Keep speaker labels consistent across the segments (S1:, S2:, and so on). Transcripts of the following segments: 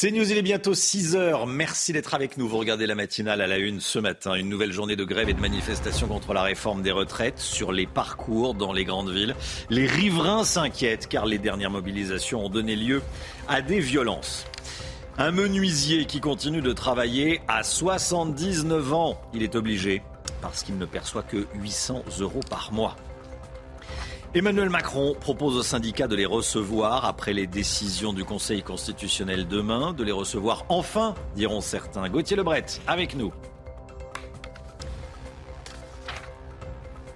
S1: C'est News, il est bientôt 6 heures. Merci d'être avec nous. Vous regardez la matinale à la une ce matin. Une nouvelle journée de grève et de manifestation contre la réforme des retraites sur les parcours dans les grandes villes. Les riverains s'inquiètent car les dernières mobilisations ont donné lieu à des violences. Un menuisier qui continue de travailler à 79 ans. Il est obligé parce qu'il ne perçoit que 800 euros par mois. Emmanuel Macron propose aux syndicats de les recevoir après les décisions du Conseil constitutionnel demain, de les recevoir enfin, diront certains. Gauthier Lebret, avec nous.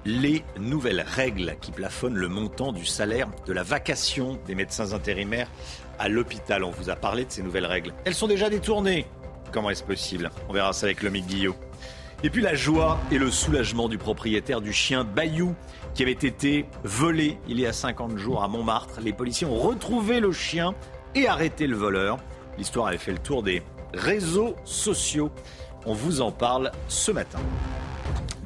S1: Les nouvelles règles qui plafonnent le montant du salaire de la vacation des médecins intérimaires à l'hôpital. On vous a parlé de ces nouvelles règles. Elles sont déjà détournées. Comment est-ce possible? On verra ça avec Lomique Guillot. Et puis la joie et le soulagement du propriétaire du chien Bayou qui avait été volé il y a 50 jours à Montmartre. Les policiers ont retrouvé le chien et arrêté le voleur. L'histoire avait fait le tour des réseaux sociaux. On vous en parle ce matin.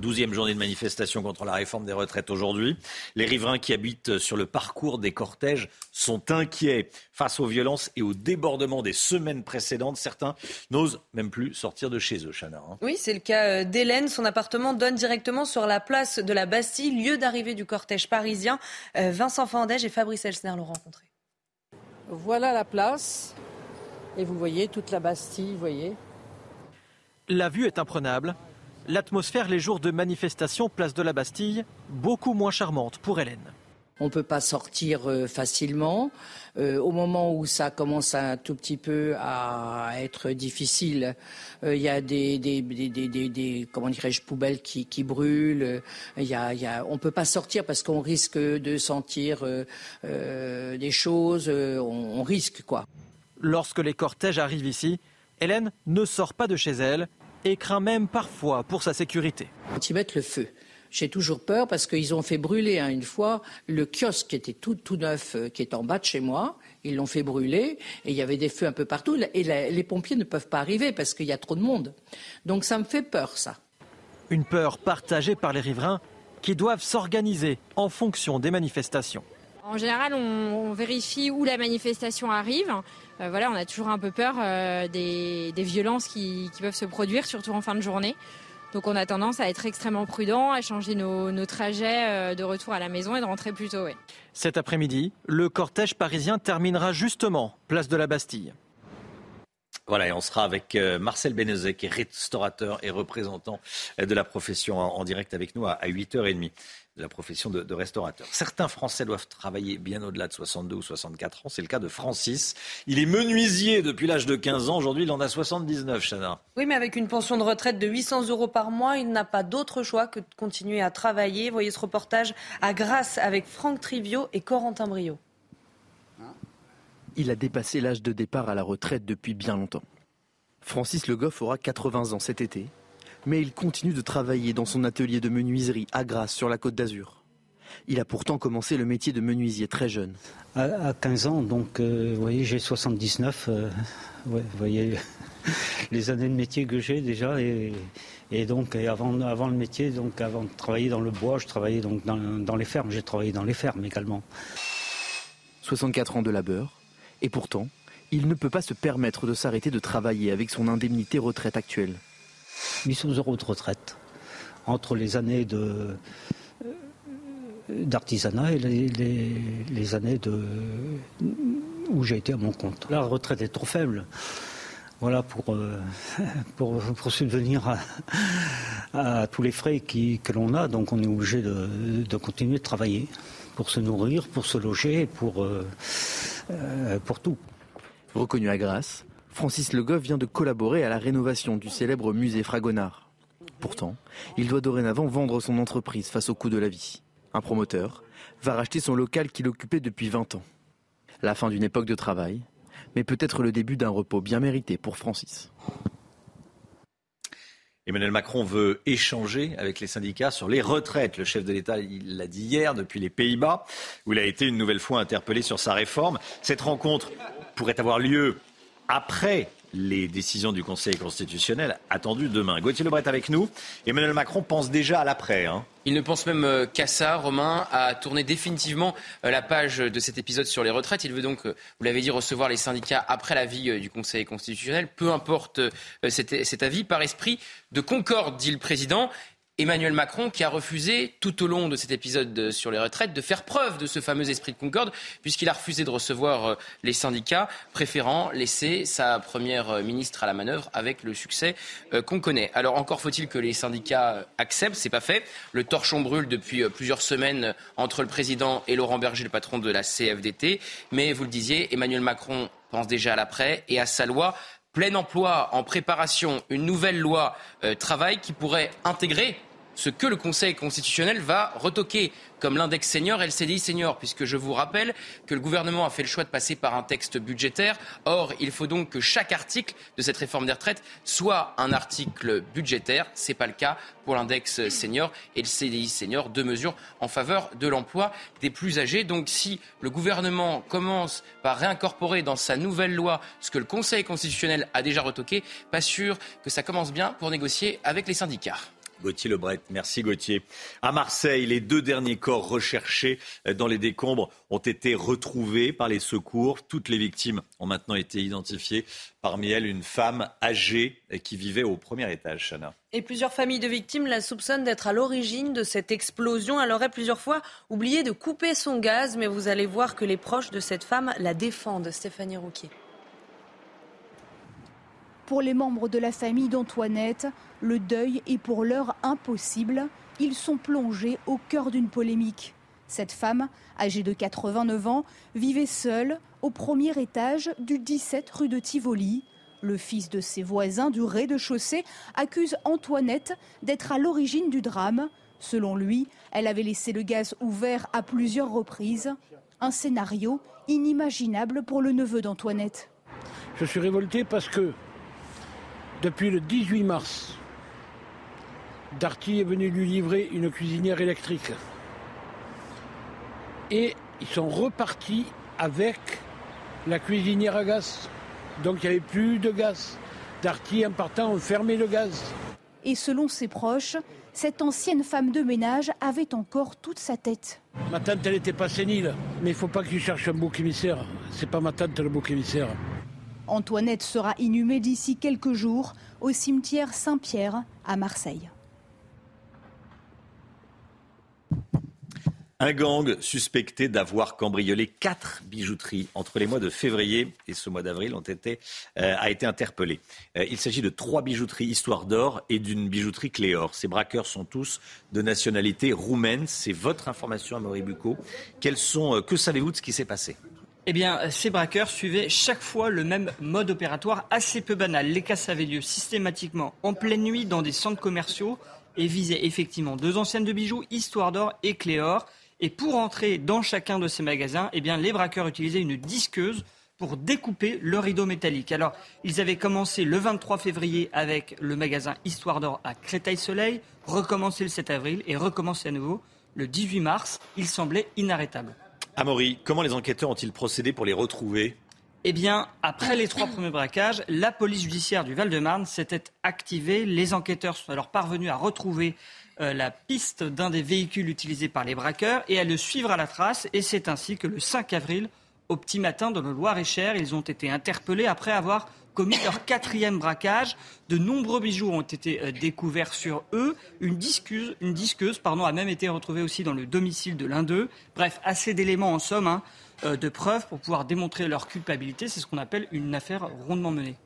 S1: Douzième journée de manifestation contre la réforme des retraites aujourd'hui. Les riverains qui habitent sur le parcours des cortèges sont inquiets face aux violences et aux débordements des semaines précédentes. Certains n'osent même plus sortir de chez eux, Chana.
S2: Hein. Oui, c'est le cas euh, d'Hélène. Son appartement donne directement sur la place de la Bastille, lieu d'arrivée du cortège parisien. Euh, Vincent Fandège et Fabrice Elsner l'ont rencontré.
S3: Voilà la place. Et vous voyez toute la Bastille, vous voyez.
S4: La vue est imprenable l'atmosphère les jours de manifestation place de la Bastille, beaucoup moins charmante pour Hélène.
S3: On ne peut pas sortir euh, facilement. Euh, au moment où ça commence un tout petit peu à être difficile, euh, il y a des, des, comment dirais-je, poubelles qui, brûlent. Il y a, on ne peut pas sortir parce qu'on risque de sentir des choses. On, on risque, quoi.
S4: Lorsque les cortèges arrivent ici, Hélène ne sort pas de chez elle et craint même parfois pour sa sécurité.
S3: Quand ils mettent le feu, j'ai toujours peur parce qu'ils ont fait brûler hein, une fois le kiosque qui était tout, tout neuf, euh, qui est en bas de chez moi. Ils l'ont fait brûler et il y avait des feux un peu partout. Et les pompiers ne peuvent pas arriver parce qu'il y a trop de monde. Donc ça me fait peur, ça.
S4: Une peur partagée par les riverains qui doivent s'organiser en fonction des manifestations.
S5: En général, on, vérifie où la manifestation arrive. Euh, voilà, on a toujours un peu peur euh, des, violences qui, peuvent se produire, surtout en fin de journée. Donc on a tendance à être extrêmement prudent, à changer nos, trajets euh, de retour à la maison et de rentrer plus tôt.
S4: Cet après-midi, le cortège parisien terminera justement place de la Bastille.
S1: Voilà, et on sera avec Marcel Benezet, qui est restaurateur et représentant de la profession en direct avec nous à 8h30 de la profession de, restaurateur. Certains Français doivent travailler bien au-delà de 62 ou 64 ans. C'est le cas de Francis. Il est menuisier depuis l'âge de 15 ans. Aujourd'hui, il en a 79, Chana.
S2: Oui, mais avec une pension de retraite de 800 euros par mois, il n'a pas d'autre choix que de continuer à travailler. Voyez ce reportage à Grasse avec Franck Trivio et Corentin Brio.
S6: Il a dépassé l'âge de départ à la retraite depuis bien longtemps. Francis Le Goff aura 80 ans cet été mais il continue de travailler dans son atelier de menuiserie à Grasse sur la côte d'Azur. Il a pourtant commencé le métier de menuisier très jeune.
S7: À, 15 ans, donc euh, vous voyez, j'ai 79. Euh, vous voyez les années de métier que j'ai déjà. Et, donc avant, avant le métier, donc avant de travailler dans le bois, je travaillais donc dans, dans les fermes. J'ai travaillé dans les fermes également.
S6: 64 ans de labeur. Et pourtant, il ne peut pas se permettre de s'arrêter de travailler avec son indemnité retraite actuelle.
S7: 800 euros de retraite entre les années de d'artisanat et les, années de, où j'ai été à mon compte. La retraite est trop faible. Voilà pour, euh, pour, subvenir à, tous les frais que l'on a. Donc on est obligé de, continuer de travailler pour se nourrir, pour se loger, pour, euh, euh, pour tout.
S6: Reconnu à Grasse, Francis Le Goff vient de collaborer à la rénovation du célèbre musée Fragonard. Pourtant, il doit dorénavant vendre son entreprise face au coût de la vie. Un promoteur va racheter son local qu'il occupait depuis 20 ans. La fin d'une époque de travail, mais peut-être le début d'un repos bien mérité pour Francis.
S1: Emmanuel Macron veut échanger avec les syndicats sur les retraites. Le chef de l'État, l'a dit hier depuis les Pays-Bas, où il a été une nouvelle fois interpellé sur sa réforme. Cette rencontre pourrait avoir lieu après les décisions du Conseil constitutionnel attendues demain. Gauthier Lebret avec nous. Emmanuel Macron pense déjà à l'après. Hein.
S8: Il ne pense même euh, qu'à ça, Romain, à tourner définitivement euh, la page de cet épisode sur les retraites. Il veut donc, euh, vous l'avez dit, recevoir les syndicats après l'avis du Conseil constitutionnel, peu importe cet avis, par esprit de concorde, dit le président. Emmanuel Macron qui a refusé tout au long de cet épisode sur les retraites de faire preuve de ce fameux esprit de concorde puisqu'il a refusé de recevoir euh, les syndicats, préférant laisser sa première euh, ministre à la manœuvre avec le succès euh, qu'on connaît. Alors encore faut-il que les syndicats acceptent, c'est pas fait. Le torchon brûle depuis plusieurs semaines entre le président et Laurent Berger, le patron de la CFDT. Mais vous le disiez, Emmanuel Macron pense déjà à l'après et à sa loi plein emploi en préparation, une nouvelle loi travail qui pourrait intégrer ce que le Conseil constitutionnel va retoquer, comme l'index senior et le CDI senior, puisque je vous rappelle que le gouvernement a fait le choix de passer par un texte budgétaire. Or, il faut donc que chaque article de cette réforme des retraites soit un article budgétaire. Ce n'est pas le cas pour l'index senior et le CDI senior, deux mesures en faveur de l'emploi des plus âgés. Donc, si le gouvernement commence par réincorporer dans sa nouvelle loi ce que le Conseil constitutionnel a déjà retoqué, pas sûr que ça commence bien pour négocier avec les syndicats.
S1: Gauthier Lebret. Merci Gauthier. À Marseille, les deux derniers corps recherchés dans les décombres ont été retrouvés par les secours. Toutes les victimes ont maintenant été identifiées. Parmi elles, une femme âgée qui vivait au premier étage, Chana.
S2: Et plusieurs familles de victimes la soupçonnent d'être à l'origine de cette explosion. Elle aurait plusieurs fois oublié de couper son gaz, mais vous allez voir que les proches de cette femme la défendent. Stéphanie Rouquier.
S9: Pour les membres de la famille d'Antoinette, le deuil est pour l'heure impossible. Ils sont plongés au cœur d'une polémique. Cette femme, âgée de 89 ans, vivait seule au premier étage du 17 rue de Tivoli. Le fils de ses voisins du rez-de-chaussée accuse Antoinette d'être à l'origine du drame. Selon lui, elle avait laissé le gaz ouvert à plusieurs reprises. Un scénario inimaginable pour le neveu d'Antoinette.
S10: Je suis révolté parce que depuis le 18 mars, Darty est venu lui livrer une cuisinière électrique. Et ils sont repartis avec la cuisinière à gaz. Donc il n'y avait plus de gaz. Darty, en partant, ont fermé le gaz.
S9: Et selon ses proches, cette ancienne femme de ménage avait encore toute sa tête.
S10: Ma tante, elle n'était pas sénile. Mais il ne faut pas que tu cherches un bouc émissaire. C'est pas ma tante, le bouc émissaire.
S9: Antoinette sera inhumée d'ici quelques jours au cimetière Saint-Pierre à Marseille.
S1: Un gang suspecté d'avoir cambriolé quatre bijouteries entre les mois de février et ce mois d'avril euh, a été interpellé. Euh, il s'agit de trois bijouteries Histoire d'Or et d'une bijouterie Cléor. Ces braqueurs sont tous de nationalité roumaine. C'est votre information, Amaury Bucco. Quels sont, euh, que savez-vous de ce qui s'est passé?
S11: Eh bien, ces braqueurs suivaient chaque fois le même mode opératoire assez peu banal. Les casses avaient lieu systématiquement en pleine nuit dans des centres commerciaux et visaient effectivement deux anciennes de bijoux, Histoire d'Or et Cléor. Et pour entrer dans chacun de ces magasins, eh bien, les braqueurs utilisaient une disqueuse pour découper le rideau métallique. Alors, ils avaient commencé le 23 février avec le magasin Histoire d'Or à Créteil-Soleil, recommencé le 7 avril et recommencé à nouveau le 18 mars. Il semblait inarrêtable.
S1: Amaury, comment les enquêteurs ont-ils procédé pour les retrouver?
S11: Eh bien, après les trois premiers braquages, la police judiciaire du Val-de-Marne s'était activée. Les enquêteurs sont alors parvenus à retrouver euh, la piste d'un des véhicules utilisés par les braqueurs et à le suivre à la trace. Et c'est ainsi que le 5 avril, au petit matin, dans le Loir-et-Cher, ils ont été interpellés après avoir commis leur quatrième braquage. De nombreux bijoux ont été euh, découverts sur eux. Une disqueuse, une disqueuse pardon, a même été retrouvée aussi dans le domicile de l'un d'eux. Bref, assez d'éléments en somme hein, euh, de preuves pour pouvoir démontrer leur culpabilité. C'est ce qu'on appelle une affaire rondement menée.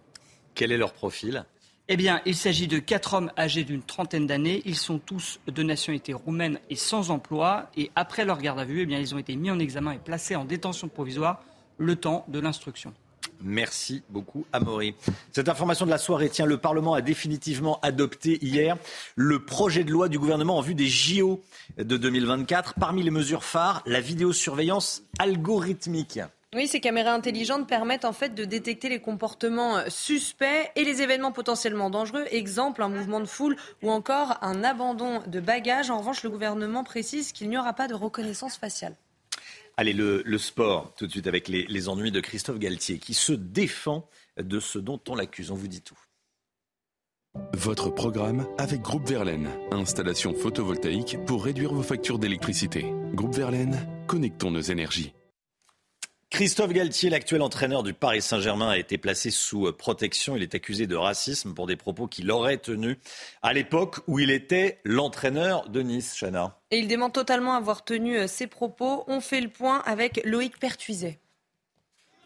S1: Quel est leur profil?
S11: Eh bien, il s'agit de quatre hommes âgés d'une trentaine d'années. Ils sont tous de nationalité roumaine et sans emploi. Et après leur garde à vue, eh bien, ils ont été mis en examen et placés en détention provisoire le temps de l'instruction.
S1: Merci beaucoup, Amaury. Cette information de la soirée, tient le Parlement a définitivement adopté hier le projet de loi du gouvernement en vue des JO de 2024. Parmi les mesures phares, la vidéosurveillance algorithmique.
S2: Oui, ces caméras intelligentes permettent en fait de détecter les comportements euh, suspects et les événements potentiellement dangereux. Exemple, un mouvement de foule ou encore un abandon de bagages. En revanche, le gouvernement précise qu'il n'y aura pas de reconnaissance faciale.
S1: Allez, le, sport, tout de suite avec les, les ennuis de Christophe Galtier, qui se défend de ce dont on l'accuse. On vous dit tout.
S12: Votre programme avec Groupe Verlaine. Installation photovoltaïque pour réduire vos factures d'électricité. Groupe Verlaine, connectons nos énergies.
S1: Christophe Galtier, l'actuel entraîneur du Paris Saint-Germain, a été placé sous euh, protection. Il est accusé de racisme pour des propos qu'il aurait tenus à l'époque où il était l'entraîneur de Nice, Chana.
S2: Et il dément totalement avoir tenu euh, ces propos. On fait le point avec Loïc Pertuiset.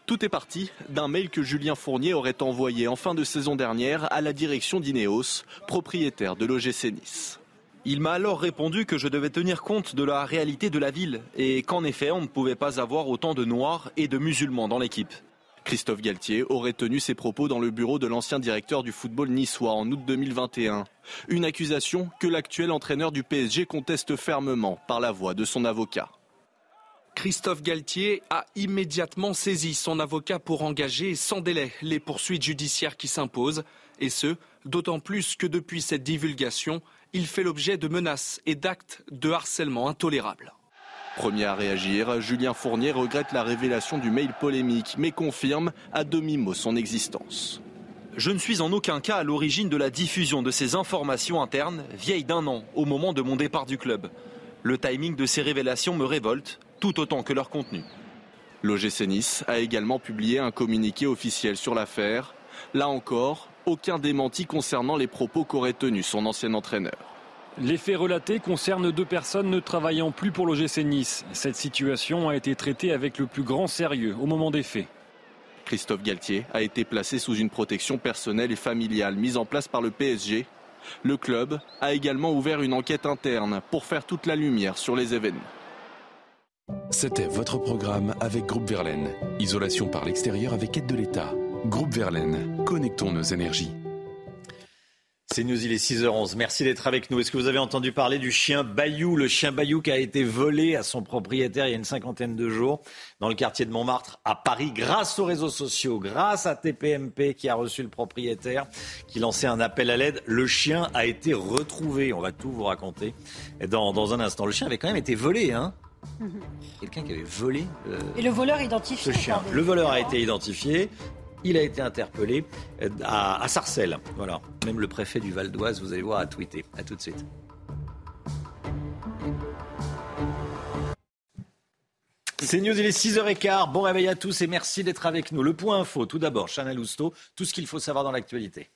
S13: Tout est parti d'un mail que Julien Fournier aurait envoyé en fin de saison dernière à la direction d'Ineos, propriétaire de l'OGC Nice. Il m'a alors répondu que je devais tenir compte de la réalité de la ville et qu'en effet on ne pouvait pas avoir autant de noirs et de musulmans dans l'équipe. Christophe Galtier aurait tenu ses propos dans le bureau de l'ancien directeur du football niçois en août 2021. Une accusation que l'actuel entraîneur du PSG conteste fermement par la voix de son avocat. Christophe Galtier a immédiatement saisi son avocat pour engager sans délai les poursuites judiciaires qui s'imposent, et ce, d'autant plus que depuis cette divulgation, il fait l'objet de menaces et d'actes de harcèlement intolérables. Premier à réagir, Julien Fournier regrette la révélation du mail polémique, mais confirme à demi-mot son existence. Je ne suis en aucun cas à l'origine de la diffusion de ces informations internes, vieilles d'un an, au moment de mon départ du club. Le timing de ces révélations me révolte, tout autant que leur contenu. L'OGC Nice a également publié un communiqué officiel sur l'affaire. Là encore, aucun démenti concernant les propos qu'aurait tenus son ancien entraîneur.
S14: Les faits relatés concernent deux personnes ne travaillant plus pour l'OGC Nice. Cette situation a été traitée avec le plus grand sérieux au moment des faits.
S13: Christophe Galtier a été placé sous une protection personnelle et familiale mise en place par le PSG. Le club a également ouvert une enquête interne pour faire toute la lumière sur les événements.
S12: C'était votre programme avec Groupe Verlaine. Isolation par l'extérieur avec aide de l'État. Groupe Verlaine, connectons nos énergies.
S1: C'est News, il est 6h11. Merci d'être avec nous. Est-ce que vous avez entendu parler du chien Bayou? Le chien Bayou qui a été volé à son propriétaire il y a une cinquantaine de jours dans le quartier de Montmartre à Paris grâce aux réseaux sociaux, grâce à TPMP qui a reçu le propriétaire, qui lançait un appel à l'aide. Le chien a été retrouvé. On va tout vous raconter dans, dans un instant. Le chien avait quand même été volé, hein? Quelqu'un qui avait volé.
S15: Euh, Et le voleur identifié.
S1: Ce chien. Le voleur a été identifié. Il a été interpellé euh, à, Sarcelles. Voilà. Même le préfet du Val d'Oise, vous allez voir, a tweeté. A tout de suite. C'est News, il est 6h15. Bon réveil à tous et merci d'être avec nous. Le point info, tout d'abord, Chanel Lousteau, tout ce qu'il faut savoir dans l'actualité.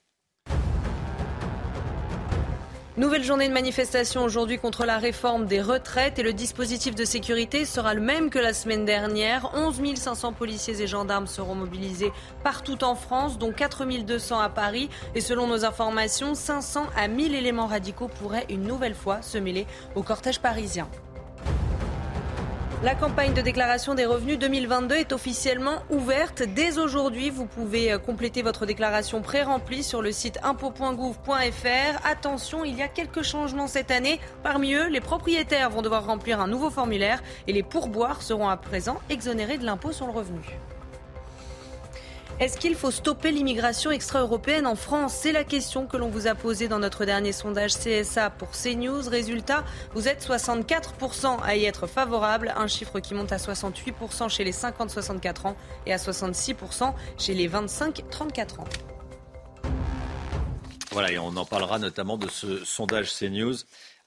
S2: Nouvelle journée de manifestation aujourd'hui contre la réforme des retraites et le dispositif de sécurité sera le même que la semaine dernière. 11 500 policiers et gendarmes seront mobilisés partout en France, dont 4 200 à Paris. Et selon nos informations, 500 à 1000 éléments radicaux pourraient une nouvelle fois se mêler au cortège parisien. La campagne de déclaration des revenus 2022 est officiellement ouverte. Dès aujourd'hui, vous pouvez euh, compléter votre déclaration pré-remplie sur le site impôt.gouv.fr. Attention, il y a quelques changements cette année. Parmi eux, les propriétaires vont devoir remplir un nouveau formulaire et les pourboires seront à présent exonérés de l'impôt sur le revenu. Est-ce qu'il faut stopper l'immigration extra-européenne en France? C'est la question que l'on vous a posée dans notre dernier sondage CSA pour CNews. Résultat, vous êtes 64% à y être favorable, un chiffre qui monte à 68% chez les 50-64 ans et à 66% chez les 25-34 ans.
S1: Voilà, et on en parlera notamment de ce sondage CNews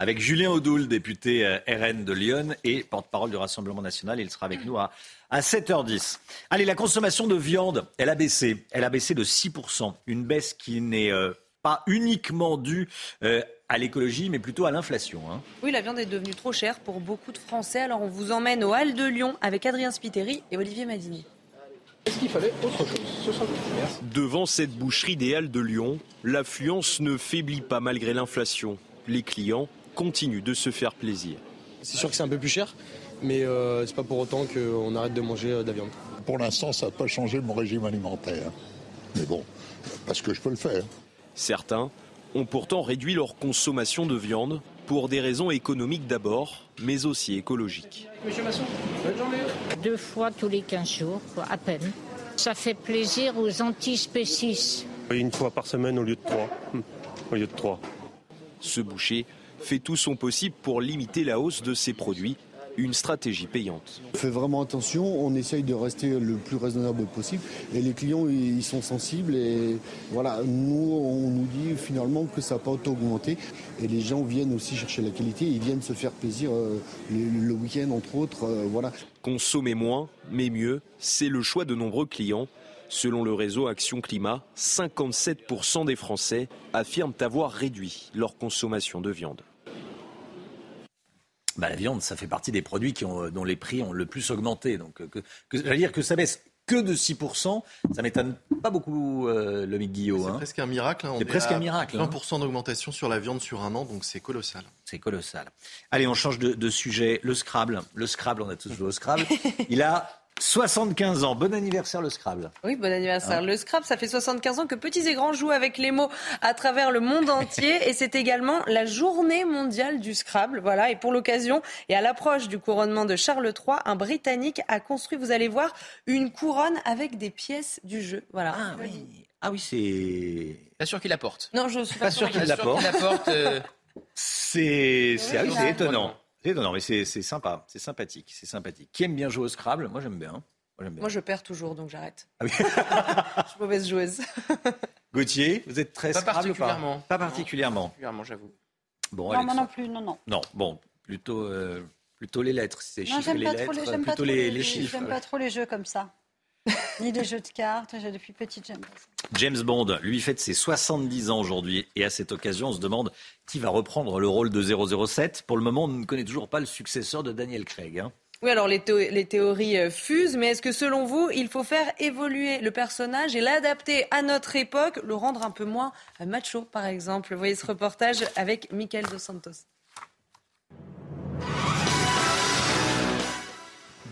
S1: avec Julien Audoul, député euh, RN de Lyon et porte-parole du Rassemblement national. Il sera avec nous à, à 7h10. Allez, la consommation de viande, elle a baissé. Elle a baissé de 6%. Une baisse qui n'est euh, pas uniquement due euh, à l'écologie, mais plutôt à l'inflation. Hein.
S2: Oui, la viande est devenue trop chère pour beaucoup de Français. Alors on vous emmène au Halles de Lyon avec Adrien Spiteri et Olivier Madini.
S16: Est-ce qu'il fallait autre chose?
S13: Devant cette boucherie des Halles de Lyon, l'affluence ne faiblit pas malgré l'inflation. Les clients continue de se faire plaisir.
S16: C'est sûr que c'est un peu plus cher, mais euh, c'est pas pour autant qu'on arrête de manger euh, de la viande.
S17: Pour l'instant, ça n'a pas changé mon régime alimentaire. Mais bon, parce que je peux le faire.
S13: Certains ont pourtant réduit leur consommation de viande pour des raisons économiques d'abord, mais aussi écologiques.
S16: Monsieur Masson, bonne journée.
S18: deux fois tous les 15 jours, à peine. Ça fait plaisir aux antispécistes.
S19: Une fois par semaine au lieu de trois. Au lieu de trois.
S20: Ce boucher fait tout son possible pour limiter la hausse de ses produits une stratégie payante.
S21: On fait vraiment attention, on essaye de rester le plus raisonnable possible et les clients ils sont sensibles et voilà, nous on nous dit finalement que ça n'a pas augmenté et les gens viennent aussi chercher la qualité, ils viennent se faire plaisir euh, le, week-end entre autres, euh, voilà.
S20: Consommer moins mais mieux, c'est le choix de nombreux clients. Selon le réseau Action Climat, 57% des Français affirment avoir réduit leur consommation de viande.
S1: Bah, la viande, ça fait partie des produits qui ont, dont les prix ont le plus augmenté. Donc, euh, que, que, dire que ça baisse que de 6%, ça m'étonne pas beaucoup, euh, le Guillaume.
S22: C'est
S1: hein.
S22: presque un miracle. Hein.
S1: C'est presque un miracle.
S22: 20% hein. d'augmentation sur la viande sur un an, donc c'est colossal.
S1: C'est colossal. Allez, on change de, de, sujet. Le Scrabble. Le Scrabble, on a tous joué au Scrabble. Il a 75 ans. Bon anniversaire le Scrabble.
S2: Oui, bon anniversaire. Hein le Scrabble, ça fait 75 ans que petits et grands jouent avec les mots à travers le monde entier et c'est également la journée mondiale du Scrabble. Voilà, et pour l'occasion et à l'approche du couronnement de Charles III, un Britannique a construit, vous allez voir, une couronne avec des pièces du jeu. Voilà.
S1: Ah oui. Ah oui, c'est
S8: Pas sûr qu'il la porte.
S2: Non, je suis pas,
S1: sûr qu'il la porte. Euh, c'est c'est étonnant. Non, mais c'est sympa, c'est sympathique, c'est sympathique. Qui aime bien jouer au Scrabble Moi, j'aime bien.
S2: Moi, je perds toujours, donc j'arrête. Ah je suis mauvaise joueuse.
S1: Gauthier, vous êtes très
S8: pas
S1: Scrabble
S8: particulièrement.
S1: Pas, pas particulièrement.
S8: Pas particulièrement, j'avoue.
S15: Bon, non, moi non plus, non, non.
S1: Non, bon, plutôt, euh, plutôt les lettres, c'est
S15: chiffres
S1: les lettres,
S15: les,
S1: plutôt les, les, chiffres.
S15: J'aime pas trop les jeux comme ça. Ni les jeux de cartes, depuis petite, j'aime
S1: James Bond, lui, fête ses 70 ans aujourd'hui. Et à cette occasion, on se demande qui va reprendre le rôle de 007. Pour le moment, on ne connaît toujours pas le successeur de Daniel Craig. Hein.
S2: Oui, alors les, les, théories euh, fusent, mais est-ce que selon vous, il faut faire évoluer le personnage et l'adapter à notre époque, le rendre un peu moins euh, macho, par exemple? Vous voyez ce reportage avec Michael Dos Santos.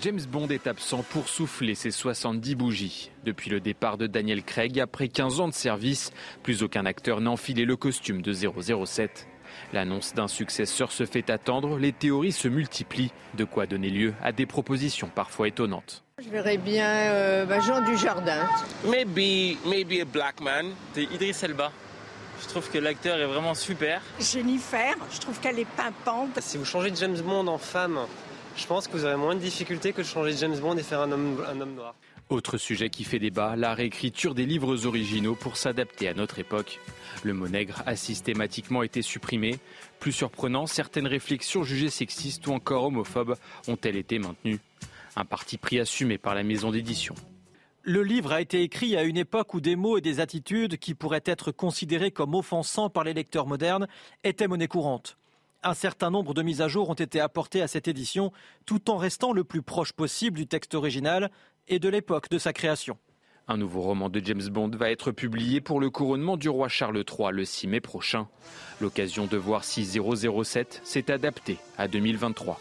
S23: James Bond est absent pour souffler ses 70 bougies. Depuis le départ de Daniel Craig, après 15 ans de service, plus aucun acteur n'a enfilé le costume de 007. L'annonce d'un successeur se fait attendre, les théories se multiplient, de quoi donner lieu à des propositions parfois étonnantes.
S24: Je verrais bien euh, bah, Jean Dujardin.
S25: Maybe, maybe a black man. C'est Idriss Elba. Je trouve que l'acteur est vraiment super.
S26: Jennifer, je trouve qu'elle est pimpante.
S27: Si vous changez James Bond en femme, je pense que vous aurez moins de difficultés que de changer James Bond et faire un homme, un homme noir.
S23: Autre sujet qui fait débat, la réécriture des livres originaux pour s'adapter à notre époque. Le mot nègre a systématiquement été supprimé. Plus surprenant, certaines réflexions jugées sexistes ou encore homophobes ont-elles été maintenues? Un parti pris assumé par la maison d'édition.
S4: Le livre a été écrit à une époque où des mots et des attitudes qui pourraient être considérés comme offensants par les lecteurs modernes étaient monnaie courante. Un certain nombre de mises à jour ont été apportées à cette édition, tout en restant le plus proche possible du texte original et de l'époque de sa création.
S23: Un nouveau roman de James Bond va être publié pour le couronnement du roi Charles III le 6 mai prochain. L'occasion de voir si 007 s'est adapté à 2023.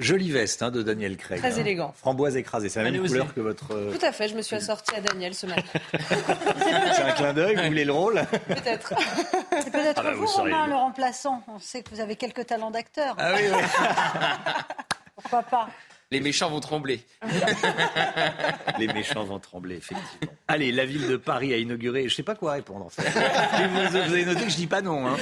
S1: Jolie veste hein, de Daniel Craig.
S2: Très
S1: hein.
S2: élégant.
S1: Framboise écrasée, c'est la même couleur que votre.
S2: Euh, Tout à fait, je me suis assortie à Daniel ce matin.
S1: c'est un clin d'œil, vous voulez le rôle?
S2: Peut-être.
S15: C'est peut-être
S1: Ah bah,
S15: vous, Romain, le remplaçant. On sait que vous avez quelques talents d'acteur.
S1: Ah oui, oui.
S15: Pourquoi pas?
S8: Les méchants vont trembler.
S1: Les méchants vont trembler, effectivement. Allez, la ville de Paris a inauguré. Je ne sais pas quoi répondre en fait. vous, vous avez noté que je dis pas non. hein.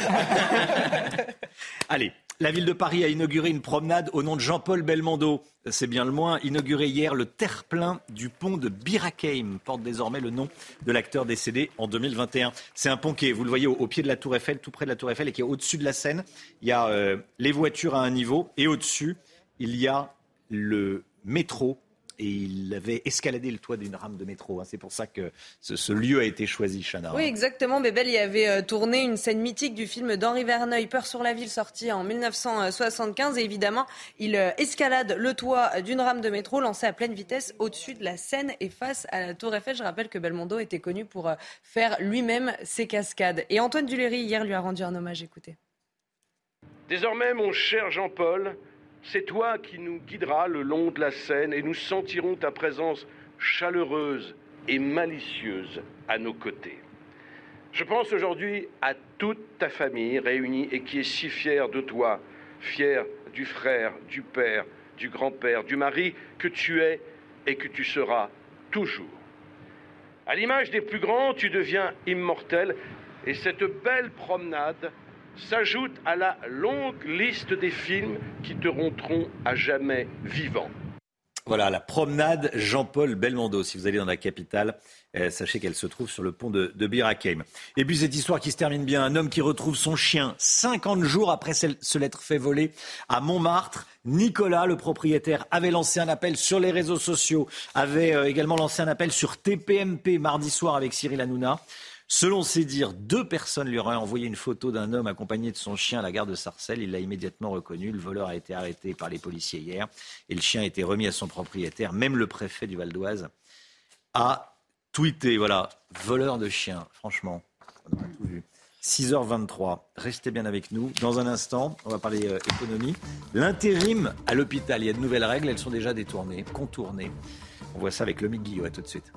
S1: Allez, la ville de Paris a inauguré une promenade au nom de Jean-Paul Belmondo. C'est bien le moins. Inauguré hier le terre-plein du pont de Birakeim porte désormais le nom de l'acteur décédé en 2021. C'est un pont qui est, vous le voyez, au, pied de la Tour Eiffel, tout près de la Tour Eiffel, et qui est au-dessus de la Seine. Il y a euh, les voitures à un niveau, et au-dessus, il y a le métro. Et il avait escaladé le toit d'une rame de métro. hein. C'est pour ça que ce, ce lieu a été choisi, Chana.
S2: Oui, exactement. Bébel y avait euh, tourné une scène mythique du film d'Henri Verneuil, Peur sur la ville, sorti en 1975. Et évidemment, il euh, escalade le toit d'une rame de métro lancée à pleine vitesse au-dessus de la Seine et face à la Tour Eiffel. Je rappelle que Belmondo était connu pour euh, faire lui-même ses cascades. Et Antoine Duléry, hier, lui a rendu un hommage. Écoutez.
S16: Désormais, mon cher Jean-Paul, c'est toi qui nous guideras le long de la Seine et nous sentirons ta présence chaleureuse et malicieuse à nos côtés. Je pense aujourd'hui à toute ta famille réunie et qui est si fière de toi, fier du frère, du père, du grand-père, du mari que tu es et que tu seras toujours. À l'image des plus grands, tu deviens immortel et cette belle promenade s'ajoute à la longue liste des films qui te rendront à jamais vivant.
S1: Voilà, la promenade Jean-Paul Belmondo. Si vous allez dans la capitale, euh, sachez qu'elle se trouve sur le pont de, de Bir Hakeim. Et puis cette histoire qui se termine bien. Un homme qui retrouve son chien 50 jours après se l'être fait voler à Montmartre. Nicolas, le propriétaire, avait lancé un appel sur les réseaux sociaux, avait euh, également lancé un appel sur TPMP mardi soir avec Cyril Hanouna. Selon ses dires, deux personnes lui auraient envoyé une photo d'un homme accompagné de son chien à la gare de Sarcelles. Il l'a immédiatement reconnu. Le voleur a été arrêté par les policiers hier et le chien a été remis à son propriétaire. Même le préfet du Val d'Oise a tweeté. Voilà, voleur de chien. Franchement, on a tout vu. 6h23, restez bien avec nous. Dans un instant, on va parler euh, économie. L'intérim à l'hôpital, il y a de nouvelles règles, elles sont déjà détournées, contournées. On voit ça avec Lomique Guillot, à tout de suite.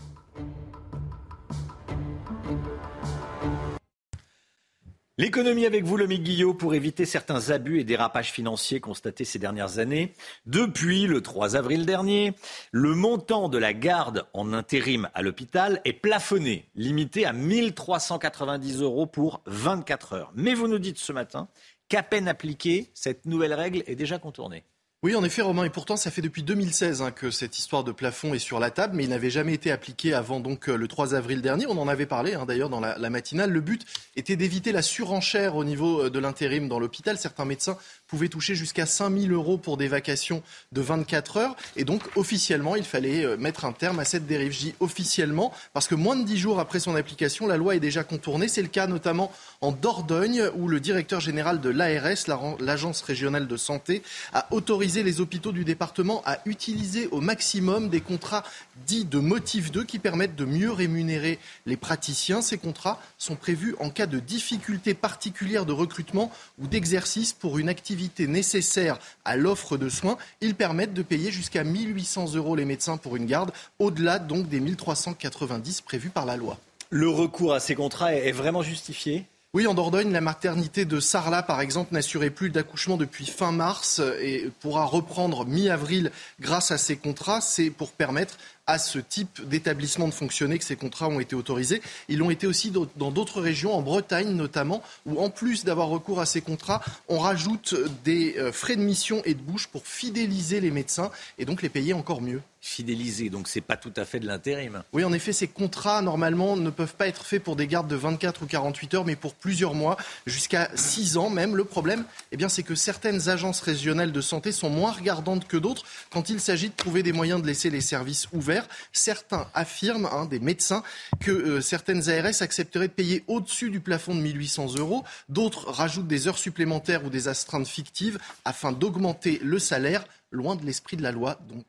S1: L'économie avec vous, Lomique Guillot, pour éviter certains abus et dérapages financiers constatés ces dernières années. Depuis le 3 avril dernier, le montant de la garde en intérim à l'hôpital est plafonné, limité à 1390 euros pour 24 heures. Mais vous nous dites ce matin qu'à peine appliquée, cette nouvelle règle est déjà contournée.
S28: Oui, en effet, Romain, et pourtant, ça fait depuis 2016 hein, que cette histoire de plafond est sur la table, mais il n'avait jamais été appliqué avant donc euh, le 3 avril dernier. On en avait parlé hein, d'ailleurs dans la, matinale. Le but était d'éviter la surenchère au niveau euh, de l'intérim dans l'hôpital. Certains médecins pouvaient toucher jusqu'à 5 000 euros pour des vacations de 24 heures. Et donc, officiellement, il fallait euh, mettre un terme à cette dérive. Je officiellement parce que moins de 10 jours après son application, la loi est déjà contournée. C'est le cas notamment en Dordogne, où le directeur général de l'ARS, l'Agence régionale de santé, a autorisé les hôpitaux du département à utiliser au maximum des contrats dits de motif 2 qui permettent de mieux rémunérer les praticiens. Ces contrats sont prévus en cas de difficultés particulières de recrutement ou d'exercice pour une activité nécessaire à l'offre de soins. Ils permettent de payer jusqu'à 1800 euros les médecins pour une garde, au-delà donc des 1390 prévus par la loi.
S1: Le recours à ces contrats est vraiment justifié?
S28: Oui, en Dordogne, la maternité de Sarlat, par exemple, n'assurait plus d'accouchement depuis fin mars et pourra reprendre mi-avril grâce à ces contrats. C'est pour permettre à ce type d'établissement de fonctionner que ces contrats ont été autorisés. Ils l'ont été aussi dans d'autres régions, en Bretagne notamment, où en plus d'avoir recours à ces contrats, on rajoute des euh, frais de mission et de bouche pour fidéliser les médecins et donc les payer encore mieux
S1: fidéliser. Donc c'est pas tout à fait de l'intérim.
S28: Oui, en effet, ces contrats normalement ne peuvent pas être faits pour des gardes de 24 ou 48 heures, mais pour plusieurs mois, jusqu'à 6 ans même. Le problème, eh bien, c'est que certaines agences régionales de santé sont moins regardantes que d'autres quand il s'agit de trouver des moyens de laisser les services ouverts. Certains affirment, hein, des médecins, que euh, certaines ARS accepteraient de payer au-dessus du plafond de 1800 euros. D'autres rajoutent des heures supplémentaires ou des astreintes fictives afin d'augmenter le salaire, loin de l'esprit de la loi donc.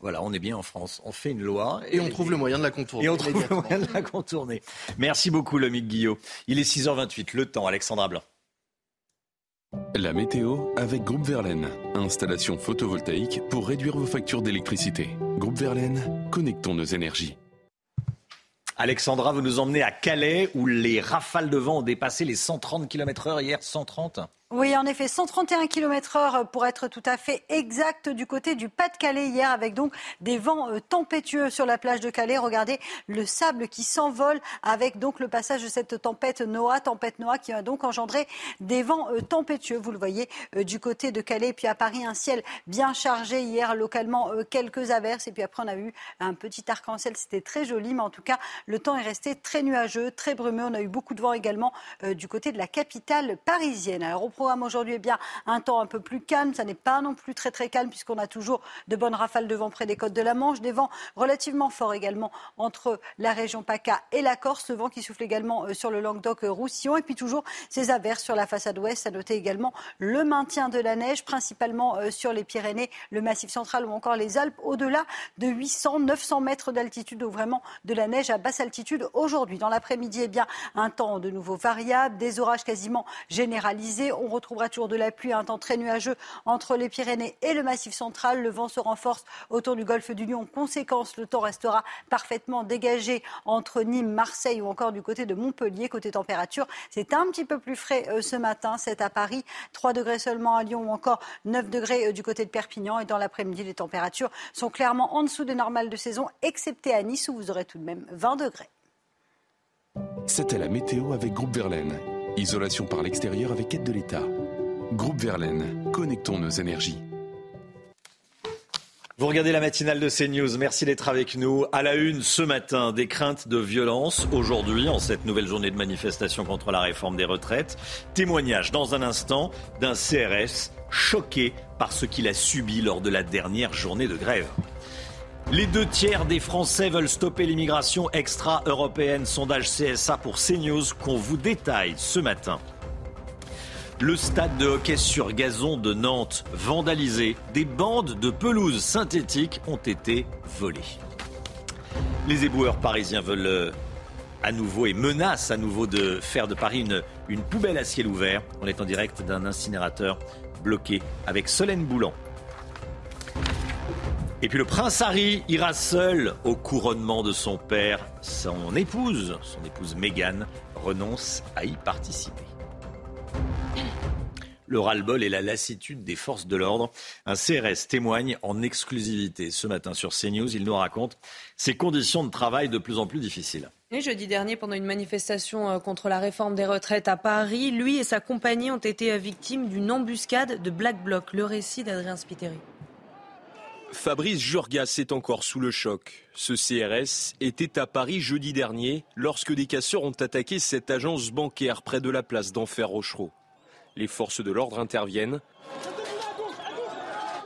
S1: Voilà, on est bien en France. On fait une loi.
S28: Et, on trouve le moyen de la contourner.
S1: Et on trouve le moyen de la contourner. Merci beaucoup, Lomique Guillot. Il est 6h28. Le temps, Alexandra Blanc.
S12: La météo avec Groupe Verlaine. Installation photovoltaïque pour réduire vos factures d'électricité. Groupe Verlaine, connectons nos énergies.
S1: Alexandra, vous nous emmenez à Calais où les rafales de vent ont dépassé les 130 km/h hier, 130
S15: oui, en effet, 131 km heure pour être tout à fait exact du côté du Pas-de-Calais hier avec donc des vents euh, tempétueux sur la plage de Calais. Regardez le sable qui s'envole avec donc le passage de cette tempête Noah, tempête Noah qui a donc engendré des vents euh, tempétueux. Vous le voyez euh, du côté de Calais. Puis à Paris, un ciel bien chargé hier, localement quelques averses. Et puis après, on a eu un petit arc-en-ciel. C'était très joli, mais en tout cas, le temps est resté très nuageux, très brumeux. On a eu beaucoup de vent également du côté de la capitale parisienne. Aujourd'hui, eh bien, un temps un peu plus calme. Ça n'est pas non plus très très calme puisqu'on a toujours de bonnes rafales de vent près des côtes de la Manche, des vents relativement forts également entre la région PACA et la Corse, ce vent qui souffle également euh, sur le Languedoc-Roussillon et puis toujours ces averses sur la façade ouest. À noter également le maintien de la neige, principalement euh, sur les Pyrénées, le Massif central ou encore les Alpes, au-delà de 800-900 mètres d'altitude ou vraiment de la neige à basse altitude aujourd'hui. Dans l'après-midi, eh bien, un temps de nouveau variable, des orages quasiment généralisés. Retrouvera toujours de la pluie, un temps très nuageux entre les Pyrénées et le Massif central. Le vent se renforce autour du golfe du Lion. Conséquence, le temps restera parfaitement dégagé entre Nîmes, Marseille ou encore du côté de Montpellier. Côté température, c'est un petit peu plus frais euh, ce matin. C'est à Paris, 3 degrés seulement à Lyon ou encore 9 degrés euh, du côté de Perpignan. Et dans l'après-midi, les températures sont clairement en dessous des normales de saison, excepté à Nice où vous aurez tout de même 20 degrés.
S12: C'était la météo avec Groupe Verlaine. Isolation par l'extérieur avec aide de l'État. Groupe Verlaine, connectons nos énergies.
S1: Vous regardez la matinale de CNews. Merci d'être avec nous. À la une ce matin, des craintes de violence aujourd'hui, en cette nouvelle journée de manifestation contre la réforme des retraites. Témoignage dans un instant d'un CRS choqué par ce qu'il a subi lors de la dernière journée de grève. Les deux tiers des Français veulent stopper l'immigration extra-européenne. Sondage CSA pour CNews qu'on vous détaille ce matin. Le stade de hockey sur gazon de Nantes vandalisé. Des bandes de pelouse synthétiques ont été volées. Les éboueurs parisiens veulent euh, à nouveau et menacent à nouveau de faire de Paris une, une poubelle à ciel ouvert. On est en direct d'un incinérateur bloqué avec Solène Boulan. Et puis le prince Harry ira seul au couronnement de son père. Son épouse, son épouse Meghan, renonce à y participer le ras-le-bol et la lassitude des forces de l'ordre. Un CRS témoigne en exclusivité ce matin sur CNews. Il nous raconte ses conditions de travail de plus en plus difficiles.
S2: Et jeudi dernier, pendant une manifestation euh, contre la réforme des retraites à Paris, lui et sa compagnie ont été victimes d'une embuscade de Black Bloc. Le récit d'Adrien Spiteri.
S20: Fabrice Jurgas est encore sous le choc. Ce CRS était à Paris jeudi dernier lorsque des casseurs ont attaqué cette agence bancaire près de la place d'Enfer Rochereau. Les forces de l'ordre interviennent.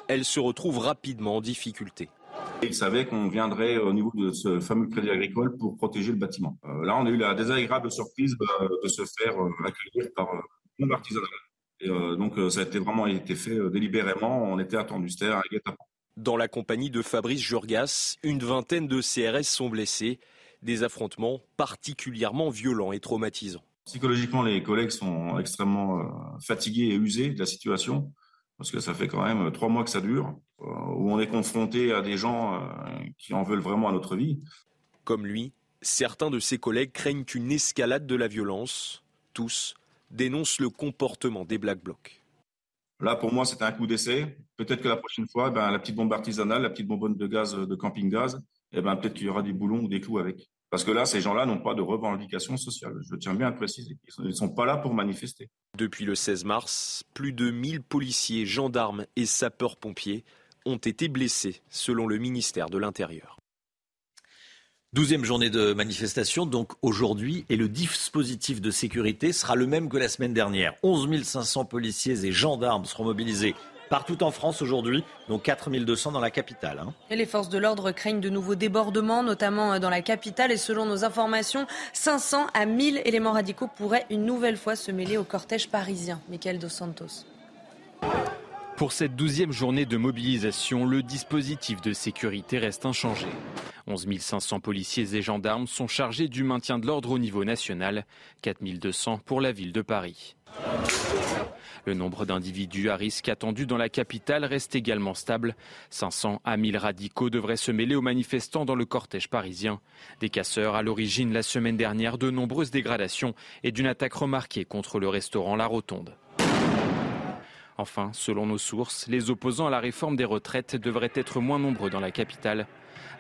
S20: Elle se retrouve rapidement en difficulté.
S29: Il savait qu'on viendrait au niveau de ce fameux crédit agricole pour protéger le bâtiment. Euh, là, on a eu la désagréable surprise de, se faire euh, accueillir par euh, artisanal. Donc, ça a été vraiment été fait délibérément. On était attendu. C'était un guet-apens.
S20: Dans la compagnie de Fabrice Jurgas, une vingtaine de CRS sont blessés. Des affrontements particulièrement violents et traumatisants.
S29: Psychologiquement, les collègues sont extrêmement euh, fatigués et usés de la situation, parce que ça fait quand même trois mois que ça dure, euh, où on est confronté à des gens euh, qui en veulent vraiment à notre vie.
S20: Comme lui, certains de ses collègues craignent une escalade de la violence. Tous dénoncent le comportement des Black Blocs.
S29: Là, pour moi, c'était un coup d'essai. Peut-être que la prochaine fois, ben, la petite bombe artisanale, la petite bonbonne de gaz de camping-gaz, eh ben, peut-être qu'il y aura des boulons ou des clous avec. Parce que là, ces gens-là n'ont pas de revendication sociale. Je tiens bien à préciser. Ils ne sont pas là pour manifester.
S20: Depuis le 16 mars, plus de 1000 policiers, gendarmes et sapeurs-pompiers ont été blessés, selon le ministère de l'Intérieur.
S1: Douzième journée de manifestation, donc aujourd'hui, et le dispositif de sécurité sera le même que la semaine dernière. 11 500 policiers et gendarmes seront mobilisés partout en France aujourd'hui, dont 4200 dans la capitale. Hein.
S2: Et les forces de l'ordre craignent de nouveaux débordements, notamment euh, dans la capitale. Et selon nos informations, 500 à 1000 éléments radicaux pourraient une nouvelle fois se mêler au cortège parisien. Michael Dos Santos.
S23: Pour cette douzième journée de mobilisation, le dispositif de sécurité reste inchangé. 11 500 policiers et gendarmes sont chargés du maintien de l'ordre au niveau national, 4 200 pour la ville de Paris. Le nombre d'individus à risque attendus dans la capitale reste également stable. 500 à 1000 radicaux devraient se mêler aux manifestants dans le cortège parisien. Des casseurs à l'origine la semaine dernière de nombreuses dégradations et d'une attaque remarquée contre le restaurant La Rotonde. Enfin, selon nos sources, les opposants à la réforme des retraites devraient être moins nombreux dans la capitale.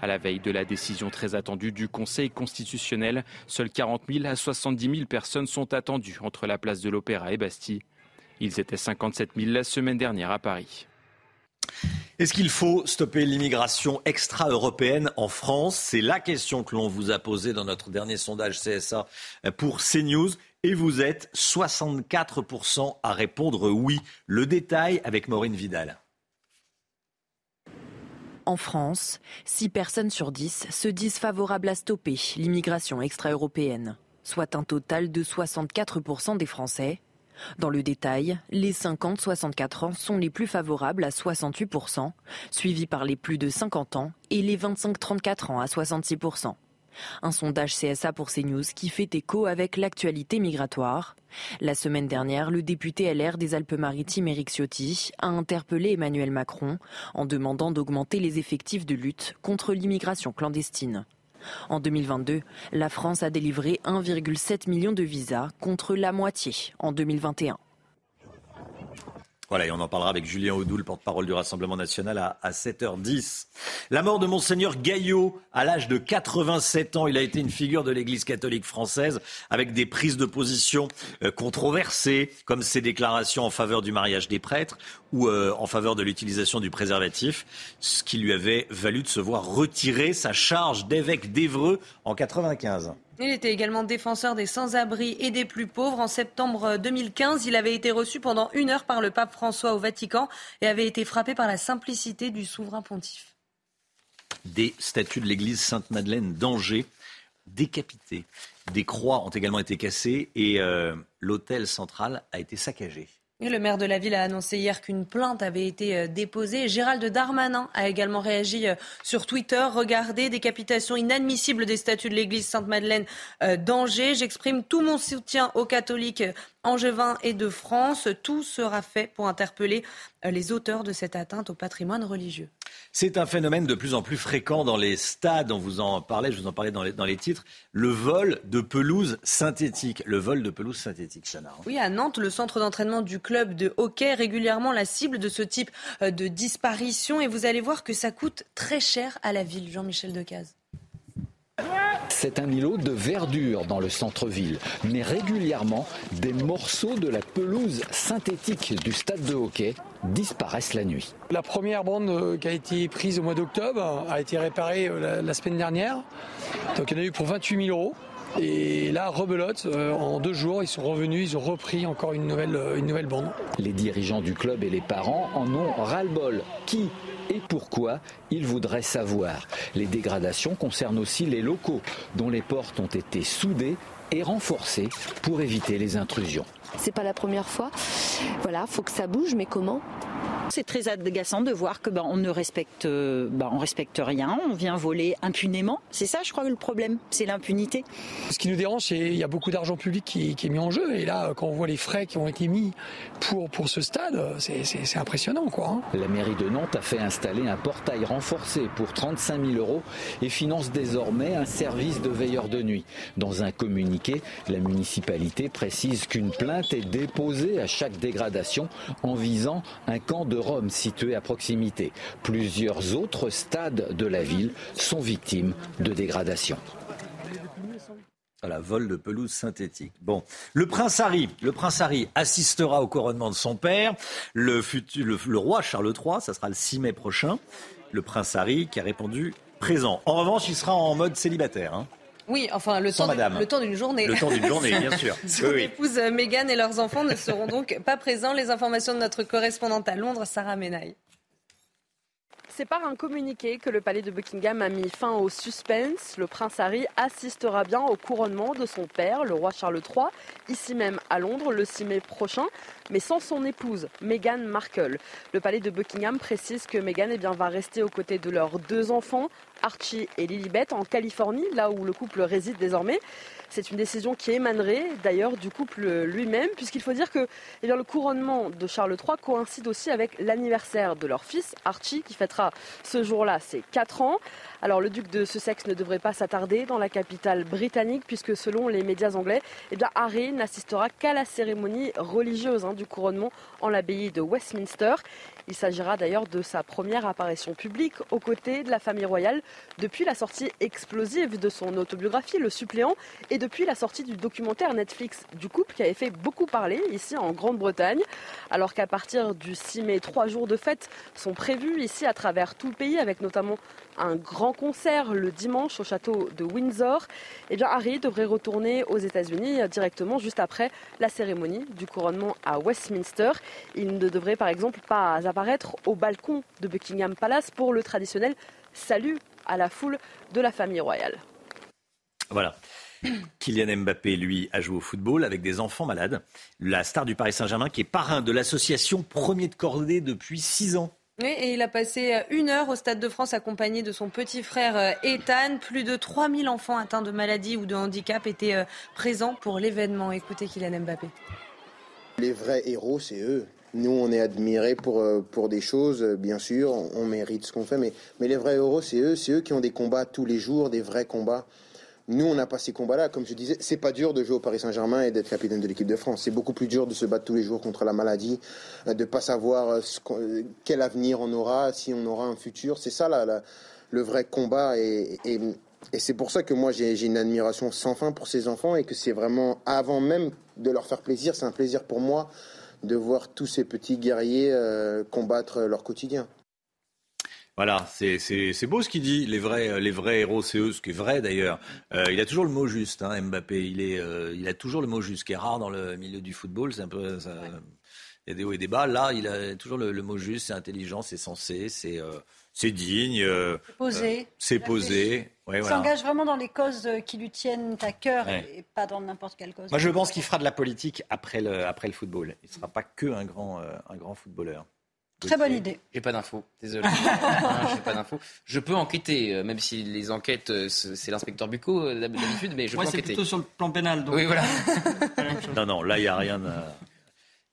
S23: À la veille de la décision très attendue du Conseil constitutionnel, seules 40 000 à 70 000 personnes sont attendues entre la place de l'Opéra et Bastille. Ils étaient 57 000 la semaine dernière à Paris.
S1: Est-ce qu'il faut stopper l'immigration extra-européenne en France? C'est la question que l'on vous a posée dans notre dernier sondage CSA pour CNews. Et vous êtes 64% à répondre oui. Le détail avec Maureen Vidal.
S30: En France, 6 personnes sur 10 se disent favorables à stopper l'immigration extra-européenne, soit un total de 64% des Français. Dans le détail, les 50-64 ans sont les plus favorables à 68%, suivis par les plus de 50 ans et les 25-34 ans à 66%. Un sondage CSA pour CNews qui fait écho avec l'actualité migratoire. La semaine dernière, le député LR des Alpes-Maritimes, Éric Ciotti, a interpellé Emmanuel Macron en demandant d'augmenter les effectifs de lutte contre l'immigration clandestine. En 2022, la France a délivré 1,7 million de visas contre la moitié en 2021.
S1: Voilà, et on en parlera avec Julien Audoul, porte-parole du Rassemblement national, à, 7h10. La mort de Monseigneur Gaillot, à l'âge de 87 ans, il a été une figure de l'Église catholique française, avec des prises de position euh, controversées, comme ses déclarations en faveur du mariage des prêtres ou euh, en faveur de l'utilisation du préservatif, ce qui lui avait valu de se voir retirer sa charge d'évêque d'Evreux en 95.
S2: Il était également défenseur des sans-abri et des plus pauvres. En septembre 2015, il avait été reçu pendant une heure par le pape François au Vatican et avait été frappé par la simplicité du souverain pontife.
S1: Des statues de l'église Sainte-Madeleine d'Angers décapitées. Des croix ont également été cassées et euh, l'hôtel central a été saccagé
S2: le maire de la ville a annoncé hier qu'une plainte avait été euh, déposée. Gérald Darmanin a également réagi euh, sur Twitter. Regardez, décapitation inadmissible des statues de l'église Sainte-Madeleine euh, d'Angers. J'exprime tout mon soutien aux catholiques angevins et de France. Tout sera fait pour interpeller les auteurs de cette atteinte au patrimoine religieux.
S1: C'est un phénomène de plus en plus fréquent dans les stades. On vous en parlait, je vous en parlais dans les, titres. Le vol de pelouse synthétique. Le vol de pelouse synthétique, Chana.
S2: Oui, à Nantes, le centre d'entraînement du club de hockey est régulièrement la cible de ce type euh, de disparition. Et vous allez voir que ça coûte très cher à la ville, Jean-Michel Decaze.
S31: C'est un îlot de verdure dans le centre-ville, mais régulièrement, des morceaux de la pelouse synthétique du stade de hockey disparaissent la nuit.
S32: La première bande euh, qui a été prise au mois d'octobre a été réparée euh, la, semaine dernière. Donc il y en a eu pour 28 000 euros. Et là, rebelote, euh, en deux jours, ils sont revenus, ils ont repris encore une nouvelle, une nouvelle bande.
S31: Les dirigeants du club et les parents en ont ras-le-bol. Qui et pourquoi ils voudraient savoir. Les dégradations concernent aussi les locaux, dont les portes ont été soudées et renforcées pour éviter les intrusions.
S33: C'est pas la première fois. Voilà, faut que ça bouge, mais comment?
S34: C'est très agaçant de voir que ben, on ne respecte, ben, on respecte rien, on vient voler impunément. C'est ça, je crois, le problème, c'est l'impunité.
S32: Ce qui nous dérange, c'est qu'il y a beaucoup d'argent public qui, est mis en jeu. Et là, quand on voit les frais qui ont été mis pour, pour ce stade, c'est impressionnant. Quoi, hein.
S31: La mairie de Nantes a fait installer un portail renforcé pour 35 000 euros et finance désormais un service de veilleurs de nuit. Dans un communiqué, la municipalité précise qu'une plainte est déposée à chaque dégradation en visant un camp de Rome situé à proximité. Plusieurs autres stades de la ville sont victimes de dégradation.
S1: Voilà, vol de pelouse synthétique. Bon, le prince Harry, le prince Harry assistera au couronnement de son père, le, le roi Charles III, ça sera le 6 mai prochain. Le prince Harry qui a répondu présent. En revanche, il sera en mode célibataire. Hein.
S2: Oui, enfin, le temps, le temps d'une journée.
S1: Le temps d'une journée, bien sûr.
S2: Son épouse euh, Meghan et leurs enfants ne seront donc pas présents. Les informations de notre correspondante à Londres, Sarah Menaille. C'est par un communiqué que le palais de Buckingham a mis fin au suspense. Le prince Harry assistera bien au couronnement de son père, le roi Charles III, ici même à Londres le 6 mai prochain, mais sans son épouse, Meghan Markle. Le palais de Buckingham précise que Meghan eh bien, va rester aux côtés de leurs deux enfants, Archie et Lilibet, en Californie, là où le couple réside désormais. C'est une décision qui émanerait d'ailleurs du couple lui-même, puisqu'il faut dire que eh le couronnement de Charles III coïncide aussi avec l'anniversaire de leur fils, Archie, qui fêtera ce jour-là ses 4 ans. Alors le duc de Sussex ne devrait pas s'attarder dans la capitale britannique, puisque selon les médias anglais, eh Harry n'assistera qu'à la cérémonie religieuse hein, du couronnement en l'abbaye de Westminster. Il s'agira d'ailleurs de sa première apparition publique aux côtés de la famille royale depuis la sortie explosive de son autobiographie Le suppléant et depuis la sortie du documentaire Netflix du couple qui avait fait beaucoup parler ici en Grande-Bretagne. Alors qu'à partir du 6 mai, trois jours de fête sont prévus ici à travers tout le pays avec notamment un grand concert le dimanche au château de Windsor. Eh bien, Harry devrait retourner aux États-Unis directement juste après la cérémonie du couronnement à Westminster. Il ne devrait par exemple pas apparaître au balcon de Buckingham Palace pour le traditionnel salut à la foule de la famille royale.
S1: Voilà. Kylian Mbappé, lui, a joué au football avec des enfants malades. La star du Paris Saint-Germain qui est parrain de l'association Premier de Cordée depuis six ans.
S2: Et il a passé une heure au Stade de France accompagné de son petit frère Ethan. Plus de 3000 enfants atteints de maladies ou de handicap étaient présents pour l'événement. Écoutez Kylian Mbappé.
S35: Les vrais héros, c'est eux. Nous, on est admirés pour, pour des choses, bien sûr, on mérite ce qu'on fait, mais, mais les vrais héros, c'est eux, c'est eux qui ont des combats tous les jours, des vrais combats. Nous, on n'a pas ces combats-là. Comme je disais, c'est pas dur de jouer au Paris Saint-Germain et d'être capitaine de l'équipe de France. C'est beaucoup plus dur de se battre tous les jours contre la maladie, euh, de pas savoir euh, euh, quel avenir on aura, si on aura un futur. C'est ça le vrai combat. Et, c'est pour ça que moi, j'ai une admiration sans fin pour ces enfants et que c'est vraiment, avant même de leur faire plaisir, c'est un plaisir pour moi de voir tous ces petits guerriers combattre leur quotidien.
S1: Voilà, c'est beau ce qu'il dit. Les vrais, les vrais héros, c'est eux, ce qui est vrai d'ailleurs. Euh, il a toujours le mot juste, hein, Mbappé. Il, est, euh, il a toujours le mot juste, ce qui est rare dans le milieu du football. C'est un peu. Ça, il y a des hauts et des bas. Là, il a toujours le, mot juste. C'est intelligent, c'est sensé, c'est euh, c'est digne.
S15: posé.
S1: c'est posé.
S15: il s'engage vraiment dans les causes qui lui tiennent à cœur et pas dans n'importe quelle cause.
S1: Moi, je pense qu'il fera de la politique après le, après le football. Il ne sera pas que un grand, un grand footballeur.
S15: Très bonne idée.
S8: J'ai pas d'infos, désolé. J'ai pas d'infos. Je peux enquêter, euh, même si les enquêtes, euh, c'est l'inspecteur Bucco euh, d'habitude, mais je peux enquêter.
S36: c'est plutôt sur le plan pénal.
S8: Oui, voilà.
S1: non, non, là, il n'y a rien, à,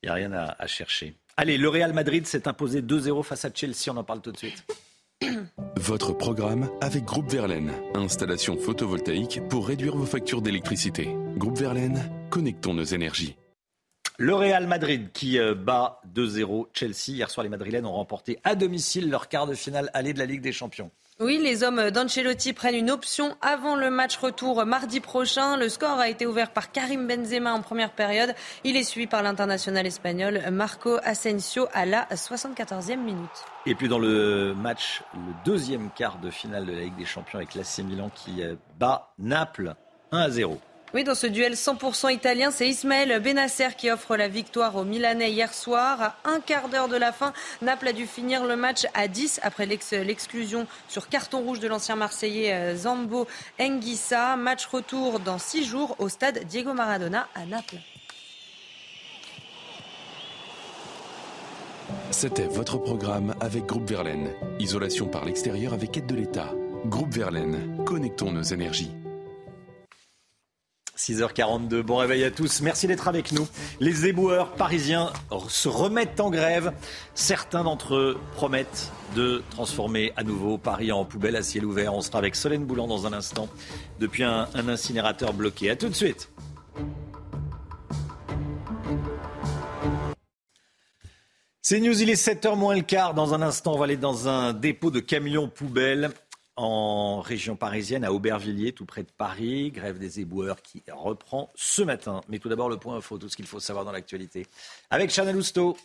S1: y a rien à, chercher. Allez, le Real Madrid s'est imposé 2-0 face à Chelsea, on en parle tout de suite.
S12: Votre programme avec Groupe Verlaine. Installation photovoltaïque pour réduire vos factures d'électricité. Groupe Verlaine, connectons nos énergies.
S1: Le Real Madrid qui euh, bat 2-0 Chelsea. Hier soir, les Madrilènes ont remporté à domicile leur quart de finale aller de la Ligue des Champions.
S2: Oui, les hommes d'Ancelotti prennent une option avant le match retour mardi prochain. Le score a été ouvert par Karim Benzema en première période. Il est suivi par l'international espagnol Marco Asensio à la 74e minute.
S1: Et puis dans le match, le deuxième quart de finale de la Ligue des Champions avec l'AC Milan qui euh, bat Naples 1 à 0.
S2: Oui, dans ce duel 100% italien, c'est Ismaël Benasser qui offre la victoire aux Milanais hier soir. À un quart d'heure de la fin, Naples a dû finir le match à 10 après l'exclusion sur carton rouge de l'ancien Marseillais euh, Zambo Enguissa. Match retour dans six jours au stade Diego Maradona à Naples.
S12: C'était votre programme avec Groupe Verlaine. Isolation par l'extérieur avec aide de l'État. Groupe Verlaine, connectons nos énergies.
S1: 6h42, bon réveil à tous. Merci d'être avec nous. Les éboueurs parisiens se remettent en grève. Certains d'entre eux promettent de transformer à nouveau Paris en poubelle à ciel ouvert. On sera avec Solène Boulan dans un instant depuis un, incinérateur bloqué. A tout de suite. C'est News, il est 7h moins le quart. Dans un instant, on va aller dans un dépôt de camions poubelles en région parisienne, à Aubervilliers, tout près de Paris. Grève des éboueurs qui reprend ce matin. Mais tout d'abord, le point info, tout ce qu'il faut savoir dans l'actualité. Avec Chanel Housteau.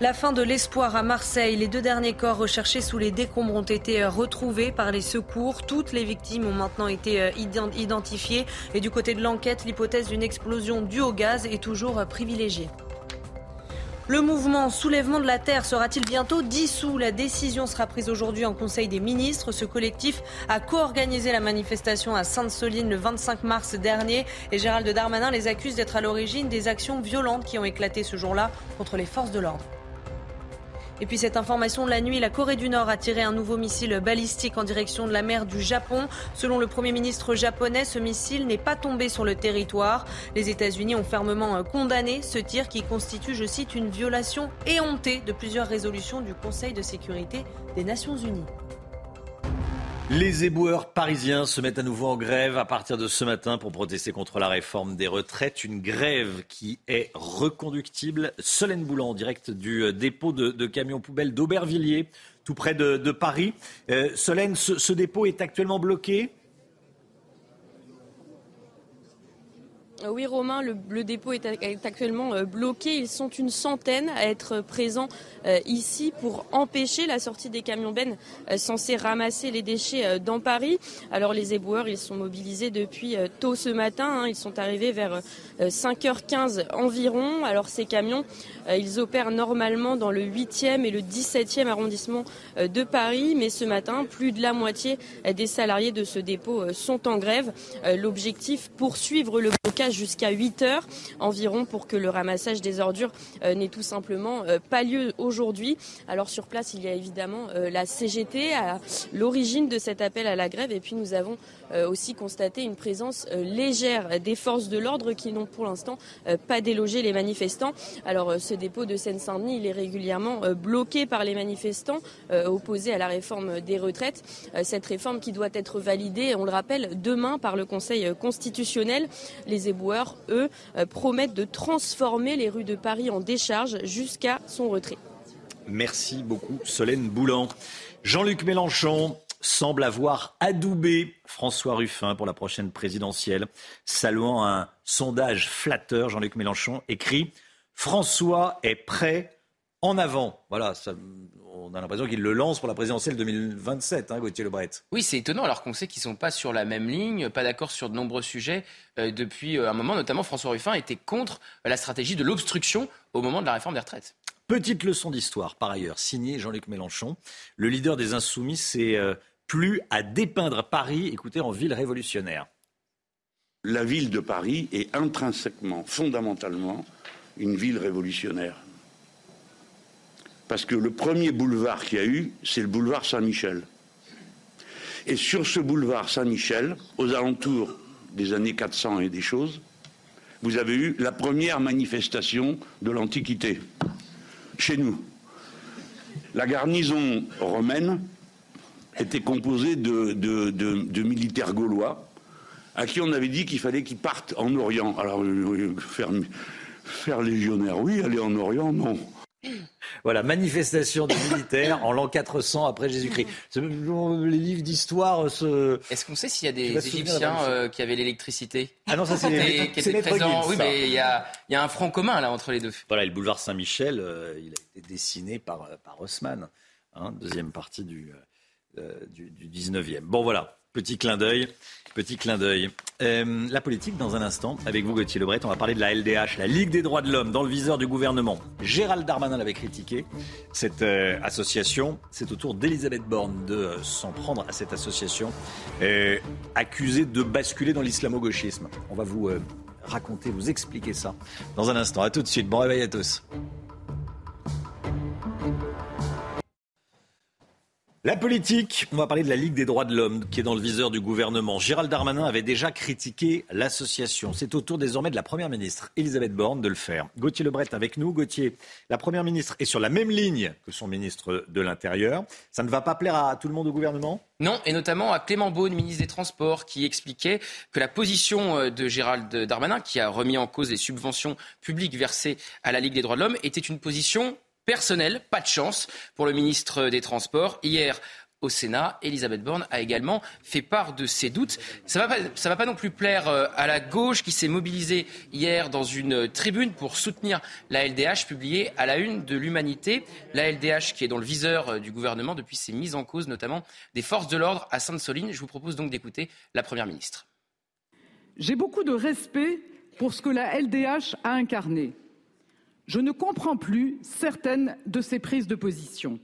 S2: La fin de l'espoir à Marseille. Les deux derniers corps recherchés sous les décombres ont été retrouvés par les secours. Toutes les victimes ont maintenant été euh, identifiées. Et du côté de l'enquête, l'hypothèse d'une explosion due au gaz est toujours privilégiée. Le mouvement Soulèvement de la Terre sera-t-il bientôt dissous La décision sera prise aujourd'hui en Conseil des ministres. Ce collectif a co-organisé la manifestation à Sainte-Soline le 25 mars dernier et Gérald Darmanin les accuse d'être à l'origine des actions violentes qui ont éclaté ce jour-là contre les forces de l'ordre. Et puis cette information, la nuit, la Corée du Nord a tiré un nouveau missile balistique en direction de la mer du Japon. Selon le Premier ministre japonais, ce missile n'est pas tombé sur le territoire. Les États-Unis ont fermement euh, condamné ce tir qui constitue, je cite, une violation éhontée de plusieurs résolutions du Conseil de sécurité des Nations Unies.
S1: Les éboueurs parisiens se mettent à nouveau en grève à partir de ce matin pour protester contre la réforme des retraites. Une grève qui est reconductible. Solène Boulan, en direct du euh, dépôt de, camions poubelles d'Aubervilliers, tout près de, Paris. Euh, Solène, ce dépôt est actuellement bloqué?
S37: Oui, Romain, le, dépôt est, actuellement euh, bloqué. Ils sont une centaine à être présents euh, ici pour empêcher la sortie des camions bennes censés ramasser les déchets dans Paris. Alors les éboueurs, ils sont mobilisés depuis tôt ce matin. Hein. Ils sont arrivés vers 5h15 environ. Alors ces camions, ils opèrent normalement dans le 8e et le 17e arrondissement de Paris. Mais ce matin, plus de la moitié des salariés de ce dépôt sont en grève. L'objectif, poursuivre le blocage jusqu'à 8 heures environ pour que le ramassage des ordures n'ait tout simplement pas lieu aujourd'hui. Alors sur place, il y a évidemment la CGT à l'origine de cet appel à la grève et puis nous avons aussi constaté une présence légère des forces de l'ordre qui n'ont pour l'instant pas délogé les manifestants. Alors ce dépôt de Seine-Saint-Denis, il est régulièrement bloqué par les manifestants opposés à la réforme des retraites. Cette réforme qui doit être validée, on le rappelle, demain par le Conseil constitutionnel. Les eux, promettent de transformer les rues de Paris en décharge jusqu'à son retrait.
S1: Merci beaucoup, Solène Boulan. Jean-Luc Mélenchon semble avoir adoubé François Ruffin pour la prochaine présidentielle, saluant un sondage flatteur. Jean-Luc Mélenchon écrit François est prêt en avant. Voilà, on a l'impression qu'il le lance pour la présidentielle 2027, hein, Gauthier Lebret.
S8: Oui, c'est étonnant alors qu'on sait qu'ils ne sont pas sur la même ligne, pas d'accord sur de nombreux sujets euh, depuis euh, un moment. Notamment, François Ruffin était contre la stratégie de l'obstruction au moment de la réforme des retraites.
S1: Petite leçon d'histoire, par ailleurs, signé Jean-Luc Mélenchon. Le leader des Insoumis s'est euh, plus à dépeindre Paris, écoutez, en ville révolutionnaire.
S36: La ville de Paris est intrinsèquement, fondamentalement, une ville révolutionnaire. Parce que le premier boulevard qu'il y a eu, c'est le boulevard Saint-Michel. Et sur ce boulevard Saint-Michel, aux alentours des années 400 et des choses, vous avez eu la première manifestation de l'Antiquité chez nous. La garnison romaine était composée de, militaires gaulois à qui on avait dit qu'il fallait qu'ils partent en Orient. Alors, euh, faire, faire légionnaire, oui, aller en Orient, non.
S1: Voilà, manifestation de militaires en l'an 400 après Jésus-Christ. Les livres d'histoire se.
S8: Est-ce qu'on sait s'il y a des Égyptiens euh, qui avaient l'électricité
S1: Ah non, ça c'est les
S8: qui étaient présents. Oui, mais il y a, un front commun là entre les deux.
S1: Voilà, le boulevard Saint-Michel, euh, il a été dessiné par, par Haussmann, hein, deuxième partie du, euh, du, du 19e. Bon voilà, petit clin d'œil. Petit clin d'œil. Euh, la politique, dans un instant, avec vous, Gauthier Lebret, on va parler de la LDH, la Ligue des droits de l'homme, dans le viseur du gouvernement. Gérald Darmanin l'avait critiqué, cette euh, association. C'est au tour d'Elisabeth Borne de euh, s'en prendre à cette association, accusée de basculer dans l'islamo-gauchisme. On va vous raconter, vous expliquer ça dans un instant. À tout de suite. Bon réveil à tous. La politique, on va parler de la Ligue des droits de l'homme qui est dans le viseur du gouvernement. Gérald Darmanin avait déjà critiqué l'association. C'est au tour désormais de la Première ministre, Elisabeth Borne, de le faire. Gauthier Lebret avec nous. Gauthier, la Première ministre est sur la même ligne que son ministre de l'Intérieur. Ça ne va pas plaire à tout le monde au gouvernement?
S8: Non, et notamment à Clément Beaune, ministre des Transports, qui expliquait que la position euh, de Gérald Darmanin, qui a remis en cause les subventions publiques versées à la Ligue des droits de l'homme, était une position personnel, pas de chance pour le ministre des Transports. Hier, au Sénat, Elisabeth Borne a également fait part de ses doutes. Ça ne va, va, pas non plus plaire euh, à la gauche qui s'est mobilisée hier dans une tribune pour soutenir la LDH publiée à la une de l'Humanité. La LDH qui est dans le viseur euh, du gouvernement depuis ses mises en cause, notamment des forces de l'ordre à Sainte-Soline. Je vous propose donc d'écouter la Première ministre.
S38: J'ai beaucoup de respect pour ce que la LDH a incarné. Je ne comprends plus certaines de ces prises de position.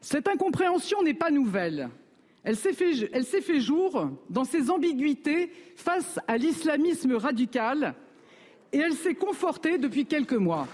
S38: Cette incompréhension n'est pas nouvelle. Elle s'est fait, fait, jour dans ses ambiguïtés face à l'islamisme radical et elle s'est confortée depuis quelques mois.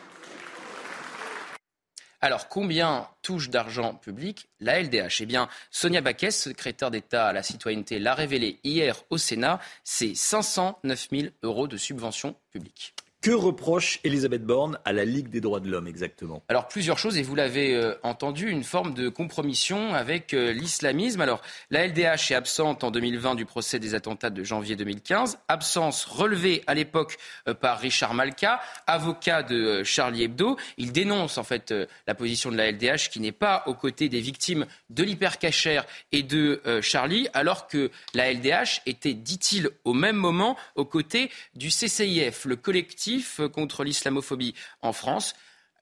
S8: Alors, combien touche d'argent public la LDH Eh bien, Sonia Baquès, secrétaire d'État à la citoyenneté, l'a révélé hier au Sénat, c'est 509 000 euros de subventions publiques.
S1: Que reproche Elisabeth Borne à la Ligue des droits de l'homme exactement?
S8: Alors plusieurs choses et vous l'avez euh, entendu, une forme de compromission avec euh, l'islamisme. Alors la LDH est absente en 2020 du procès des attentats de janvier 2015, absence relevée à l'époque euh, par Richard Malka, avocat de Charlie Hebdo. Il dénonce en fait la position de la LDH qui n'est pas aux côtés des victimes de l'hypercachère et de Charlie, alors que la LDH était, dit-il, au même moment aux côtés du CCIF, le collectif contre l'islamophobie en France.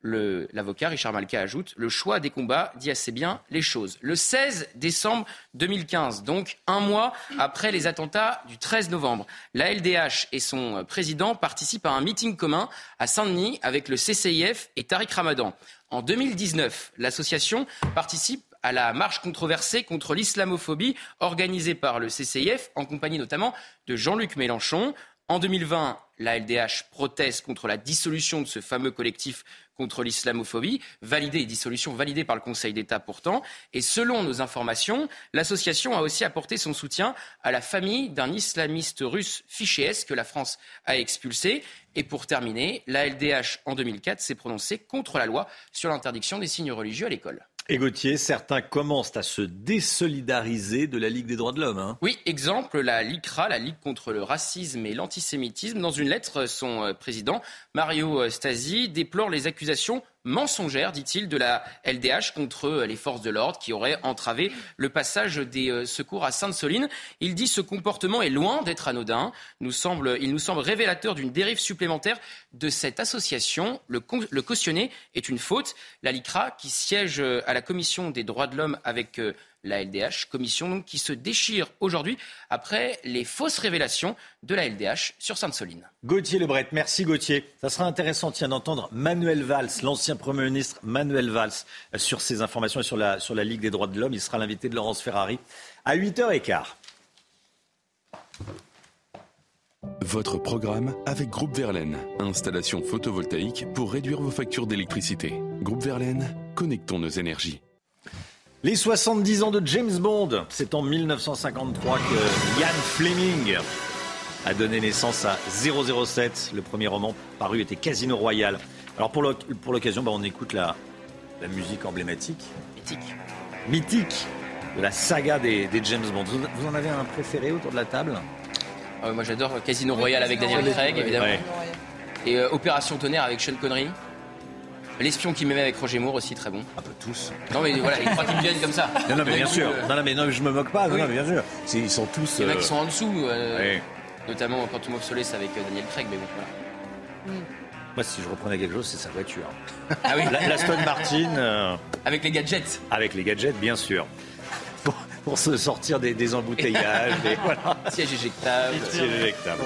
S8: L'avocat Richard Malka ajoute Le choix des combats dit assez bien les choses. Le 16 décembre 2015, donc un mois après les attentats du 13 novembre, la LDH et son président participent à un meeting commun à Saint-Denis avec le CCIF et Tariq Ramadan. En 2019, l'association participe à la marche controversée contre l'islamophobie organisée par le CCIF en compagnie notamment de Jean-Luc Mélenchon. En 2020, la LDH proteste contre la dissolution de ce fameux collectif contre l'islamophobie, validée dissolution validée par le Conseil d'État pourtant. Et selon nos informations, l'association a aussi apporté son soutien à la famille d'un islamiste russe fiché S que la France a expulsé. Et pour terminer, la LDH en 2004 s'est prononcée contre la loi sur l'interdiction des signes religieux à l'école.
S1: Et Gauthier, certains commencent à se désolidariser de la Ligue des droits de l'homme. Hein.
S8: Oui, exemple, la LICRA, la Ligue contre le racisme et l'antisémitisme. Dans une lettre, son euh, président, Mario Stasi, déplore les accusations mensongère, dit-il, de la LDH contre les forces de l'ordre qui auraient entravé le passage des euh, secours à Sainte-Soline. Il dit ce comportement est loin d'être anodin. Il nous semble révélateur d'une dérive supplémentaire de cette association. Le, le cautionner est une faute. La LICRA, qui siège euh, à la commission des droits de l'homme avec euh, la LDH, commission donc qui se déchire aujourd'hui après les fausses révélations de la LDH sur Sainte-Soline.
S1: Gauthier Lebret, merci Gauthier. Ça sera intéressant tiens, d'entendre Manuel Valls, l'ancien Premier ministre Manuel Valls, sur ces informations et sur la, sur la Ligue des droits de l'homme. Il sera l'invité de Laurence Ferrari à 8h15.
S12: Votre programme avec Groupe Verlaine. Installation photovoltaïque pour réduire vos factures d'électricité. Groupe Verlaine, connectons nos énergies.
S1: Les 70 ans de James Bond, c'est en 1953 que Ian Fleming a donné naissance à 007. Le premier roman paru était Casino Royale. Alors pour l'occasion, bah, on écoute la, la musique emblématique.
S8: Mythique.
S1: Mythique de la saga des, James Bond. Vous, en avez un préféré autour de la table?
S8: Ah Moi j'adore Casino Royale avec Daniel Craig, évidemment. Et euh, Opération Tonnerre avec Sean Connery. L'espion qui m'aimait avec Roger Moore aussi, très bon.
S1: Un peu tous.
S8: Non, mais voilà, les trois qui me viennent comme ça.
S1: Non, non, mais bien sûr. Euh, non, non, mais non, je me moque pas. Non, non, mais bien sûr. Ils sont tous.
S8: Il y en a qui sont en dessous. Euh, Notamment Quantum of Solace avec euh, Daniel Craig, mais bon, voilà.
S1: Mm. Moi, si je reprenais quelque chose, c'est sa voiture. Ah oui La, Stone Martin.
S8: Avec les gadgets.
S1: Avec les gadgets, bien sûr. Pour, se sortir des, embouteillages. des,
S8: voilà. Siège éjectable.
S1: Siège éjectable.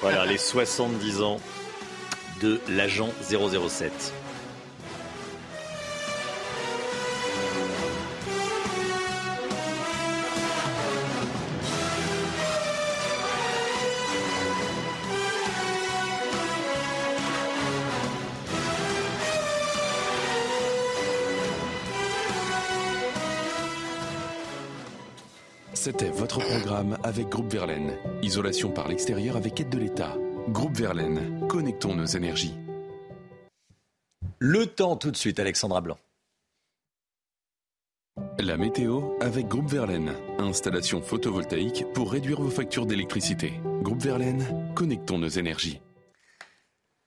S1: Voilà, les 70 ans de l'agent 007.
S12: C'était votre programme avec Groupe Verlaine. Isolation par l'extérieur avec aide de l'État. Groupe Verlaine, connectons nos énergies.
S1: Le temps tout de suite, Alexandra Blanc.
S12: La météo avec Groupe Verlaine. Installation photovoltaïque pour réduire vos factures d'électricité. Groupe Verlaine, connectons nos énergies.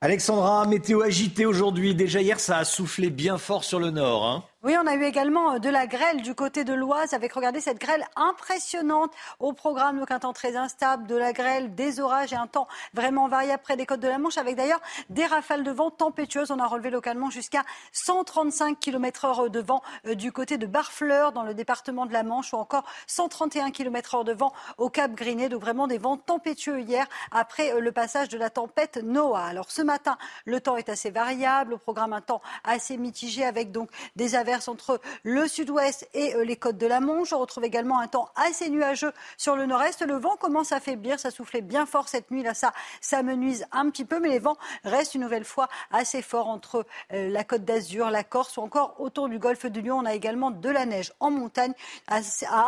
S1: Alexandra, météo agitée aujourd'hui. Déjà hier, ça a soufflé bien fort sur le nord. Hein.
S15: Oui, on a eu également euh, de la grêle du côté de l'Oise avec, regardez, cette grêle impressionnante au programme, donc un temps très instable, de la grêle, des orages et un temps vraiment variable près des côtes de la Manche avec d'ailleurs des rafales de vent tempétueuses. On a relevé localement jusqu'à 135 km heure de vent euh, du côté de Barfleur dans le département de la Manche ou encore 131 km heure de vent au Cap Griné. Donc vraiment des vents tempétueux hier après euh, le passage de la tempête Noah. Alors ce matin, le temps est assez variable. Au programme, un temps assez mitigé avec donc des averses entre le sud-ouest et euh, les côtes de la Manche. On retrouve également un temps assez nuageux sur le nord-est. Le vent commence à faiblir, ça soufflait bien fort cette nuit. Là, ça, ça menuise un petit peu, mais les vents restent une nouvelle fois assez forts entre euh, la côte d'Azur, la Corse ou encore autour du golfe du Lion. On a également de la neige en montagne à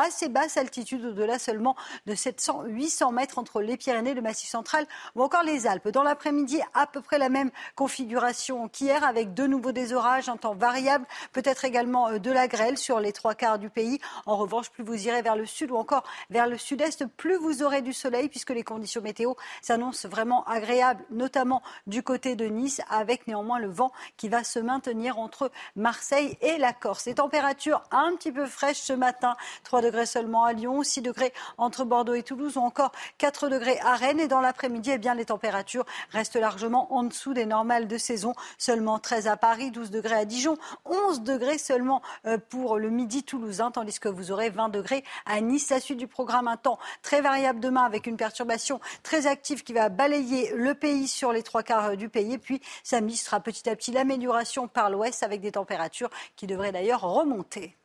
S15: assez basse altitude, au-delà seulement de 700-800 mètres entre les Pyrénées, le Massif central ou encore les Alpes. Dans l'après-midi, à peu près la même configuration qu'hier, avec de nouveau des orages, un temps variable, peut-être également euh, de la grêle sur les trois quarts du pays. En revanche, plus vous irez vers le sud ou encore vers le sud-est, plus vous aurez du soleil puisque les conditions météo s'annoncent vraiment agréables, notamment du côté de Nice, avec néanmoins le vent qui va se maintenir entre Marseille et la Corse. Les températures un petit peu fraîches ce matin, 3 degrés seulement à Lyon, 6 degrés entre Bordeaux et Toulouse ou encore 4 degrés à Rennes. Et dans l'après-midi, eh bien, les températures restent largement en dessous des normales de saison. Seulement 13 à Paris, 12 degrés à Dijon, 11 degrés seulement euh, pour le midi toulousain, tandis que vous aurez 20 degrés à Nice. La suite du programme, un temps très variable demain avec une perturbation très active qui va balayer le pays sur les trois quarts euh, du pays. Et puis samedi sera petit à petit l'amélioration par l'ouest avec des températures qui devraient d'ailleurs remonter.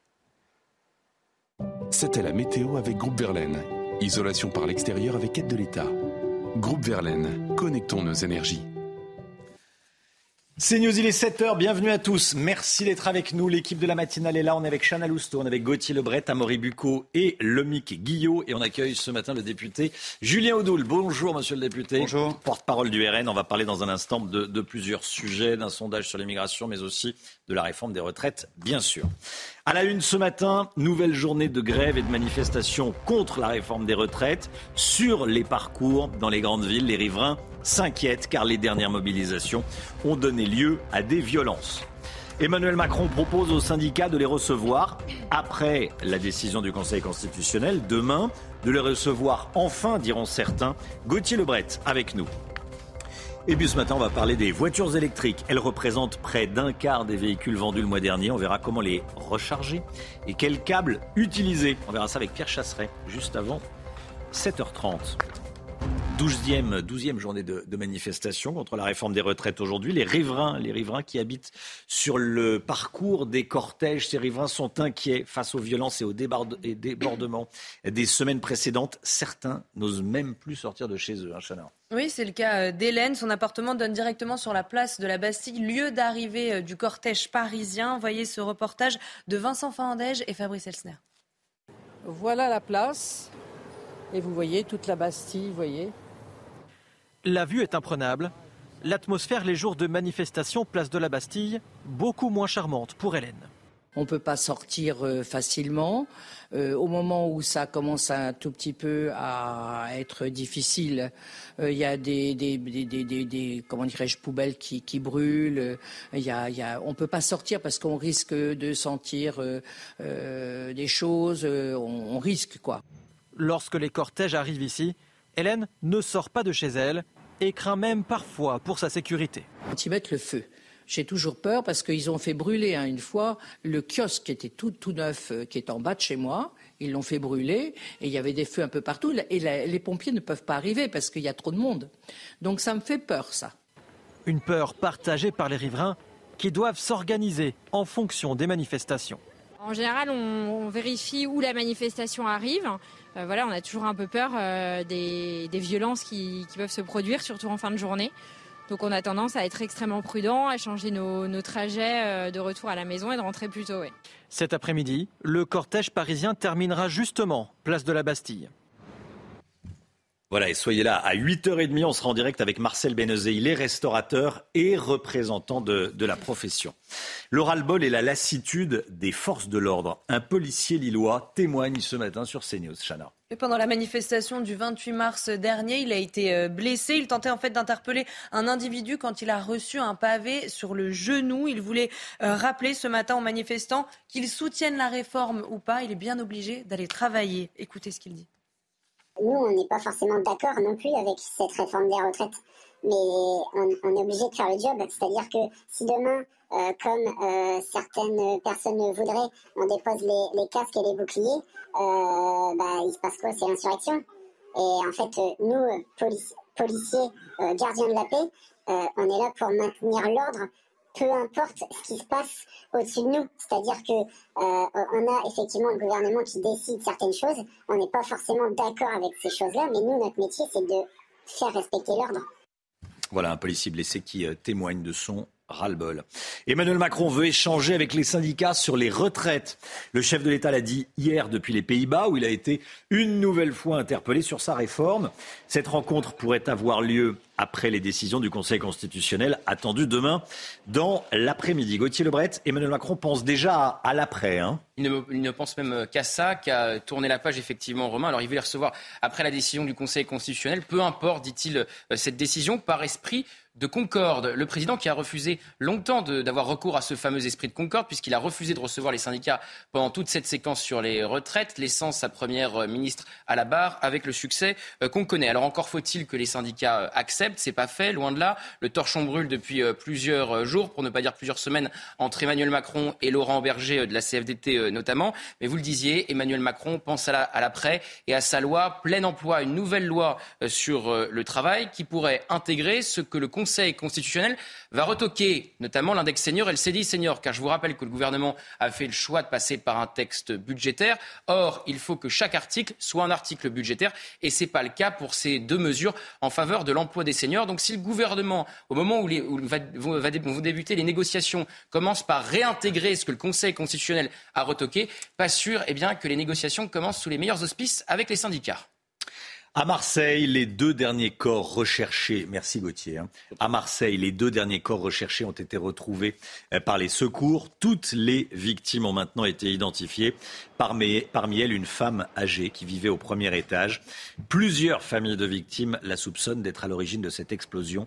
S12: C'était la météo avec Groupe Verlaine. Isolation par l'extérieur avec aide de l'État. Groupe Verlaine, connectons nos énergies.
S1: C'est News, il est 7h, bienvenue à tous. Merci d'être avec nous. L'équipe de la matinale est là. On est avec Chana Lousteau, on est avec Gauthier Lebret, Amaury Bucco et Lomic Guillot. Et on accueille ce matin le député Julien Audoul. Bonjour, monsieur le député.
S39: Bonjour.
S1: Porte-parole du RN. On va parler dans un instant de, de plusieurs sujets, d'un sondage sur l'immigration, mais aussi de la réforme des retraites, bien sûr. À la une ce matin, nouvelle journée de grève et de manifestation contre la réforme des retraites. Sur les parcours dans les grandes villes, les riverains s'inquiètent car les dernières mobilisations ont donné lieu à des violences. Emmanuel Macron propose aux syndicats de les recevoir après la décision du Conseil constitutionnel demain, de les recevoir enfin, diront certains. Gauthier Lebret avec nous. Et puis ce matin, on va parler des voitures électriques. Elles représentent près d'un quart des véhicules vendus le mois dernier. On verra comment les recharger et quels câbles utiliser. On verra ça avec Pierre Chasseret juste avant 7h30. 12e, 12e journée de, de, manifestation contre la réforme des retraites aujourd'hui. Les riverains, les riverains qui habitent sur le parcours des cortèges, ces riverains sont inquiets face aux violences et aux débordements des semaines précédentes. Certains n'osent même plus sortir de chez eux, hein, Chana.
S2: Oui, c'est le cas d'Hélène. Son appartement donne directement sur la place de la Bastille, lieu d'arrivée du cortège parisien. Voyez ce reportage de Vincent Fandège et Fabrice Elsner.
S3: Voilà la place. Et vous voyez toute la Bastille, vous voyez.
S4: La vue est imprenable. L'atmosphère les jours de manifestation place de la Bastille, beaucoup moins charmante pour Hélène.
S3: On ne peut pas sortir euh, facilement. Euh, au moment où ça commence un tout petit peu à être difficile, il euh, y a des, des, des, des comment dirais-je, poubelles qui, qui brûlent. Il y a, y a, on ne peut pas sortir parce qu'on risque de sentir euh, des choses. On, on risque, quoi.
S4: Lorsque les cortèges arrivent ici, Hélène ne sort pas de chez elle et craint même parfois pour sa sécurité.
S3: Quand ils mettent le feu, j'ai toujours peur parce qu'ils ont fait brûler hein, une fois le kiosque qui était tout, tout neuf, euh, qui est en bas de chez moi. Ils l'ont fait brûler et il y avait des feux un peu partout. Et la, les pompiers ne peuvent pas arriver parce qu'il y a trop de monde. Donc ça me fait peur, ça.
S4: Une peur partagée par les riverains qui doivent s'organiser en fonction des manifestations.
S40: En général, on, on vérifie où la manifestation arrive. Euh, voilà, on a toujours un peu peur euh, des, violences qui, peuvent se produire, surtout en fin de journée. Donc on a tendance à être extrêmement prudent, à changer nos, trajets euh, de retour à la maison et de rentrer plus tôt.
S4: Cet après-midi, le cortège parisien terminera justement place de la Bastille.
S1: Voilà, et soyez là à 8h30, on sera en direct avec Marcel Benezei, les restaurateurs et représentants de, de la profession. Le ras-le-bol et la lassitude des forces de l'ordre. Un policier lillois témoigne ce matin sur CNews. Chana.
S2: Pendant la manifestation du 28 mars dernier, il a été blessé. Il tentait en fait d'interpeller un individu quand il a reçu un pavé sur le genou. Il voulait rappeler ce matin aux manifestants qu'ils soutiennent la réforme ou pas. Il est bien obligé d'aller travailler. Écoutez ce qu'il dit.
S41: Nous, on n'est pas forcément d'accord non plus avec cette réforme des retraites, mais on, est obligé de faire le job. C'est-à-dire que si demain, euh, comme euh, certaines personnes voudraient, on dépose les, casques et les boucliers, euh, bah, il se passe quoi? C'est l'insurrection. Et en fait, nous, polici policiers, gardiens de la paix, on est là pour maintenir l'ordre peu importe ce qui se passe au-dessus de nous. C'est-à-dire que euh, on a effectivement le gouvernement qui décide certaines choses. On n'est pas forcément d'accord avec ces choses-là, mais nous, notre métier, c'est de faire respecter l'ordre.
S1: Voilà un policier blessé qui euh, témoigne de son Emmanuel Macron veut échanger avec les syndicats sur les retraites. Le chef de l'État l'a dit hier depuis les Pays-Bas, où il a été une nouvelle fois interpellé sur sa réforme. Cette rencontre pourrait avoir lieu après les décisions du Conseil constitutionnel attendues demain dans l'après-midi. Gauthier Lebret, Emmanuel Macron pense déjà à, l'après. Hein
S8: il, ne, pense même qu'à ça, qu'à tourner la page effectivement Romain. Alors il veut les recevoir après la décision du Conseil constitutionnel. Peu importe, dit-il, cette décision par esprit de concorde. Le président qui a refusé longtemps d'avoir recours à ce fameux esprit de concorde, puisqu'il a refusé de recevoir les syndicats pendant toute cette séquence sur les retraites, laissant sa première ministre à la barre avec le succès qu'on connaît. Alors encore faut-il que les syndicats acceptent, c'est pas fait, loin de là. Le torchon brûle depuis plusieurs jours, pour ne pas dire plusieurs semaines, entre Emmanuel Macron et Laurent Berger de la CFDT notamment. Mais vous le disiez, Emmanuel Macron pense à l'après et à sa loi plein emploi, une nouvelle loi sur le travail qui pourrait intégrer ce que le Conseil constitutionnel va retoquer notamment l'index senior et le CDI senior, car je vous rappelle que le gouvernement a fait le choix de passer par un texte budgétaire. Or, il faut que chaque article soit un article budgétaire, et ce n'est pas le cas pour ces deux mesures en faveur de l'emploi des seniors. Donc, si le gouvernement, au moment où, les, va, vont débuter les négociations, commence par réintégrer ce que le Conseil constitutionnel a retoqué, pas sûr eh bien, que les négociations commencent sous les meilleurs auspices avec les syndicats.
S1: À Marseille, les deux derniers corps recherchés, merci Gauthier, hein. à Marseille, les deux derniers corps recherchés ont été retrouvés euh, par les secours. Toutes les victimes ont maintenant été identifiées. Parmi, parmi elles, une femme âgée qui vivait au premier étage. Plusieurs familles de victimes la soupçonnent d'être à l'origine de cette explosion.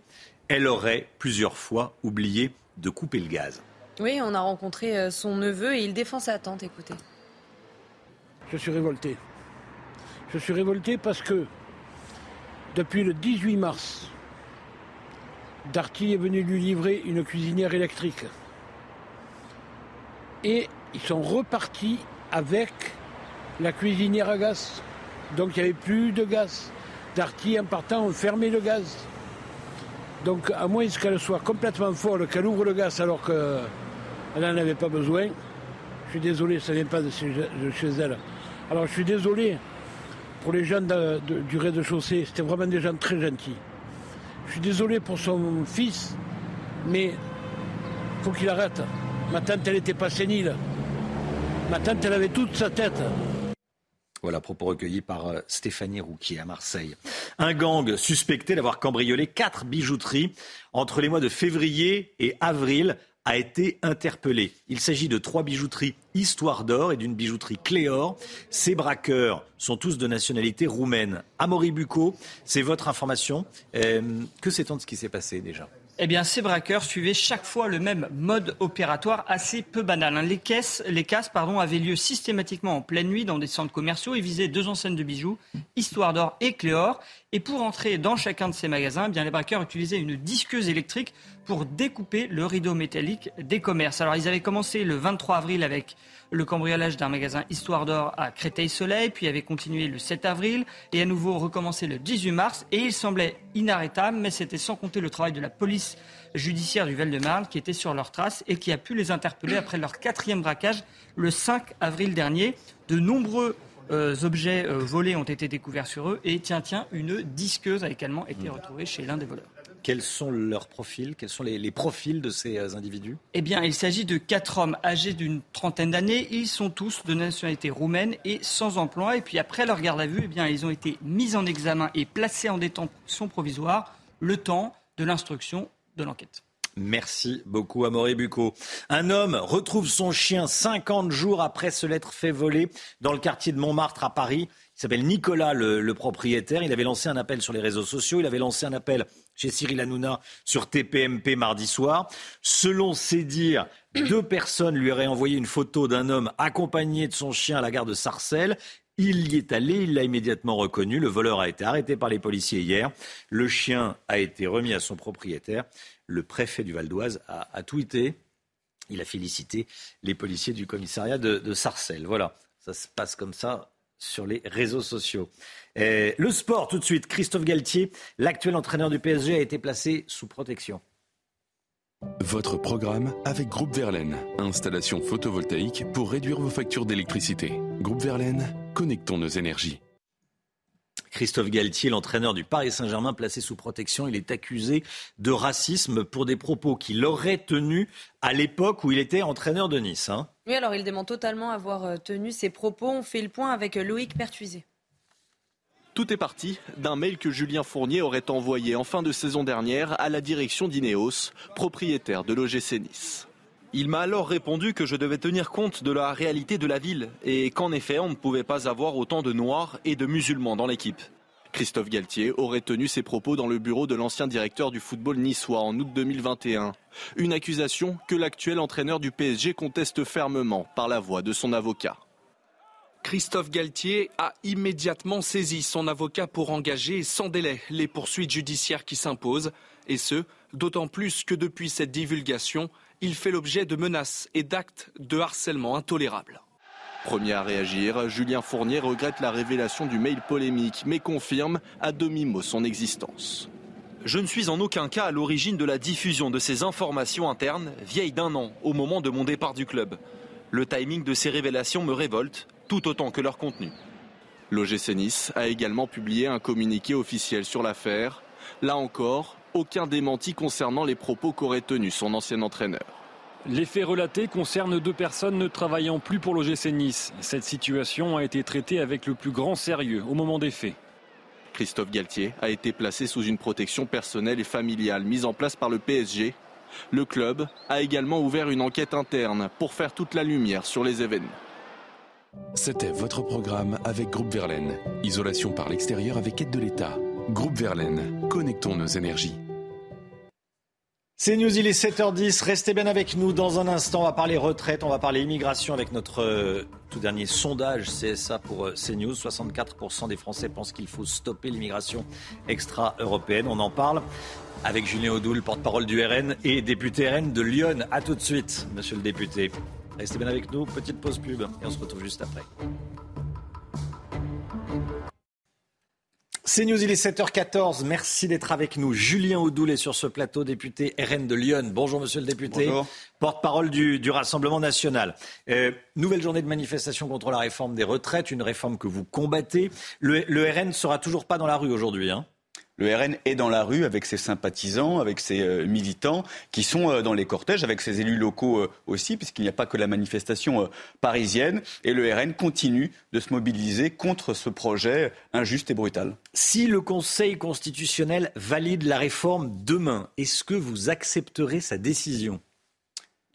S1: Elle aurait plusieurs fois oublié de couper le gaz.
S2: Oui, on a rencontré euh, son neveu et il défend sa tante, écoutez.
S10: Je suis révolté. Je suis révolté parce que depuis le 18 mars, Darty est venu lui livrer une cuisinière électrique. Et ils sont repartis avec la cuisinière à gaz. Donc il n'y avait plus de gaz. Darty, en partant, ont fermé le gaz. Donc à moins qu'elle soit complètement folle, qu'elle ouvre le gaz alors qu'elle n'en avait pas besoin, je suis désolé, ça ne vient pas de chez elle. Alors je suis désolé, pour les gens du rez-de-chaussée, c'était vraiment des gens très gentils. Je suis désolé pour son fils, mais faut qu'il arrête. Ma tante, elle n'était pas sénile. Ma tante, elle avait toute sa tête.
S1: Voilà, propos recueillis par euh, Stéphanie Rouquier à Marseille. Un gang suspecté d'avoir cambriolé quatre bijouteries entre les mois de février et avril a été interpellé. Il s'agit de trois bijouteries Histoire d'or et d'une bijouterie Cléor. Ces braqueurs sont tous de nationalité roumaine. Amaury Bucco, c'est votre information. Euh, que sait-on de ce qui s'est passé déjà?
S11: Eh bien, ces braqueurs suivaient chaque fois le même mode opératoire assez peu banal. Hein. Les, caisses, les casses pardon, avaient lieu systématiquement en pleine nuit dans des centres commerciaux et visaient deux enseignes de bijoux, Histoire d'or et Cléor. Et pour entrer dans chacun de ces magasins, eh bien, les braqueurs utilisaient une disqueuse électrique pour découper le rideau métallique des commerces. Alors, ils avaient commencé le 23 avril avec le cambriolage d'un magasin Histoire d'Or à Créteil-Soleil, puis avait continué le 7 avril et à nouveau recommencé le 18 mars. Et il semblait inarrêtable, mais c'était sans compter le travail de la police judiciaire du Val-de-Marne qui était sur leurs traces et qui a pu les interpeller après leur quatrième braquage le 5 avril dernier. De nombreux euh, objets euh, volés ont été découverts sur eux et tiens, tiens, une disqueuse a également été retrouvée chez l'un des voleurs.
S1: Quels sont leurs profils Quels sont les, profils de ces euh, individus?
S11: Eh bien, il s'agit de quatre hommes âgés d'une trentaine d'années. Ils sont tous de nationalité roumaine et sans emploi. Et puis après leur garde à vue, eh bien, ils ont été mis en examen et placés en détention provisoire le temps de l'instruction de l'enquête.
S1: Merci beaucoup, Amoré Bucco. Un homme retrouve son chien 50 jours après se l'être fait voler dans le quartier de Montmartre à Paris. Il s'appelle Nicolas, le, propriétaire. Il avait lancé un appel sur les réseaux sociaux. Il avait lancé un appel chez Cyril Hanouna sur TPMP mardi soir. Selon ses dires, deux personnes lui auraient envoyé une photo d'un homme accompagné de son chien à la gare de Sarcelles. Il y est allé, il l'a immédiatement reconnu. Le voleur a été arrêté par les policiers hier. Le chien a été remis à son propriétaire. Le préfet du Val d'Oise a, tweeté. Il a félicité les policiers du commissariat de, de Sarcelles. Voilà, ça se passe comme ça sur les réseaux sociaux. le sport, tout de suite. Christophe Galtier, l'actuel entraîneur du PSG, a été placé sous protection.
S12: Votre programme avec Groupe Verlaine. Installation photovoltaïque pour réduire vos factures d'électricité. Groupe Verlaine, connectons nos énergies.
S1: Christophe Galtier, l'entraîneur du Paris Saint-Germain, placé sous protection. Il est accusé de racisme pour des propos qu'il aurait tenus à l'époque où il était entraîneur de Nice. Hein.
S2: Oui, alors il dément totalement avoir euh, tenu ces propos. On fait le point avec euh, Loïc Pertuisé.
S13: Tout est parti d'un mail que Julien Fournier aurait envoyé en fin de saison dernière à la direction d'Ineos, propriétaire de l'OGC Nice. Il m'a alors répondu que je devais tenir compte de la réalité de la ville et qu'en effet on ne pouvait pas avoir autant de noirs et de musulmans dans l'équipe. Christophe Galtier aurait tenu ses propos dans le bureau de l'ancien directeur du football niçois en août 2021. Une accusation que l'actuel entraîneur du PSG conteste fermement par la voix de son avocat. Christophe Galtier a immédiatement saisi son avocat pour engager sans délai les poursuites judiciaires qui s'imposent, et ce, d'autant plus que depuis cette divulgation, il fait l'objet de menaces et d'actes de harcèlement intolérables. Premier à réagir, Julien Fournier regrette la révélation du mail polémique, mais confirme à demi-mot son existence. Je ne suis en aucun cas à l'origine de la diffusion de ces informations internes vieilles d'un an au moment de mon départ du club. Le timing de ces révélations me révolte tout autant que leur contenu. L'OGC Nice a également publié un communiqué officiel sur l'affaire. Là encore, aucun démenti concernant les propos qu'aurait tenus son ancien entraîneur.
S42: Les faits relatés concernent deux personnes ne travaillant plus pour l'OGC Nice. Cette situation a été traitée avec le plus grand sérieux au moment des faits.
S13: Christophe Galtier a été placé sous une protection personnelle et familiale mise en place par le PSG. Le club a également ouvert une enquête interne pour faire toute la lumière sur les événements.
S12: C'était votre programme avec Groupe Verlaine. Isolation par l'extérieur avec aide de l'État. Groupe Verlaine, connectons nos énergies.
S1: C'est News, il est 7h10. Restez bien avec nous dans un instant. On va parler retraite, on va parler immigration avec notre euh, tout dernier sondage CSA pour euh, CNews. 64% des Français pensent qu'il faut stopper l'immigration extra-européenne. On en parle avec Julien Audoul, porte-parole du RN et député RN de Lyon. A tout de suite, monsieur le député. Restez bien avec nous. Petite pause pub et on se retrouve juste après. C'est News, il est 7h14. Merci d'être avec nous. Julien Audoul est sur ce plateau, député RN de Lyon. Bonjour, monsieur le député. Porte-parole du, du, Rassemblement national. Euh, nouvelle journée de manifestation contre la réforme des retraites, une réforme que vous combattez. Le, le RN ne sera toujours pas dans la rue aujourd'hui. Hein
S43: le RN est dans la rue avec ses sympathisants, avec ses euh, militants qui sont euh, dans les cortèges, avec ses élus locaux euh, aussi, puisqu'il n'y a pas que la manifestation parisienne. Et le RN continue de se mobiliser contre ce projet injuste et brutal.
S1: Si le Conseil constitutionnel valide la réforme demain, est-ce que vous accepterez sa décision?